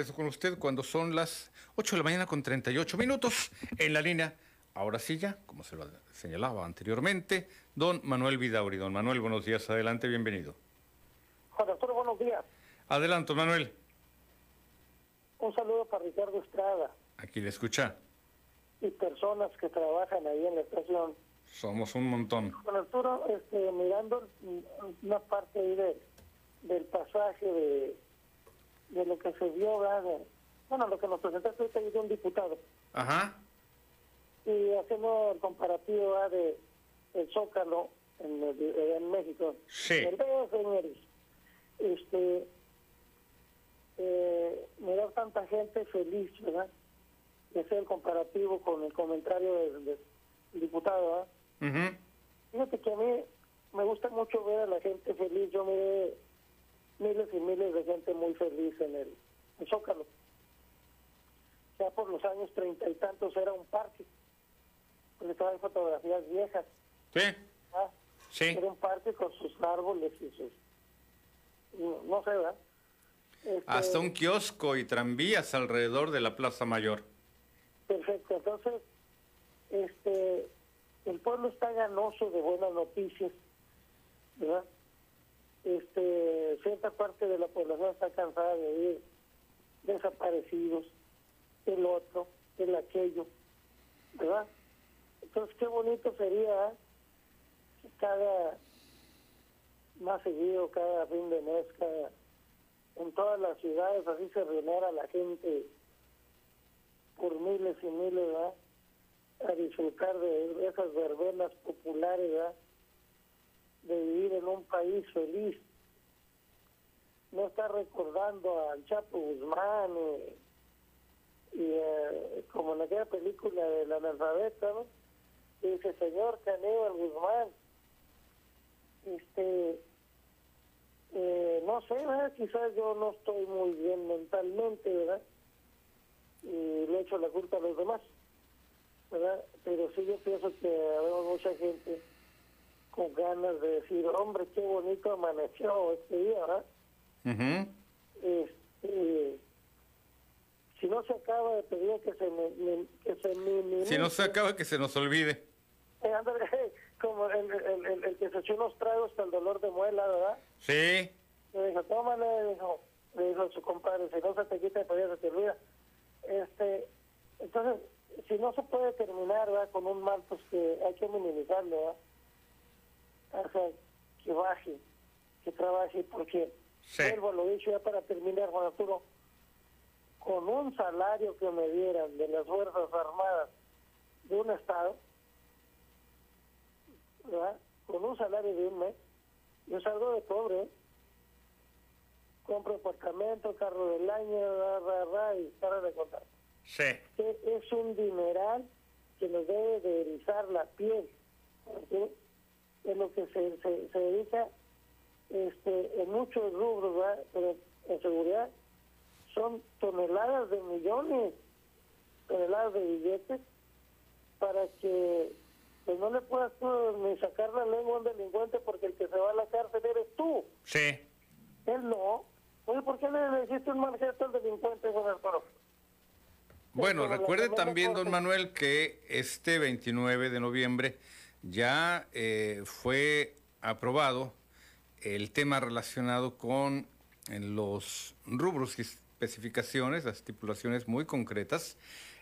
Speaker 1: Regreso con usted cuando son las 8 de la mañana con 38 minutos en la línea. Ahora sí ya, como se lo señalaba anteriormente, don Manuel Vidauri. Don Manuel, buenos días, adelante, bienvenido.
Speaker 23: Juan Arturo, buenos días.
Speaker 1: Adelante, Manuel.
Speaker 23: Un saludo para Ricardo Estrada
Speaker 1: Aquí le escucha.
Speaker 23: y personas que trabajan ahí en la estación.
Speaker 1: Somos un montón.
Speaker 23: Juan Arturo, este, mirando una parte ahí de, del pasaje de, de lo que se vio, bueno, lo que nos presentaste ahorita ahí de un diputado.
Speaker 1: Ajá.
Speaker 23: y hacemos el comparativo ¿verdad? de el Zócalo en, el- en México.
Speaker 1: Sí.
Speaker 23: Señores, este, eh, mirar tanta gente feliz, ¿verdad? Y hacer el comparativo con el comentario del, del diputado, ¿verdad?
Speaker 1: Ujú.
Speaker 23: Fíjate que a mí me gusta mucho ver a la gente feliz. Yo miré miles y miles de gente muy feliz en el en Zócalo. Ya por los años treinta y tantos era un parque, porque estaban fotografías viejas.
Speaker 1: Sí.
Speaker 23: ¿ah?
Speaker 1: Sí.
Speaker 23: Era un parque con sus árboles y sus... No, no sé, ¿verdad? Este,
Speaker 1: Hasta un kiosco y tranvías alrededor de la Plaza Mayor.
Speaker 23: Perfecto, entonces, este, el pueblo está ganoso de buenas noticias, ¿verdad? Este, cierta parte de la población está cansada de oír desaparecidos, el otro, el aquello, ¿verdad? Entonces, qué bonito sería que cada, más seguido, cada fin de mes, cada, en todas las ciudades, así se reuniera la gente por miles y miles, ¿verdad? A disfrutar de esas verbenas populares, ¿verdad? De vivir en un país feliz. No estar recordando al Chapo Guzmán y, y, eh, como en aquella película del analfabeta, ¿no? Dice, señor Caníbal Guzmán, este, eh, no sé, quizás yo no estoy muy bien mentalmente, ¿verdad? Y le echo la culpa a los demás, ¿verdad? Pero sí yo pienso que vemos mucha gente con ganas de decir, hombre, qué bonito amaneció este día, ¿verdad?
Speaker 1: Ujú.
Speaker 23: Este, si no se acaba de pedir que se, me, me- que se minimice,
Speaker 1: Si no se acaba, que se nos olvide.
Speaker 23: eh, ándale, [laughs] como el, el, el- el que se echó unos tragos hasta el dolor de muela, ¿verdad?
Speaker 1: Sí.
Speaker 23: Le dijo, tómale, le dijo, le dijo su compadre, si no se te quita, pues ya se te olvida. Este, entonces, si no se puede terminar, ¿verdad? Con un mal, pues que hay que minimizarlo, ¿verdad? O sea, que baje, que trabaje, porque, vuelvo a lo dicho ya para terminar, Juan Arturo, con un salario que me dieran de las Fuerzas Armadas de un Estado, ¿verdad? Con un salario de un mes, yo salgo de pobre, ¿eh? compro apartamento, carro del año, ra, ra, ra, y para de contar.
Speaker 1: Sí.
Speaker 23: Es un dineral que nos debe de erizar la piel. ¿sí? Es lo que se, se, se dedica este, en muchos rubros, ¿verdad? pero en seguridad son toneladas de millones, toneladas de billetes, para que pues no le puedas tú ni sacar la lengua a un delincuente porque el que se va a la cárcel eres tú.
Speaker 1: Sí.
Speaker 23: Él no. Oye, ¿por qué le, hiciste un mal gesto al delincuente, Juan Arturo?
Speaker 1: Bueno, recuerde también, don Manuel, que este 29 de noviembre ya eh, fue aprobado el tema relacionado con los rubros y especificaciones, las estipulaciones muy concretas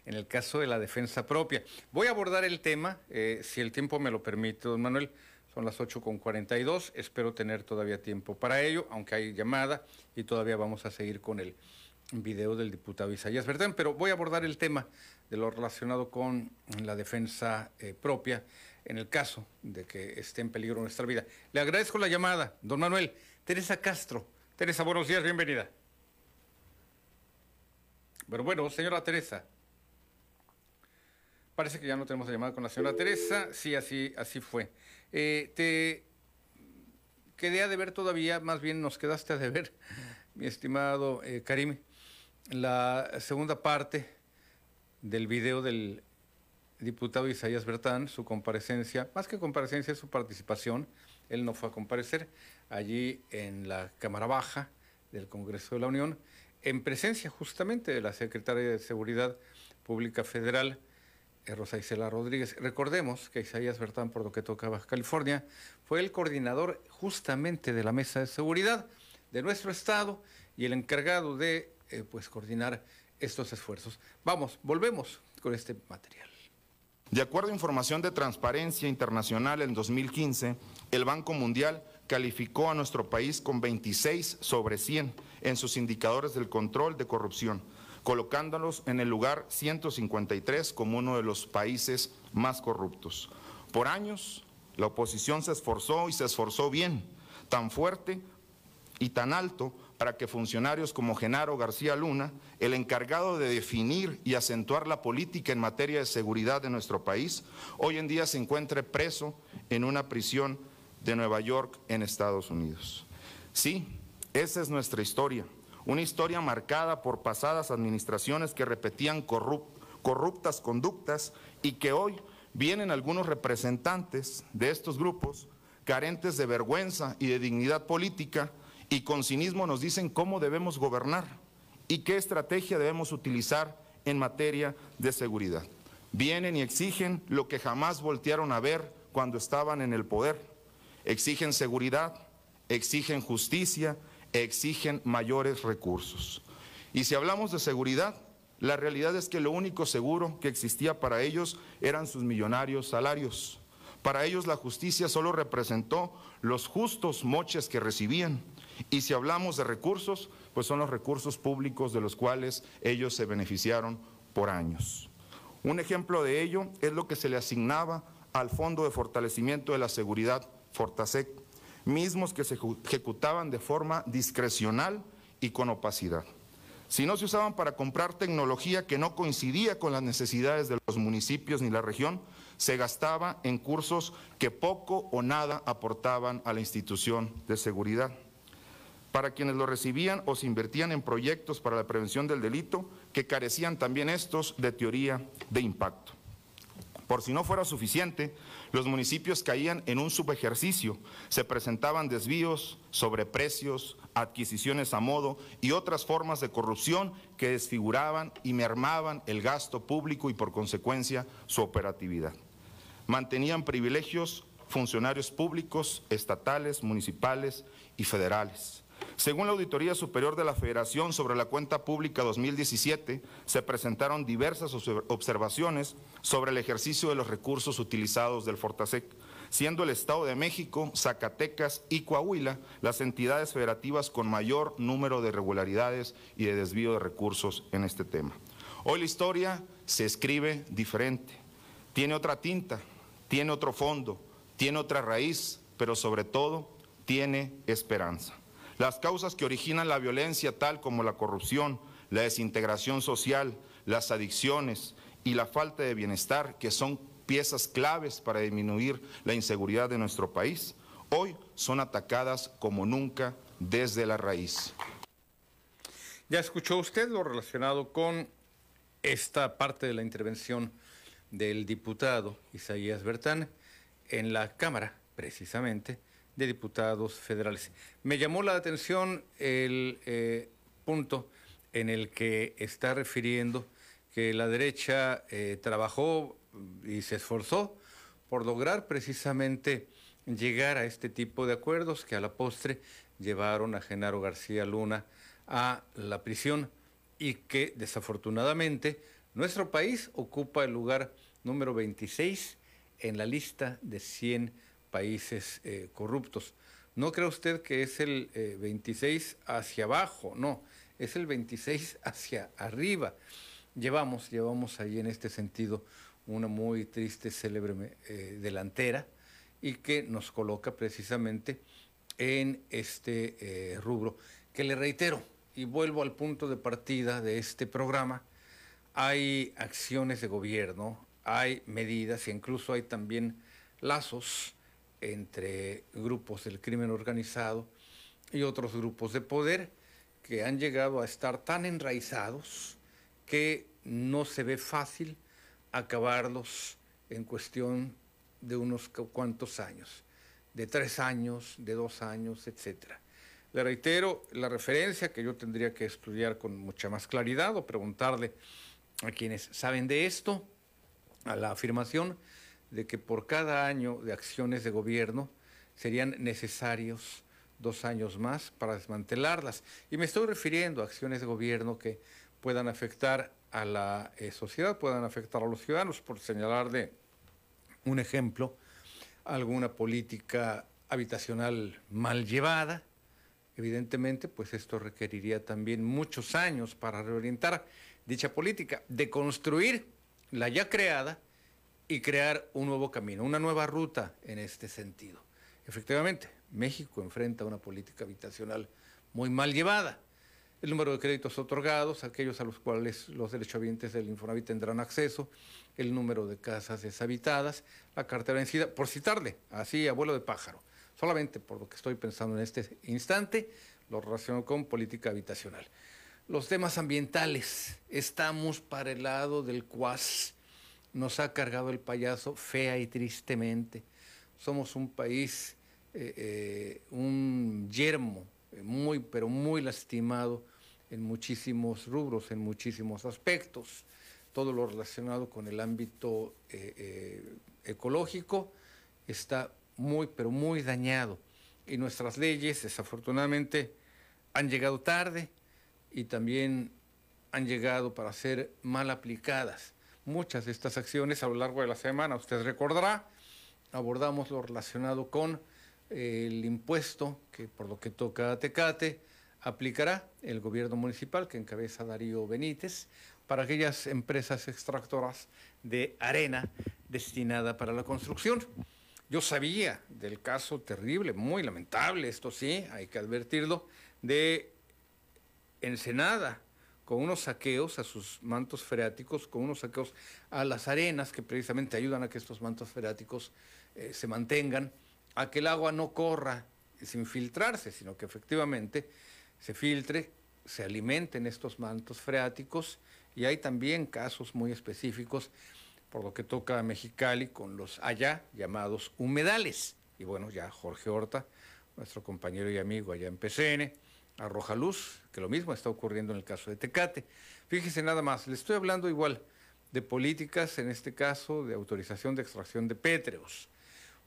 Speaker 1: en el caso de la defensa propia. Voy a abordar el tema, eh, si el tiempo me lo permite, don Manuel. Son las 8.42, espero tener todavía tiempo para ello, aunque hay llamada y todavía vamos a seguir con el video del diputado Isaías Verdán, pero voy a abordar el tema de lo relacionado con la defensa eh, propia en el caso de que esté en peligro nuestra vida. Le agradezco la llamada, don Manuel. Teresa Castro. Teresa, buenos días, bienvenida. Pero bueno, señora Teresa. Parece que ya no tenemos la llamada con la señora Teresa. Sí, así, así fue. Eh, te quedé a deber todavía, más bien nos quedaste a deber, [laughs] mi estimado eh, Karim, la segunda parte del video del diputado Isaías Bertán, su comparecencia, más que comparecencia, su participación. Él no fue a comparecer allí en la Cámara Baja del Congreso de la Unión, en presencia justamente de la Secretaria de Seguridad Pública Federal, eh, Rosa Isela Rodríguez. Recordemos que Isaías Bertán, por lo que toca Baja California, fue el coordinador justamente de la Mesa de Seguridad de nuestro Estado y el encargado de eh, pues, coordinar estos esfuerzos. Vamos, volvemos con este material.
Speaker 21: De acuerdo a información de Transparencia Internacional en 2015, el Banco Mundial calificó a nuestro país con 26 sobre 100 en sus indicadores del control de corrupción, colocándolos en el lugar 153 como uno de los países más corruptos. Por años, la oposición se esforzó y se esforzó bien, tan fuerte y tan alto para que funcionarios como Genaro García Luna, el encargado de definir y acentuar la política en materia de seguridad de nuestro país, hoy en día se encuentre preso en una prisión de Nueva York en Estados Unidos. Sí, esa es nuestra historia, una historia marcada por pasadas administraciones que repetían corruptas conductas y que hoy vienen algunos representantes de estos grupos carentes de vergüenza y de dignidad política y con cinismo nos dicen cómo debemos gobernar y qué estrategia debemos utilizar en materia de seguridad. Vienen y exigen lo que jamás voltearon a ver cuando estaban en el poder. Exigen seguridad, exigen justicia, exigen mayores recursos. Y si hablamos de seguridad, la realidad es que lo único seguro que existía para ellos eran sus millonarios salarios. Para ellos la justicia solo representó los justos moches que recibían. Y si hablamos de recursos, pues son los recursos públicos de los cuales ellos se beneficiaron por años. Un ejemplo de ello es lo que se le asignaba al Fondo de Fortalecimiento de la Seguridad, Fortasec, mismos que se ejecutaban de forma discrecional y con opacidad. Si no se usaban para comprar tecnología que no coincidía con las necesidades de los municipios ni la región, se gastaba en cursos que poco o nada aportaban a la institución de seguridad. Para quienes lo recibían o se invertían en proyectos para la prevención del delito que carecían también estos de teoría de impacto. Por si no fuera suficiente, los municipios caían en un subejercicio, se presentaban desvíos, sobreprecios, adquisiciones a modo y otras formas de corrupción que desfiguraban y mermaban el gasto público y por consecuencia su operatividad mantenían privilegios funcionarios públicos, estatales, municipales y federales. Según la Auditoría Superior de la Federación sobre la Cuenta Pública 2017, se presentaron diversas observaciones sobre el ejercicio de los recursos utilizados del Fortasec, siendo el Estado de México, Zacatecas y Coahuila las entidades federativas con mayor número de irregularidades y de desvío de recursos en este tema. Hoy la historia se escribe diferente, tiene otra tinta, tiene otro fondo, tiene otra raíz, pero sobre todo tiene esperanza. Las causas que originan la violencia, tal como la corrupción, la desintegración social, las adicciones y la falta de bienestar, que son piezas claves para disminuir la inseguridad de nuestro país, hoy son atacadas como nunca desde la raíz.
Speaker 1: Ya escuchó usted lo relacionado con esta parte de la intervención del diputado Isaías Bertán en la Cámara, precisamente, de Diputados Federales. Me llamó la atención el eh, punto en el que está refiriendo que la derecha eh, trabajó y se esforzó por lograr precisamente llegar a este tipo de acuerdos que a la postre llevaron a Genaro García Luna a la prisión y que desafortunadamente nuestro país ocupa el lugar número 26 en la lista de 100 países eh, corruptos. No cree usted que es el 26 eh, hacia abajo, no, es el 26 [laughs] hacia arriba. Llevamos, llevamos ahí en este sentido una muy triste, célebre eh, delantera y que nos coloca precisamente en este rubro, que le reitero y vuelvo al punto de partida de este programa, hay acciones de gobierno, hay medidas e incluso hay también lazos entre grupos del crimen organizado y otros grupos de poder que han llegado a estar tan enraizados que no se ve fácil acabarlos en cuestión de unos cuantos años, de tres años, de dos años, etc. Le reitero la referencia que yo tendría que estudiar con mucha más claridad o preguntarle a quienes saben de esto, a la afirmación de que por cada año de acciones de gobierno serían necesarios dos años más para desmantelarlas. Y me estoy refiriendo a acciones de gobierno que puedan afectar a la eh, sociedad, puedan afectar a los ciudadanos, por señalar de un ejemplo, alguna política habitacional mal llevada. Evidentemente, pues esto requeriría también muchos años para reorientar dicha política, de construir la ya creada y crear un nuevo camino, una nueva ruta en este sentido. Efectivamente, México enfrenta una política habitacional muy mal llevada. El número de créditos otorgados, aquellos a los cuales los derechohabientes del Infonavit tendrán acceso, el número de casas deshabitadas, la cartera vencida, por citarle, así abuelo de pájaro, solamente por lo que estoy pensando en este instante, lo relaciono con política habitacional. Los temas ambientales, estamos para el lado del cuas, nos ha cargado el payaso fea y tristemente. Somos un país, eh, eh, un yermo eh, muy, pero muy lastimado en muchísimos rubros, en muchísimos aspectos. Todo lo relacionado con el ámbito ecológico está muy, pero muy dañado. Y nuestras leyes, desafortunadamente, han llegado tarde y también han llegado para ser mal aplicadas. Muchas de estas acciones a lo largo de la semana, usted recordará, abordamos lo relacionado con eh, el impuesto que por lo que toca a Tecate aplicará el gobierno municipal que encabeza Darío Benítez para aquellas empresas extractoras de arena destinada para la construcción. Yo sabía del caso terrible, muy lamentable, esto sí, hay que advertirlo, de Ensenada, con unos saqueos a sus mantos freáticos, con unos saqueos a las arenas que precisamente ayudan a que estos mantos freáticos eh, se mantengan, a que el agua no corra sin filtrarse, sino que efectivamente se filtre, se alimenten estos mantos freáticos y hay también casos muy específicos por lo que toca a Mexicali con los allá llamados humedales. Y bueno, ya Jorge Horta, nuestro compañero y amigo allá en PCN, arroja luz, que lo mismo está ocurriendo en el caso de Tecate. Fíjese nada más, le estoy hablando igual de políticas, en este caso de autorización de extracción de pétreos,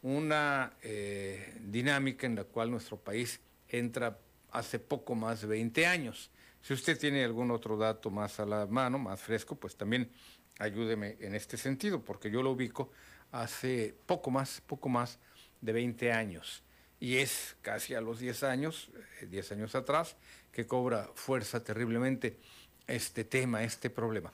Speaker 1: una eh, dinámica en la cual nuestro país entra hace poco más de 20 años. Si usted tiene algún otro dato más a la mano, más fresco, pues también ayúdeme en este sentido, porque yo lo ubico hace poco más, poco más de 20 años y es casi a los 10 años, 10 eh, años atrás, que cobra fuerza terriblemente este tema, este problema.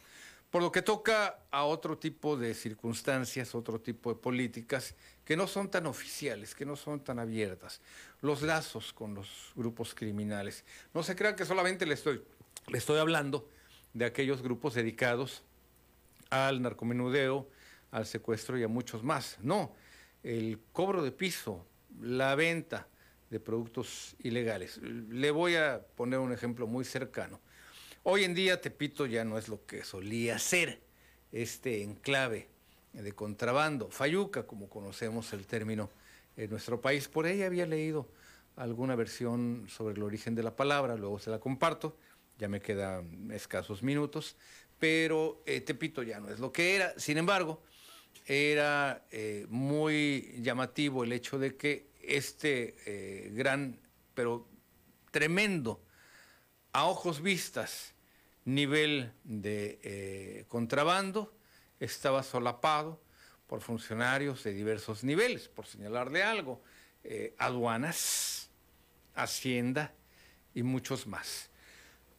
Speaker 1: Por lo que toca a otro tipo de circunstancias, otro tipo de políticas que no son tan oficiales, que no son tan abiertas. Los lazos con los grupos criminales. No se crean que solamente le estoy, le estoy hablando de aquellos grupos dedicados al narcomenudeo, al secuestro y a muchos más. No, el cobro de piso, la venta de productos ilegales. Le voy a poner un ejemplo muy cercano. Hoy en día Tepito ya no es lo que solía ser este enclave de contrabando, Fayuca, como conocemos el término en nuestro país. Por ahí había leído alguna versión sobre el origen de la palabra, luego se la comparto, ya me quedan escasos minutos, pero eh, Tepito ya no es lo que era. Sin embargo, era eh, muy llamativo el hecho de que este eh, gran, pero tremendo, a ojos vistas, nivel de eh, contrabando estaba solapado por funcionarios de diversos niveles, por señalarle algo, aduanas, hacienda y muchos más.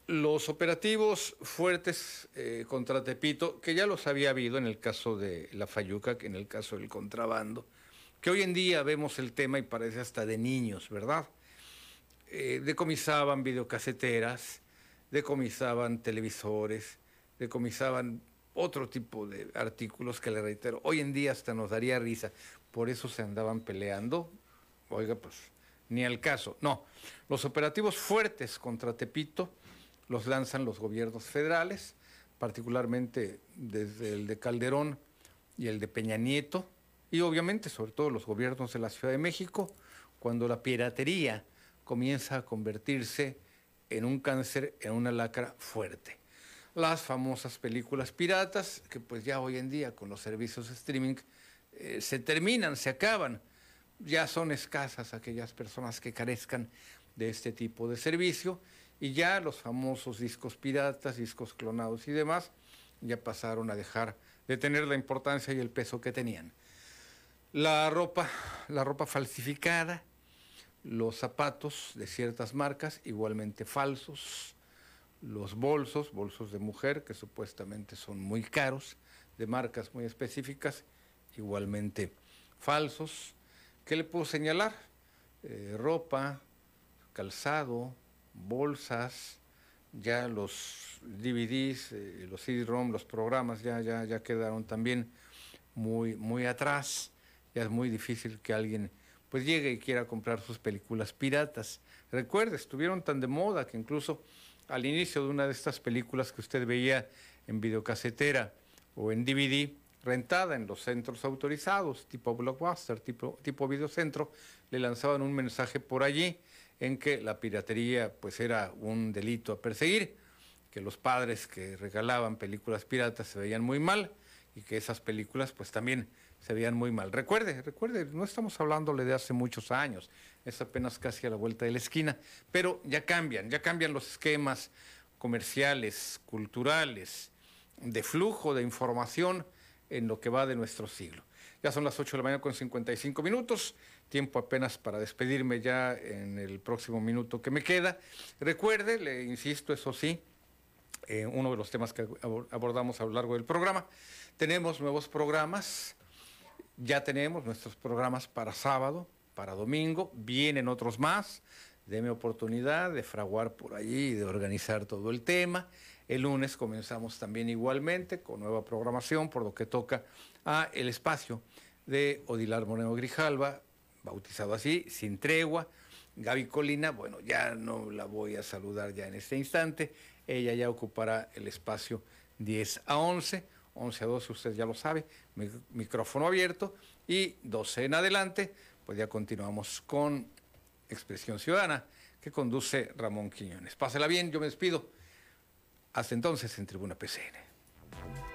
Speaker 1: Los operativos fuertes eh, contra Tepito, que ya los había habido en el caso de la Fayuca, en el caso del contrabando, que hoy en día vemos el tema y parece hasta de niños, ¿verdad? Eh, decomisaban videocaseteras, decomisaban televisores, decomisaban otro tipo de artículos que le reitero, hoy en día hasta nos daría risa, por eso se andaban peleando, oiga, pues ni al caso, no, los operativos fuertes contra Tepito, los lanzan los gobiernos federales, particularmente desde el de Calderón y el de Peña Nieto, y obviamente sobre todo los gobiernos de la Ciudad de México, cuando la piratería comienza a convertirse en un cáncer, en una lacra fuerte. Las famosas películas piratas, que pues ya hoy en día con los servicios de streaming eh, se terminan, se acaban. Ya son escasas aquellas personas que carezcan de este tipo de servicio y ya los famosos discos piratas, discos clonados y demás, ya pasaron a dejar de tener la importancia y el peso que tenían. La ropa, la ropa falsificada, los zapatos de ciertas marcas, igualmente falsos, los bolsos, bolsos de mujer, que supuestamente son muy caros, de marcas muy específicas, igualmente falsos. ¿Qué le puedo señalar? Eh, ropa, calzado, bolsas, ya los DVDs, eh, los CD-ROM, los programas ya, ya, ya quedaron también muy, muy atrás. Ya es muy difícil que alguien pues llegue y quiera comprar sus películas piratas. Recuerde, estuvieron tan de moda que incluso al inicio de una de estas películas que usted veía en videocasetera o en DVD, rentada en los centros autorizados, tipo Blockbuster, tipo, tipo Videocentro, le lanzaban un mensaje por allí en que la piratería pues era un delito a perseguir, que los padres que regalaban películas piratas se veían muy mal y que esas películas pues también se veían muy mal. Recuerde, recuerde, no estamos hablándole de hace muchos años, es apenas casi a la vuelta de la esquina, pero ya cambian, ya cambian los esquemas comerciales, culturales, de flujo de información en lo que va de nuestro siglo. Ya son las 8 de la mañana con 55 minutos, tiempo apenas para despedirme ya en el próximo minuto que me queda. Recuerde, le insisto, eso sí, eh, uno de los temas que abordamos a lo largo del programa, tenemos nuevos programas, ya tenemos nuestros programas para sábado, para domingo, vienen otros más. Deme oportunidad de fraguar por allí de organizar todo el tema. El lunes comenzamos también igualmente con nueva programación, por lo que toca a el espacio de Odilar Moreno Grijalva, bautizado así, sin tregua. Gaby Colina, bueno, ya no la voy a saludar ya en este instante. Ella ya ocupará el espacio 10 a 11 11 a 12 usted ya lo sabe, micrófono abierto y 12 en adelante, pues ya continuamos con Expresión Ciudadana que conduce Ramón Quiñones. Pásela bien, yo me despido. Hasta entonces en Tribuna PCN.